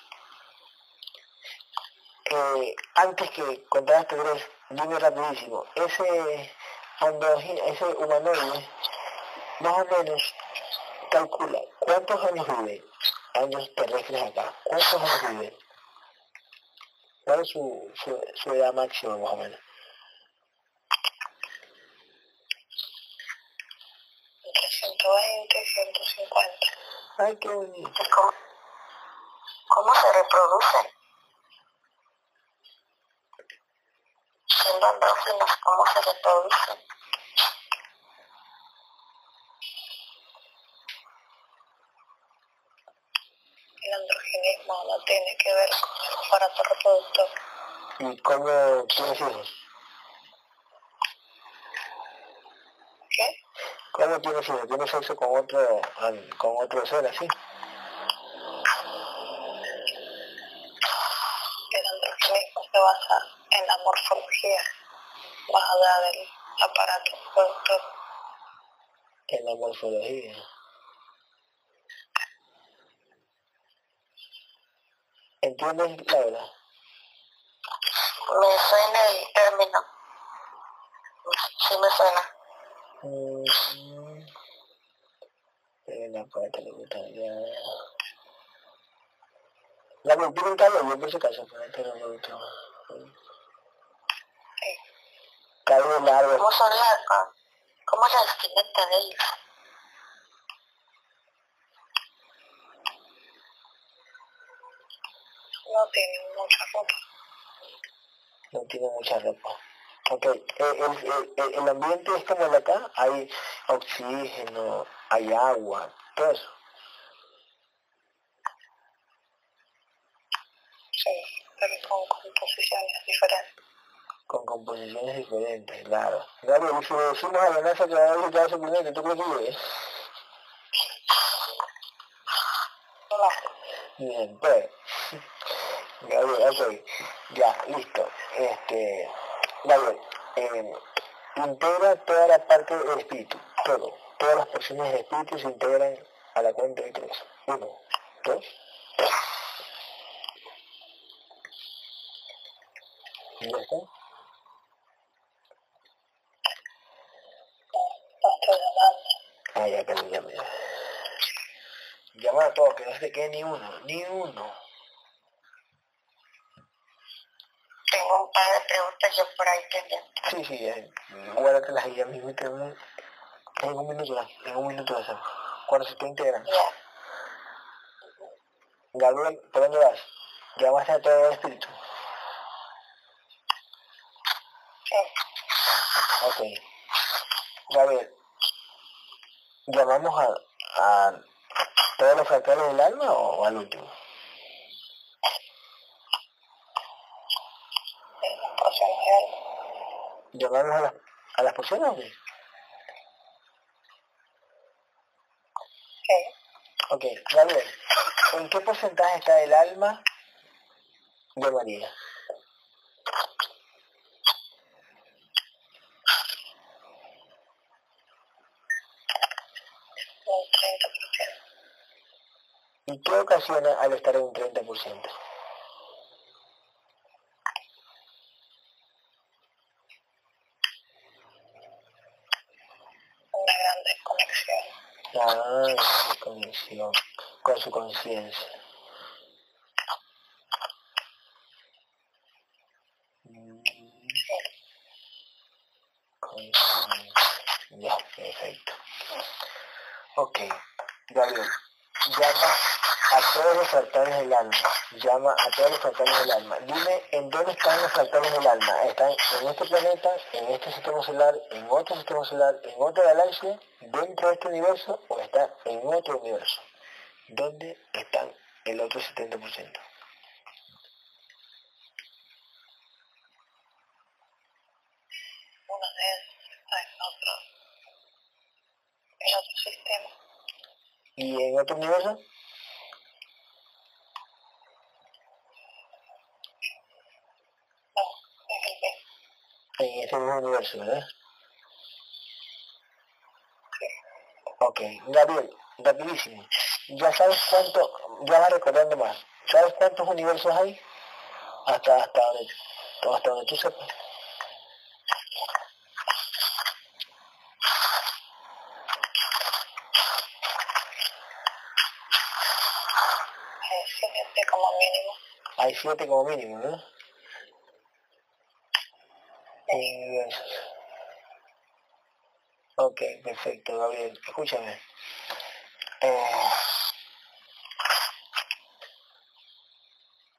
Eh, antes que contar este tres, dime rapidísimo. Ese androgino, ese humanoide, más o menos, calcula cuántos años vive, años terrestres acá, cuántos años vive. ¿Cuál es su, su edad máxima más o menos? Entre 120 y 150. Ay, qué bonito. ¿Y cómo, cómo se reproducen? Siendo andróginos, ¿cómo se reproducen? El androgenismo no tiene que ver con el aparato reproductor. ¿Y cómo hijos? ¿Qué? ¿Cómo tienes hijos? ¿Tienes sexo con otro, con otro ser así? El androgenismo se basa en la morfología, más allá del aparato reproductor. En la morfología. ¿Entiendes, Laura? Me suena el término. Sí me suena. En la parte de ya. La mentira en cabello, por si acaso, este no gustó. Sí. Cabello largo. ¿Cómo son las, cómo es la de ellos? No tiene mucha ropa. No tiene mucha ropa. Ok, eh, el, el, ambiente es como el de acá, hay oxígeno, hay agua, todo eso. Sí, pero con composiciones diferentes. Con composiciones diferentes, claro. Gabriel, si decimos a la NASA que va a visitar su planeta, ¿tú crees que? Bien, pues. Gabriel, ok. Ya, listo. Este, Gabriel, eh, integra toda la parte del espíritu, todo. Todas las porciones del espíritu se integran a la cuenta de tres. Uno, dos, tres. ¿Y ya está? Ah, ya que me llame. Llama a todos, que no se quede ni uno, ni uno. Tengo un par de preguntas yo por ahí pendiente. Sí, sí, eh, guárdatelas ahí ya mismo y tengo un, en un minuto, en un minuto de hacerlo. Cuando se te integran. Ya. Gabriel, ¿por dónde vas? ¿Llamaste a todo el espíritu? Sí. Ok. Gabriel, ¿llamamos a, a todos los fractales del alma o al último? Las porciones del alma. ¿Llamamos a, las a las porciones o qué? Sí. Ok, Gabriel, ¿en qué porcentaje está el alma de María? Un 30%. ¿Y qué ocasiona al estar en un 30%? Una gran desconexión. Ah, con su conciencia. Mm. Ya, perfecto. Ok, Gabriel, llama a todos los fractales del alma, llama a todos los fractales del alma. Dime en dónde están los fractales del alma. ¿Están en este planeta, en este sistema solar, en otro sistema solar, en otra galaxia, dentro de este universo está en otro universo? ¿Dónde están el otro 70%? Una de esas está en otro, en otro sistema. ¿Y en otro universo? No, es el. En ese mismo universo, ¿verdad? Sí. Ok, Gabriel, rapidísimo. ¿Ya sabes cuánto, ya vas recordando más, ¿sabes cuántos universos hay? Hasta, hasta, donde, hasta donde tú sepas. Es siete como mínimo. Hay siete como mínimo, ¿no? Universos. Ok, perfecto, Gabriel. Escúchame. Eh,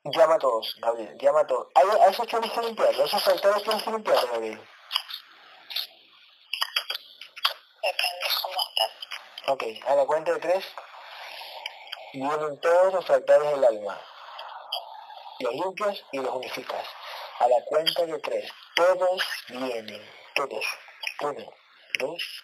llama a todos, Gabriel, llama a todos. A, a esos tienes que limpiarlo, esos factores tienes que limpiarlo, Gabriel. Depende cómo está. Ok, a la cuenta de tres vienen todos los fractales del alma. Los limpias y los unificas. A la cuenta de tres, todos vienen, todos. Uno, dos,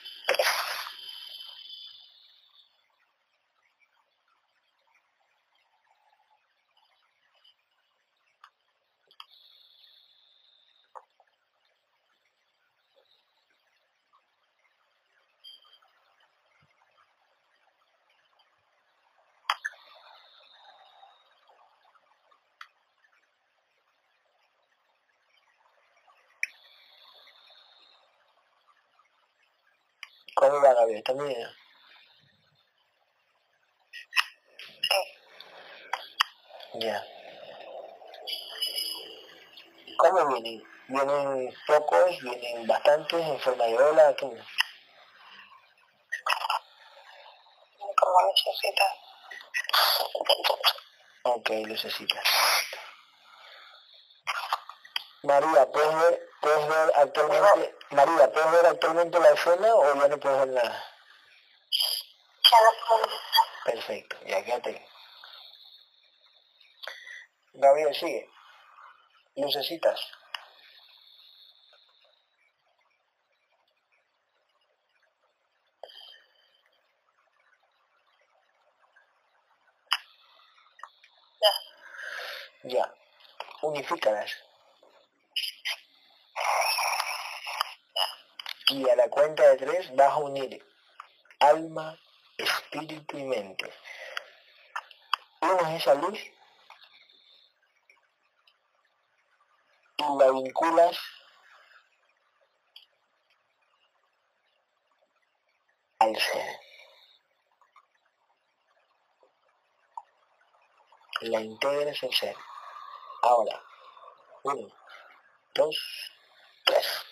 tres. ¿Cómo va Gabriel? ¿Está bien? Sí. Ya. ¿Cómo vienen? ¿Vienen pocos? ¿Vienen bastantes en forma de ola? ¿Cómo? Como necesita. Ok, lucecita. María, ¿puedes ver, puedes ver actualmente, María, ¿puedes ver actualmente la escena o ya no puedes ver nada? Perfecto, ya quédate. Gabriel, sigue. Lucecitas. Ya. Ya. Unifícalas. Y a la cuenta de tres vas a unir alma, espíritu y mente. Unes esa luz y la vinculas al ser. La integras al ser. Ahora, uno, dos, tres.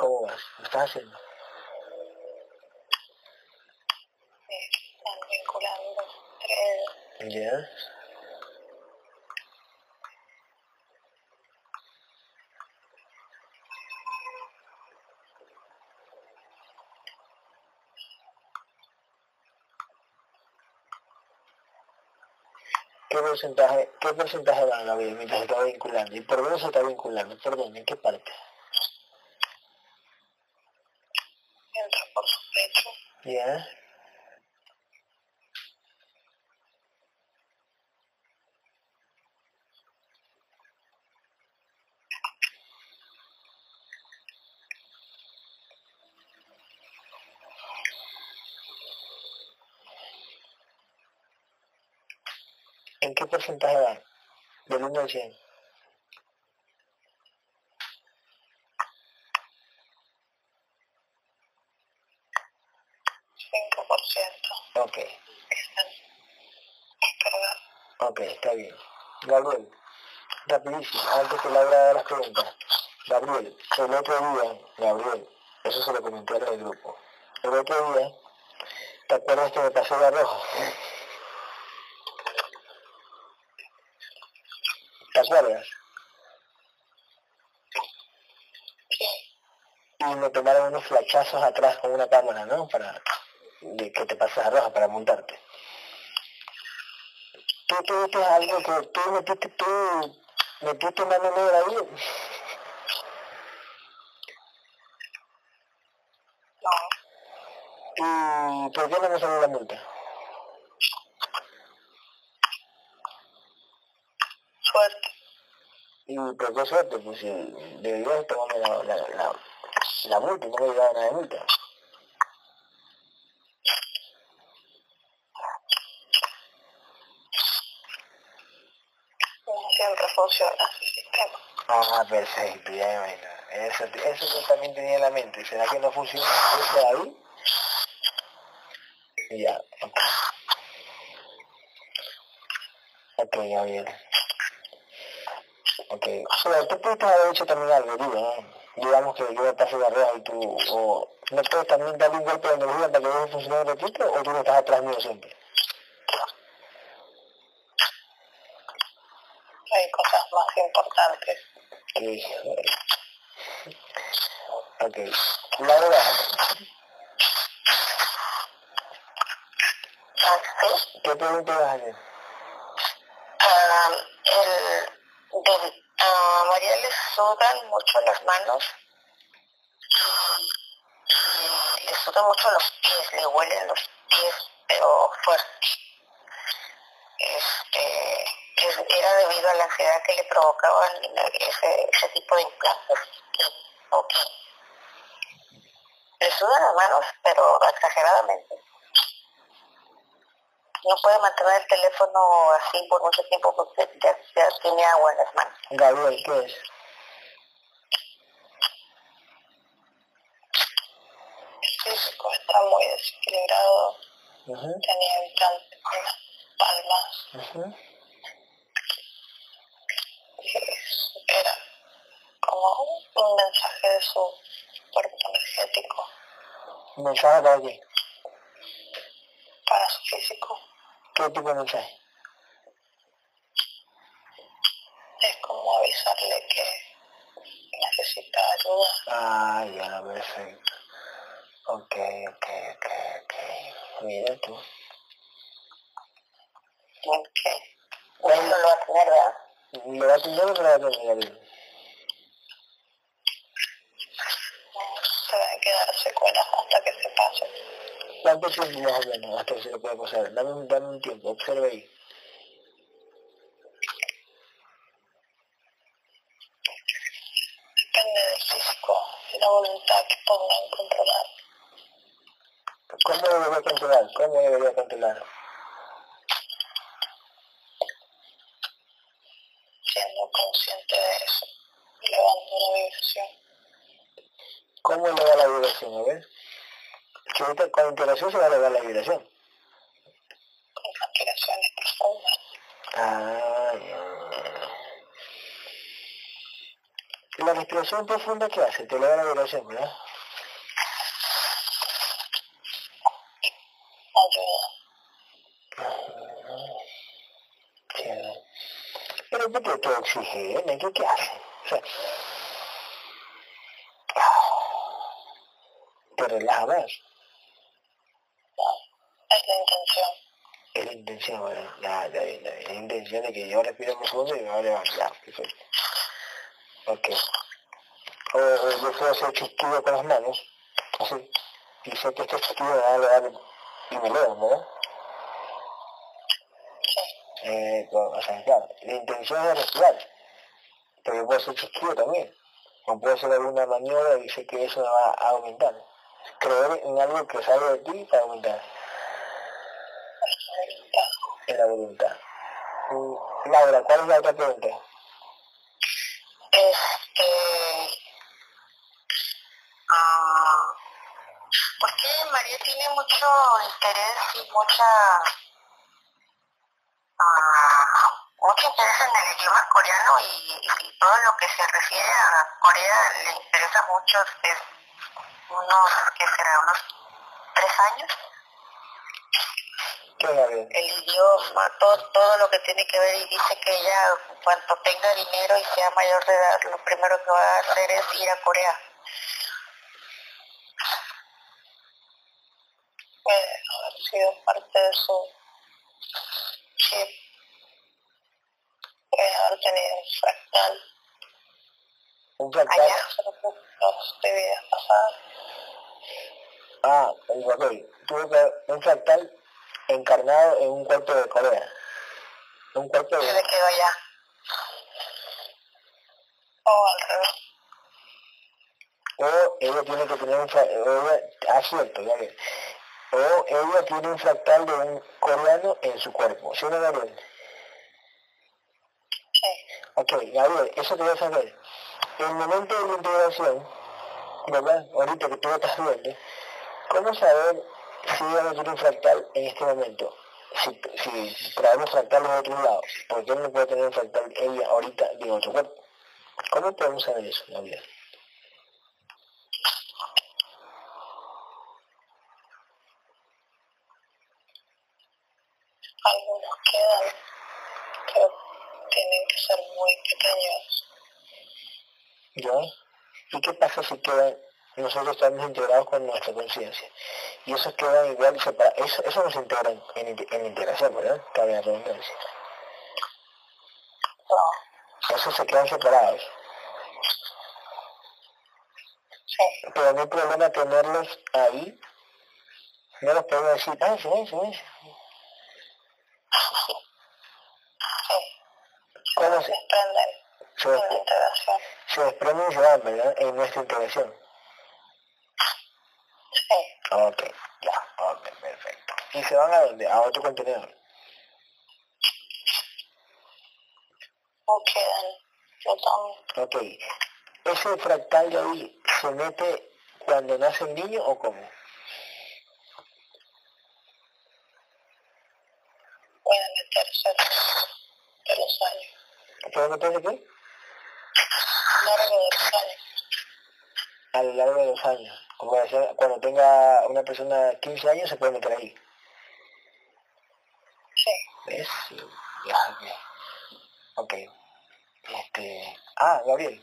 ¿Cómo vas? ¿Lo estás haciendo? Sí, están vinculando tres. Ya. ¿Qué porcentaje, qué porcentaje va Gabriel mientras se está vinculando? ¿Y por dónde se está vinculando? ¿Por dónde? ¿En qué parte? Entra por su Ya. ¿En qué porcentaje va? Del 1 al 100. Cinco por ciento. Ok, Están descargados. Gabriel, rapidísimo, antes que Laura haga las preguntas. Gabriel, el otro día, Gabriel, eso se lo comenté al grupo. El otro día, ¿te acuerdas que me pasó de rojo? ¿Te acuerdas? Y me tomaron unos flachazos atrás con una cámara, ¿no? Para que te pasas a roja para montarte. Tú tuviste algo que tú metiste, tú metiste mano negra ahí. No. ¿Y por qué no me salió la multa? Suerte. Y por qué suerte, pues si deberías tomarme la, la, la, la multa no me llegaba nada de multa. No siempre funciona ese sistema. Ah, perfecto, ya imagino. Eso, eso también tenía en la mente. ¿Será que no funciona ahí? Ya, ok. Gabriel. Ok. Pero tú puedes haber hecho también algo, ¿no? Digamos que yo me paso de arroz y tú, o no puedes también darle un golpe de energía para que deje funcionar un ratito, o tú no estás atrás mío siempre. Hay cosas más importantes. Que, ok. Laura, Así. ¿qué pregunta vas a? Ah, el, del, a María le sudan mucho las manos y, y le sudan mucho los pies, le huelen los pies, pero fuerte. Este, es- era debido a la ansiedad que le provocaban ese, ese tipo de implantes. Ok. Le sudan las manos, pero exageradamente. No puede mantener el teléfono así por mucho tiempo porque ya, ya tiene agua en las manos. Gabriel, ¿qué es? El físico está muy desequilibrado, tenía implantes en las palmas, y era como un mensaje de su cuerpo energético ¿Un mensaje para qué? para su físico. ¿Qué tipo de mensaje? Es como avisarle que necesita ayuda. Ah, ya, perfecto. Ok, ok, ok, ok. Mira tú. Ok. Eso lo va a tener, ¿verdad? ¿Lo va a tener o lo va a tener? A quedar secuelas hasta que se pase. ¿Cuánto tiempo más o menos hasta que se lo puede pasar? Dame un, dame un tiempo, observe ahí. Depende del físico y la voluntad que ponga en controlar. ¿Cómo debería controlar? ¿Cómo debería controlar? Siendo consciente de eso, elevando la vibración. ¿Cómo elevar la vibración? A ver. Ahorita con interacción se va a elevar la vibración. con respiraciones profundas. Ah, ya. La respiración profunda, ¿qué hace? Te eleva la vibración, ¿verdad? Ayuda. Sí. Pero ¿por qué te oxigena? ¿Qué, qué hace? O sea, relaja más. Es la intención. Es la intención, bueno, bien. La intención de que yo respiro profundo y me va a perfecto. Ok. O, o yo puedo hacer chasquido con las manos, así, y sé que este chasquido me va a elevar y me ¿verdad? Sí. Eh, con- o sea, claro, la intención es respirar, pero yo puedo hacer chasquido también, o puedo hacer alguna maniobra y sé que eso me va a aumentar. Creer en algo que salga de ti. Es la voluntad. en la voluntad. Laura, ¿cuál es la otra pregunta? Este. ah, porque María tiene mucho interés y mucha. ah, mucho interés en el idioma coreano y, y todo lo que se refiere a Corea le interesa mucho desde unos, ¿qué será? Unos tres años. El idioma, todo, todo lo que tiene que ver y dice que ella cuando tenga dinero y sea mayor de edad, lo primero que va a hacer es ir a Corea. Puede haber sido parte de su chip. Puede haber tenido un fractal Un fractal. allá, de vidas pasadas. Ah, ok. Tuve que un fractal encarnado en un cuerpo de Corea. Un cuerpo Se de... le quedó allá. O al revés. O ella tiene que tener un fractal... Ah, cierto, ya bien. O ella tiene un fractal de un coreano en su cuerpo. ¿Sí o no, Gabriel? Sí. Ok, Gabriel, eso te voy a saber. En el momento de la integración, ¿verdad? Ahorita que tú lo estás viendo, ¿cómo saber si ella no tiene un fractal en este momento? Si, si traemos fractales de otro lado, ¿por qué no puede tener un fractal ella ahorita de otro cuerpo? ¿Cómo podemos saber eso, Gabriel? algunos quedan, pero tienen que ser muy pequeños. ¿Ya? ¿Y qué pasa si quedan, nosotros estamos integrados con nuestra conciencia? Y esos quedan igual separados, eso, eso no se integra en, en, inte- en integración, ¿verdad? Cabe la redundancia. No, Esos se quedan separados. sí, pero no hay problema tenerlos ahí. No los podemos decir, ah, sí, sí, sí. sí. ¿Cómo Se desprenden se, la integración. Se desprenden y se van, verdad? En nuestra integración. Sí, Ok, ya, ok, perfecto. ¿Y se van a dónde? A otro contenedor. o quedan flotando. Ok. ¿Ese fractal de ahí se mete cuando nace el niño o cómo? Pueden meterse de los años, ¿Puede meterse qué? A lo largo de los años. Como decía, cuando tenga una persona 15 años se puede meter ahí. Sí. ¿Ves? Ya, ok. Este... Ah, Gabriel.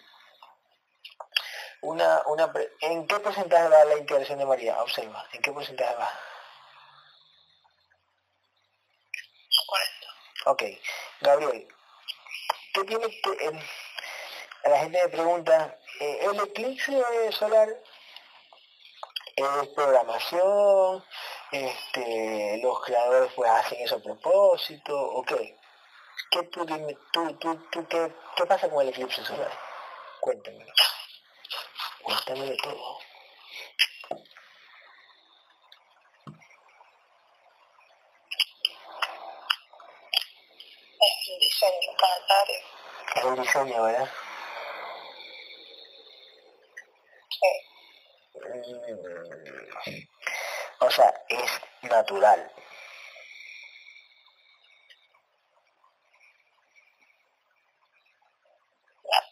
Una, una, ¿En qué porcentaje va la interacción de María? Observa, ¿en qué porcentaje va? 40. Ok. Gabriel, ¿qué tiene que... Eh, la gente me pregunta, eh, ¿el eclipse solar es programación? Este, ¿Los creadores pues hacen eso a propósito? ¿O qué? ¿Qué, tú, dime, tú, tú, tú, qué, ¿Qué pasa con el eclipse solar? Cuéntamelo. Cuéntamelo todo. Es un diseño planetario. Es un diseño, ¿verdad? Sí. Mm, o sea, es natural.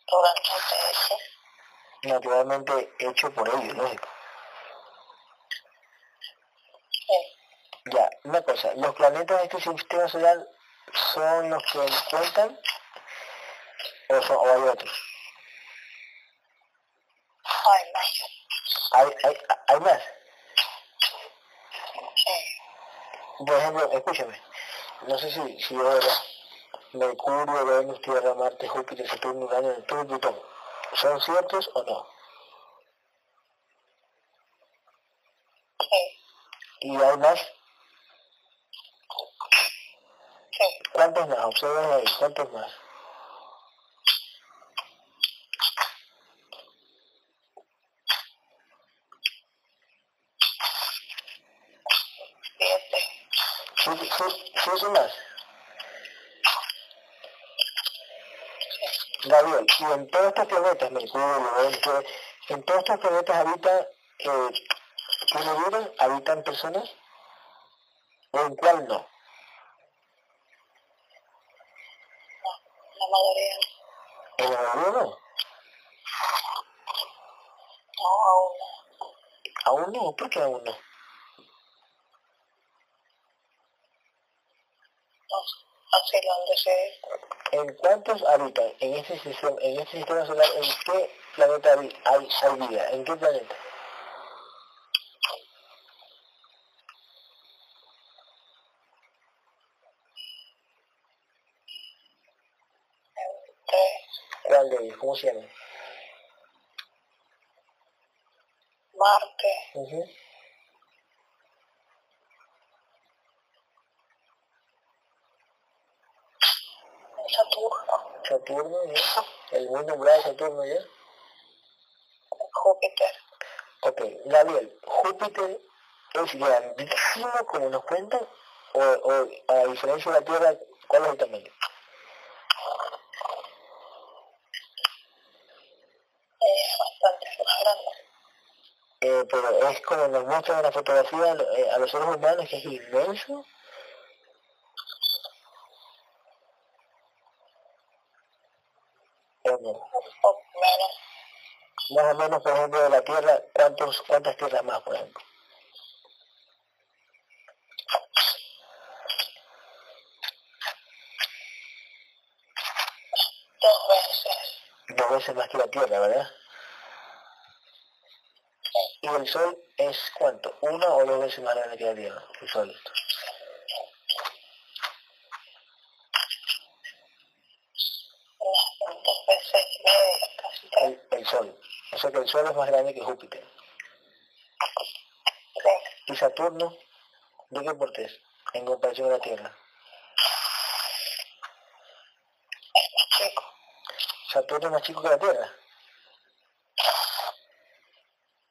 Naturalmente hecho. Naturalmente hecho por ellos, lógico. Sí. Ya, una cosa, ¿los planetas de este sistema solar son los que cuentan o, son, o hay otros? Hay más. ¿Hay, hay, hay más? Por ejemplo, escúchame, no sé si, si yo Mercurio, Venus, Tierra, Marte, Júpiter, Saturno, Urano, Neptuno Plutón, ¿son ciertos o no? Sí. ¿Y hay más? Sí. ¿Cuántos más? Observen ahí, ¿cuántos más? Siete. ¿Siete, siete más? Gabriel, y en todos estos planetas, Mercurio, todo- en todos estos planetas habitan, eh, ¿tiene vida? ¿Habitan personas? ¿O en cuál no? La mayoría ¿En la mayoría no? no, aún no. ¿Aún no? ¿Por qué aún no? No, ¿En cuántos habitan en este sistema, en este sistema solar? ¿En qué planeta hay, hay, hay vida? ¿En qué planeta? ¿Cuál de ellos? ¿Cómo se llama? Marte, Saturno, ¿ya? El muy nombrado Saturno, ¿ya? Júpiter. Ok, Gabriel, ¿Júpiter es grandísimo como nos cuentan? O, o a diferencia de la Tierra, ¿cuál es el tamaño? Eh, pero es como nos muestran en la fotografía eh, a los seres humanos que es inmenso. ¿O no? Un poco menos. Más o menos, por ejemplo, de la Tierra, ¿cuántos, ¿cuántas tierras más, por ejemplo? Dos veces. Dos veces más que la Tierra, ¿verdad? ¿Y el Sol es cuánto? ¿Una o dos veces más grande que la Tierra? El Sol. Que el Sol es más grande que Júpiter. ¿Y Saturno? ¿De qué porte es? En comparación a la Tierra. Chico. Saturno es más chico que la Tierra.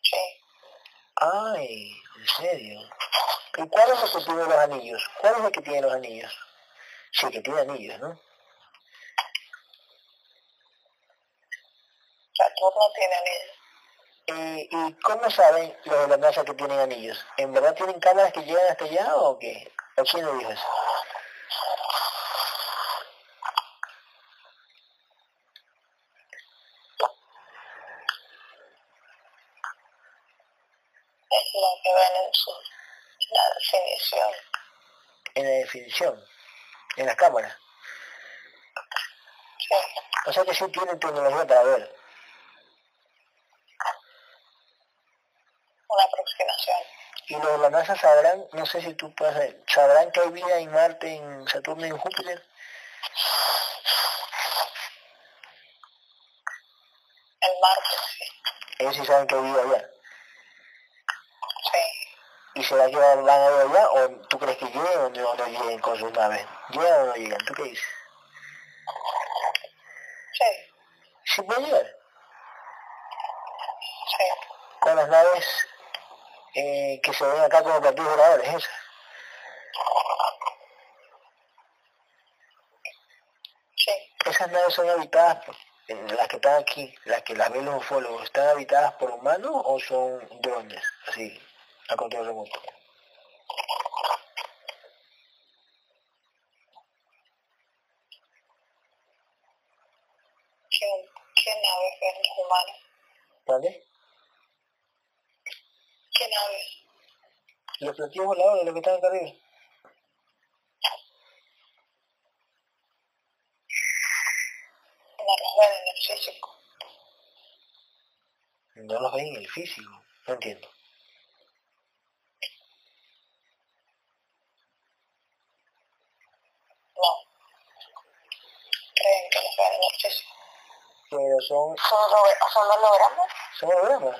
Sí. Ay, ¿en serio? ¿Y cuál es el que tiene los anillos? ¿Cuál es el que tiene los anillos? Sí, que tiene anillos, ¿no? Saturno tiene anillo. ¿Y cómo saben los de la NASA que tienen anillos? ¿En verdad tienen cámaras que llegan hasta allá o qué? ¿O quién le dijo eso? Es lo que ven en su la definición. En la definición. en las cámaras. Sí. O sea que sí tienen tecnología para ver. Una aproximación. Y los de la NASA sabrán, no sé si tú puedes sabrán que hay vida en Marte, en Saturno y en Júpiter. El Marte, sí. Ellos sí saben que hay vida allá. Sí. ¿Y será que van a ir allá o tú crees que lleguen o no, no lleguen con sus naves? ¿Llegan o no llegan? ¿Tú qué dices? Sí. ¿Sí pueden llegar? Sí. Con las naves eh, que se ven acá como platillos voladores, esas. Sí. Esas naves son habitadas, en las que están aquí, las que las ven los ufólogos, ¿están habitadas por humanos o son drones, así, a control remoto? ¿Quién, qué naves ven los humanos? ¿Vale? ¿Qué naves? Los platillos voladores, los que están acá arriba. No los ven en el físico. No los ven en el físico, no entiendo. No. Creen que los ven en el físico. Pero son, ¿Son, hologra- son hologramas? son hologramas.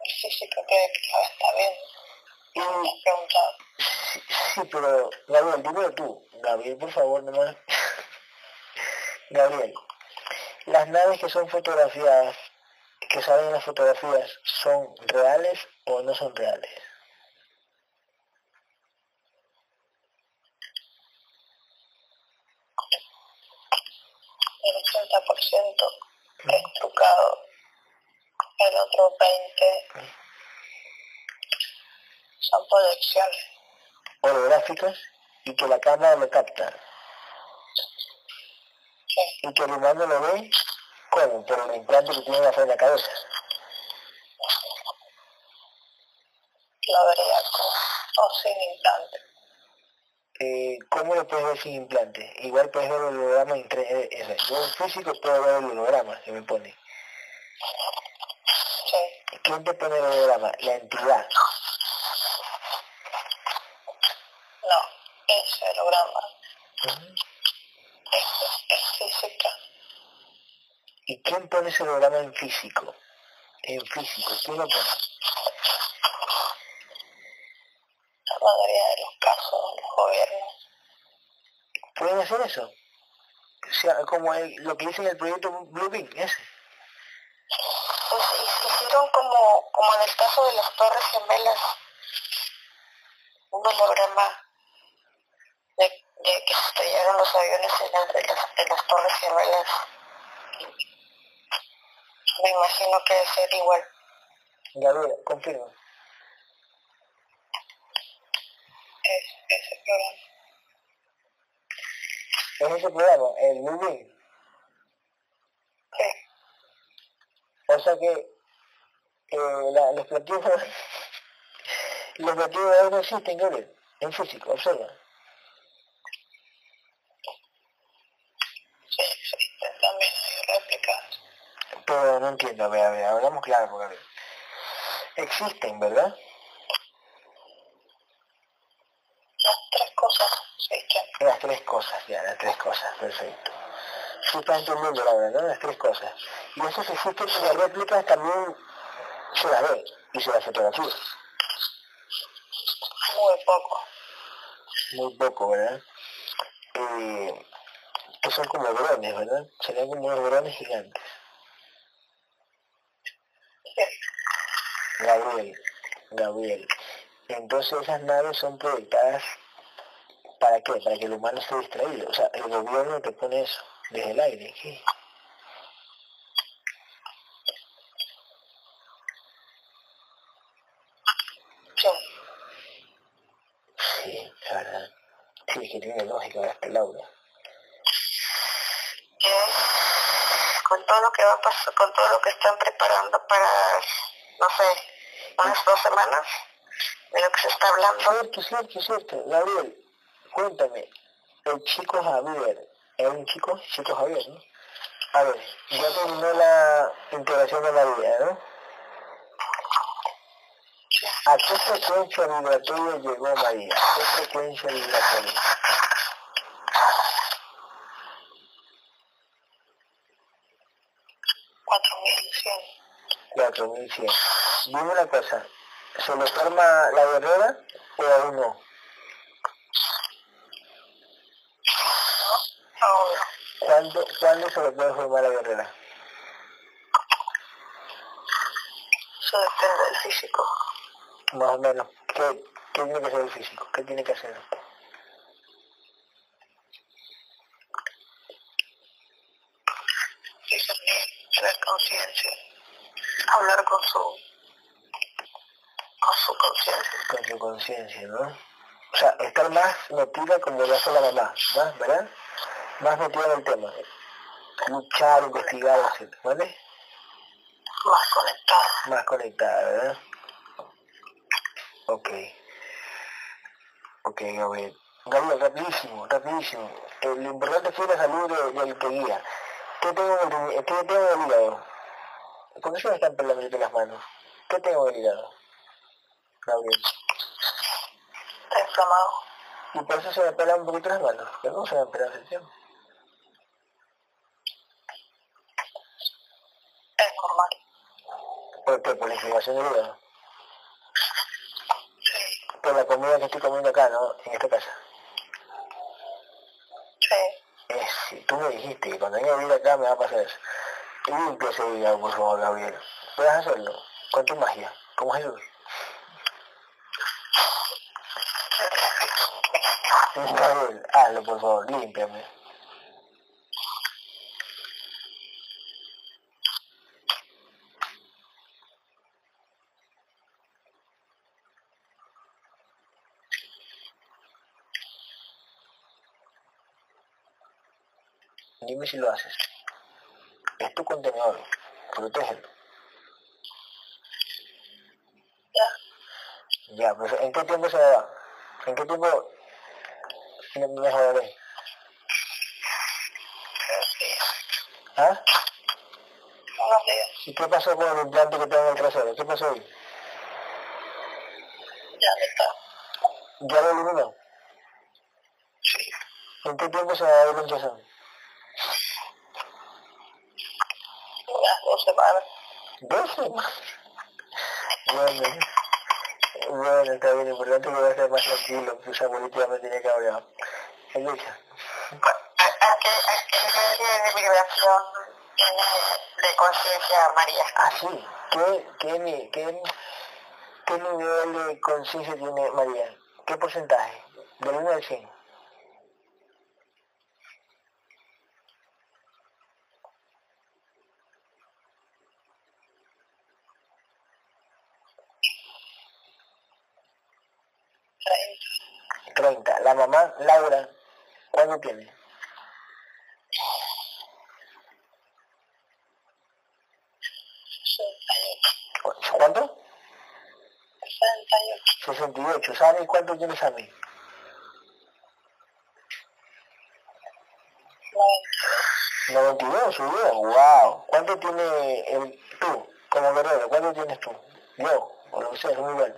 El físico cree sí, pero Gabriel, dímelo tú. Gabriel, por favor, nomás. Gabriel, las naves que son fotografiadas, que salen en las fotografías, ¿son reales o no son reales? El 80% es trucado. El otro 20% son proyecciones. Y que la cámara lo capta y que el humano lo ve ¿cómo? por el implante que tiene en la cabeza Lo vería con o sin implante. eh, ¿cómo lo puedes ver sin implante? igual puedes ver el holograma en 3D yo en físico puedo ver el holograma que me pone Sí. ¿quién te pone el holograma? la entidad No. Ese holograma es, es física. ¿Y quién pone ese holograma en físico? en físico, ¿quién lo pone? La mayoría de los casos, los gobiernos. ¿pueden hacer eso? O sea, como el- lo que dice en el proyecto Bluebeam, ese Pues hi- hicieron como, como en el caso de las Torres Gemelas, un holograma de, de que se estrellaron los aviones en, las, en las Torres Gemelas. Me imagino que debe ser igual. Gabriel, confirma Es, ese programa. es ese programa, el Bluebeam Sí, O sea que eh, la- los platillos los platillos de no existen, Gabriel, en físico, observa. Pero no entiendo, a ver, a ver, hablamos claro, Gabriel. Existen, ¿verdad? Las tres cosas existen. Las tres cosas, ya, las tres cosas, perfecto. Sí estás entendiendo, Laura, ¿no? Las tres cosas. Y eso que existen las réplicas también se las ve y se las fotografía. Muy poco. Muy poco, ¿verdad? Eh, que son como drones, ¿verdad? Serían como unos drones gigantes. Sí, Gabriel, Gabriel. Entonces esas naves son proyectadas ¿para qué? Para que el humano esté distraído. O sea, el gobierno te pone eso desde el aire. ¿qué? sí. Sí, la verdad. Sí, es que tiene lógica, ¿verdad? Laura. Con todo lo que va a pasar, con todo lo que están preparando para, no sé, unas dos semanas, de lo que se está hablando. Cierto, cierto, cierto. Gabriel, cuéntame, el chico Javier, ¿es un chico? Chico Javier, ¿no? A ver, ya terminó la integración de la vida, ¿no? ¿A qué frecuencia vibratoria llegó María? ¿Qué frecuencia vibratoria? 4100. Dime una cosa, ¿se le forma la guerrera o aún no? ¿Cuándo, ¿Cuándo se le puede formar la guerrera? Eso depende del físico. Más o menos. ¿Qué, qué tiene que hacer el físico? ¿Qué tiene que hacer? tener conciencia hablar con su con su conciencia. Con su conciencia, ¿no? O sea, estar más metida como la mamá, ¿no? ¿verdad? Más metida en el tema. Luchar, investigar. ¿Vale? Más conectada. Más conectada, ¿verdad? Ok. Ok, Gabriel. Gabriel, rapidísimo, rapidísimo. Eh, lo importante fue la salud del que guía. ¿Qué tengo, ¿Qué tengo en el hígado? ¿Por qué se me están pelando las manos? ¿Qué tengo en el hígado? Gabriel. Está inflamado. Y por eso se me pelan un poquito las manos. ¿Pero cómo se me pelado hace tiempo? Es normal. ¿Por qué? ¿Por la inflamación del hígado? Sí. Por la comida que estoy comiendo acá, ¿no? En esta casa. Sí. Es, tú me dijiste que cuando venga a vivir acá me va a pasar eso. Limpia ese hígado, por favor, Gabriel. Puedes hacerlo. Con tu magia. Como Jesús. Hazlo, por favor. Límpiame. Dime si lo haces. Es tu contenedor. Protégelo. Ya. Ya, pues ¿en qué tiempo se va? ¿En qué tiempo me mejoraré? ¿Ah? ¿Y qué pasó con el implante que tengo en el trasero? ¿Qué pasó ahí? Ya no está. ¿Ya lo eliminó? Sí. ¿En qué tiempo se va a dar la hinchazón? Unas dos semanas. ¿Dos semanas? Bueno, bueno, está bien, importante que voy a estar más tranquilo, pues abuelita me tiene cabreado. Escucha, ¿A qué, a qué nivel de vibración de conciencia María? así, ¿qué, qué, qué nivel de conciencia tiene María? ¿Qué porcentaje? ¿Del 1 al 100? Treinta. 30. La mamá, Laura, ¿cuándo tiene? Sesenta y ocho. ¿Cuánto? Sesenta y ocho. 68. ¿Sami cuánto tiene Sami? Noventa. 92, subió. Wow. ¿Cuánto tiene el, tú, como guerrero? ¿Cuánto tienes tú? Yo, o lo que sea, es muy bueno.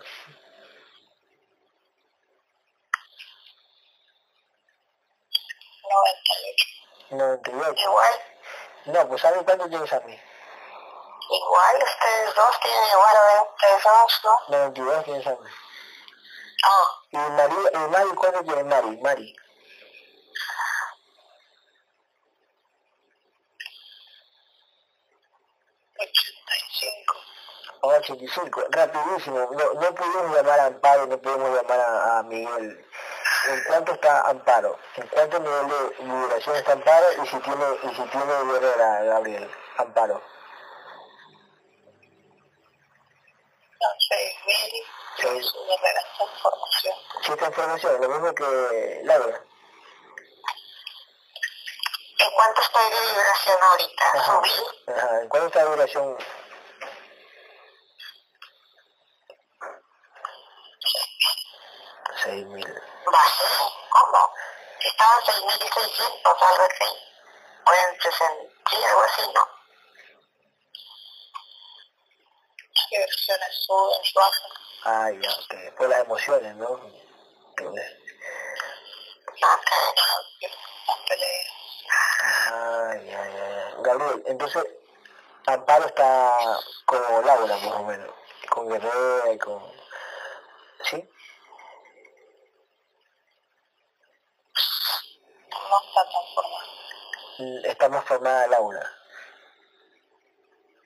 Noventa y ocho. 98. Igual, No, pues ¿sabe cuánto tiene Sami? igual ustedes dos tienen igual a ustedes dos, ¿no? 92 tiene Sami. Ah, ¿Y María, y Mari cuánto tiene Mari? Mari. ochenta y cinco. 85. Rapidísimo. No, no pudimos llamar a Amparo, no pudimos llamar a, a Miguel. ¿En cuánto está Amparo? ¿En cuánto nivel de vibración está Amparo? Y si tiene, y si tiene guerrera, Gabriel. Amparo. Seis mil. Seis. Transformación. Si esta información, lo mismo que Laura. ¿En cuánto estoy de vibración ahorita? Ajá. ¿Subí? Ajá. ¿En cuánto está la vibración? 6.000. ¿Cómo? Estaban 6.600 algo así. O en 60, sí, algo así, ¿no? ¿Qué versiones suben, bajan? Ah, ya, ok. Por las emociones, ¿no? Entonces, Ah, ya, ya, ya. Gabriel, entonces, Amparo está como Laura, más o menos. Con Guerrera y con... ¿Sí? No está tan formada. Está más formada Laura.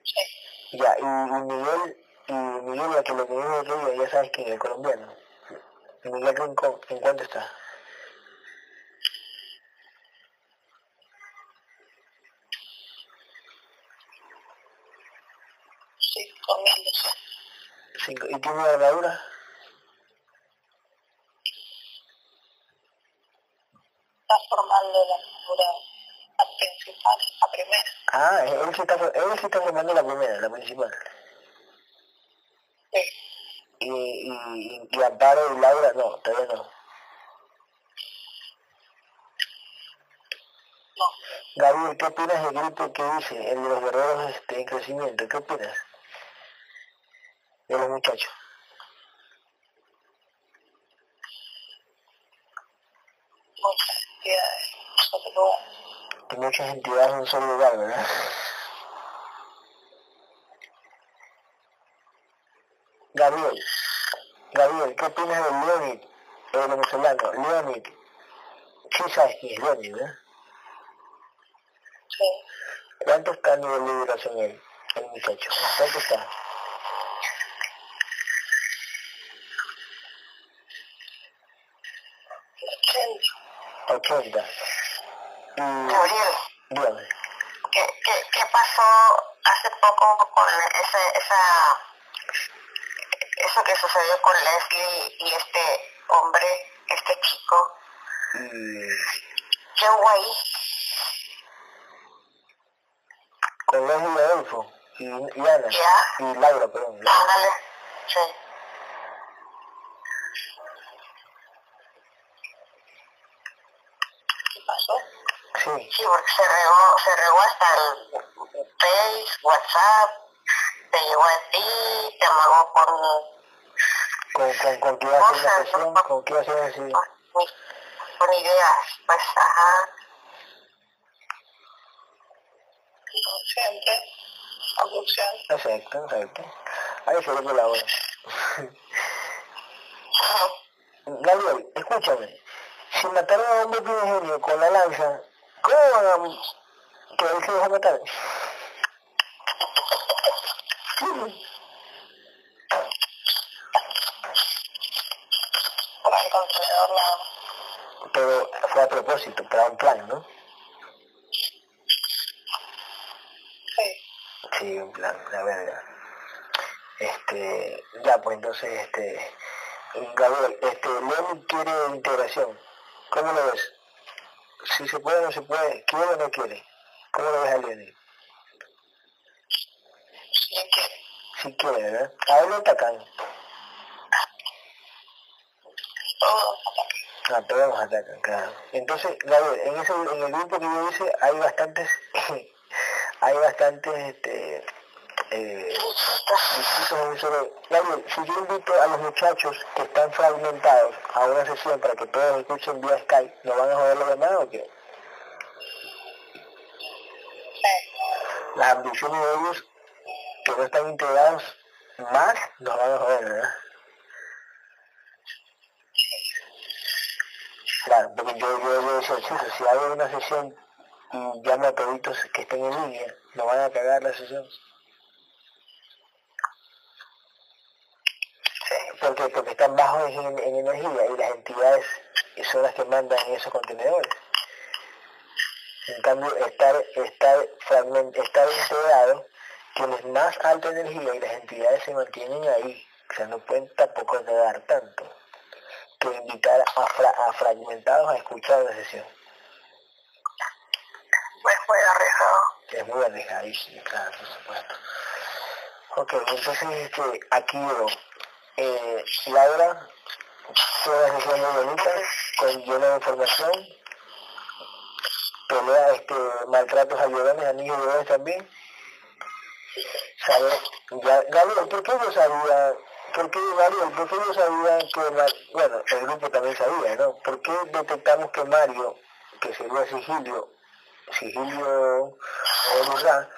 Sí. Ya, y, y Miguel, y Miguel, la que lo que viene de ella, ya sabes que el colombiano. Miguel Rincón, ¿en cuánto está? Cinco mil. ¿Y tiene armadura? Está formando la figura principal, la primera. Ah, él sí está, él sí está formando la primera, la principal. Sí. Y, y, y Amparo y Laura, no, todavía no. No. Gabriel, ¿qué opinas del grupo que dice, el de los guerreros este, en crecimiento? ¿Qué opinas? De los muchachos. Muchas entidades, muchas entidades en un solo lugar, ¿verdad? Gabriel, Gabriel, ¿qué opinas de Leonid, el venezolano? Leonid, sí sabes quién es Leonid, ¿verdad? Sí. ¿Cuánto está a nivel de vibración él, el muchacho? ¿Cuánto está? 80. Y, Gabriel, dígame, ¿qué, qué, qué pasó hace poco con ese, esa, eso que sucedió con Leslie y este hombre, este chico? y ¿Qué hubo ahí? con Leslie Adolfo, y, y Ana, ¿Ya? y Laura, perdón. Ándale. Sí. ¿Qué pasó? Sí, porque se regó, se regó hasta el Face, WhatsApp, te llegó a ti, te amagó con, con, con, con que iba a hacer una sesión, con que iba a hacer así. con, con ideas, pues, ajá. Siempre, abducción. Exacto, exacto. Ahí se ve la hora. Gabriel, escúchame. Si mataron a un hombre primigenio con la lanza, ¿cómo van a que él se deja matar? Por el contenedor nada más. Pero fue a propósito, para un plan, ¿no? Sí. Sí, un plan, la verga. Este, ya, pues entonces, este, Gabriel, este, León quiere integración. ¿Cómo lo ves? Si se puede o no se puede, ¿quiere o no quiere? ¿Cómo lo ves a León? Sí, que Si quiere, ¿verdad? A él lo atacan. todos Ah, todos nos atacan, claro. Entonces, Gabriel, en, ese, en el grupo que yo hice hay bastantes, hay bastantes, este, eh, un solo- Gabriel, si yo invito a los muchachos que están fragmentados a una sesión para que todos escuchen vía Skype, ¿nos van a joder los demás o qué? Las ambiciones de ellos que no están integrados más nos van a joder, ¿verdad? Claro, porque yo, yo, yo decía, "Chuzo, si hago una sesión y llamo a toditos que estén en línea, nos van a cagar la sesión. Porque, porque están bajos en, en energía y las entidades son las que mandan en esos contenedores. En cambio, estar, estar, fragment, estar integrado, tienes más alta energía y las entidades se mantienen ahí. O sea, no pueden tampoco negar tanto que invitar a, fra- a fragmentados a escuchar la sesión. Pues fue arriesgado. Es muy arriesgadísimo, claro, por supuesto. Ok, entonces este, aquí veo, eh, Laura, Todas sesión muy bonitas, con llena de información. Pelea, este, maltratos a llorones, a niños llorones también. ¿Sabes? Gabriel, ¿por qué yo sabía ¿Por qué, Mario, por qué yo sabía que, bueno, el grupo también sabía, ¿no? ¿Por qué detectamos que Mario, que sería Sigilio, Sigilio Luján,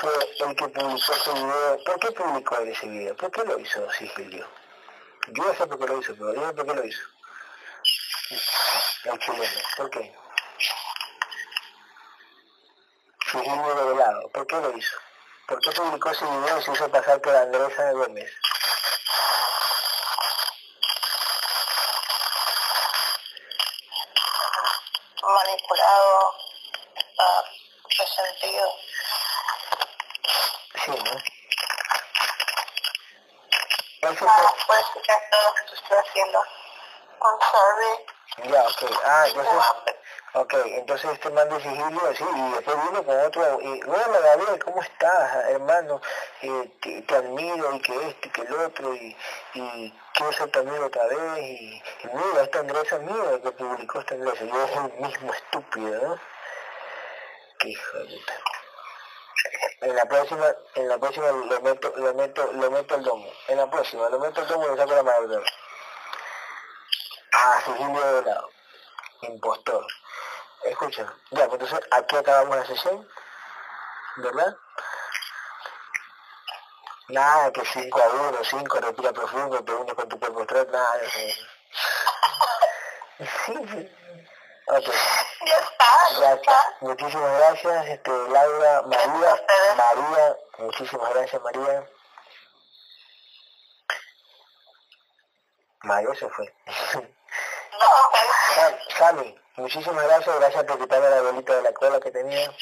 fue el que publicó ese video? ¿Por qué publicó ese video? ¿Por qué lo hizo Sigilio? Yo sé por qué lo hizo, pero dime por qué lo hizo. El chileno, ¿por qué? Sigilio revelado, ¿por qué lo hizo? ¿Por qué publicó ese video y se hizo pasar por Andrés Gómez? manipulado, uh, resentido. ¿No? Ah, puedes escuchar todo lo que tú estás haciendo. I'm sorry. Ya, ok. Ah, entonces... Ok, entonces este man de sigilio, sí, y después vino con otro, y bueno Gabriel, ¿cómo estás, hermano? Eh, te, admiro, y que este, y que el otro, y, y quiero ser tu amigo otra vez, y, mira, esta Andresa mira que publicó esta Andresa, yo es el mismo estúpido, ¿no? Qué hijo de puta. En la próxima, en la próxima lo meto, lo meto, lo meto el domo. En la próxima, lo meto el domo y le saco la madre. Ah, sigilio de lado. Impostor. Escucha, ya, pues entonces aquí acabamos la sesión, ¿verdad? Nada, que 5 a 1, 5, respira profundo, te unes con tu cuerpo astral, nada de eso. Sí, Ok. Ya está, ya está. Muchísimas gracias, este, Laura, María, María, muchísimas gracias, María. María se fue. No, Sammy, Muchísimas gracias, gracias por quitarme la bolita de la cola que tenía.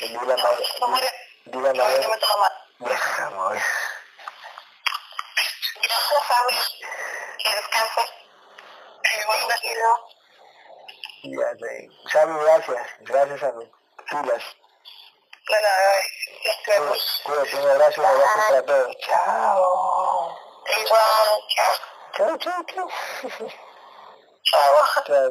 Dile a María. Dile a María. Déjame Gracias, Sammy. Que descanse. Ya sé. Sammy, gracias. Gracias, Sammy. Filas. No, no, no. Cuídate, un abrazo, un abrazo para todos. Chao. Igual, chao. Chao, chao, chao. Chao. Chao,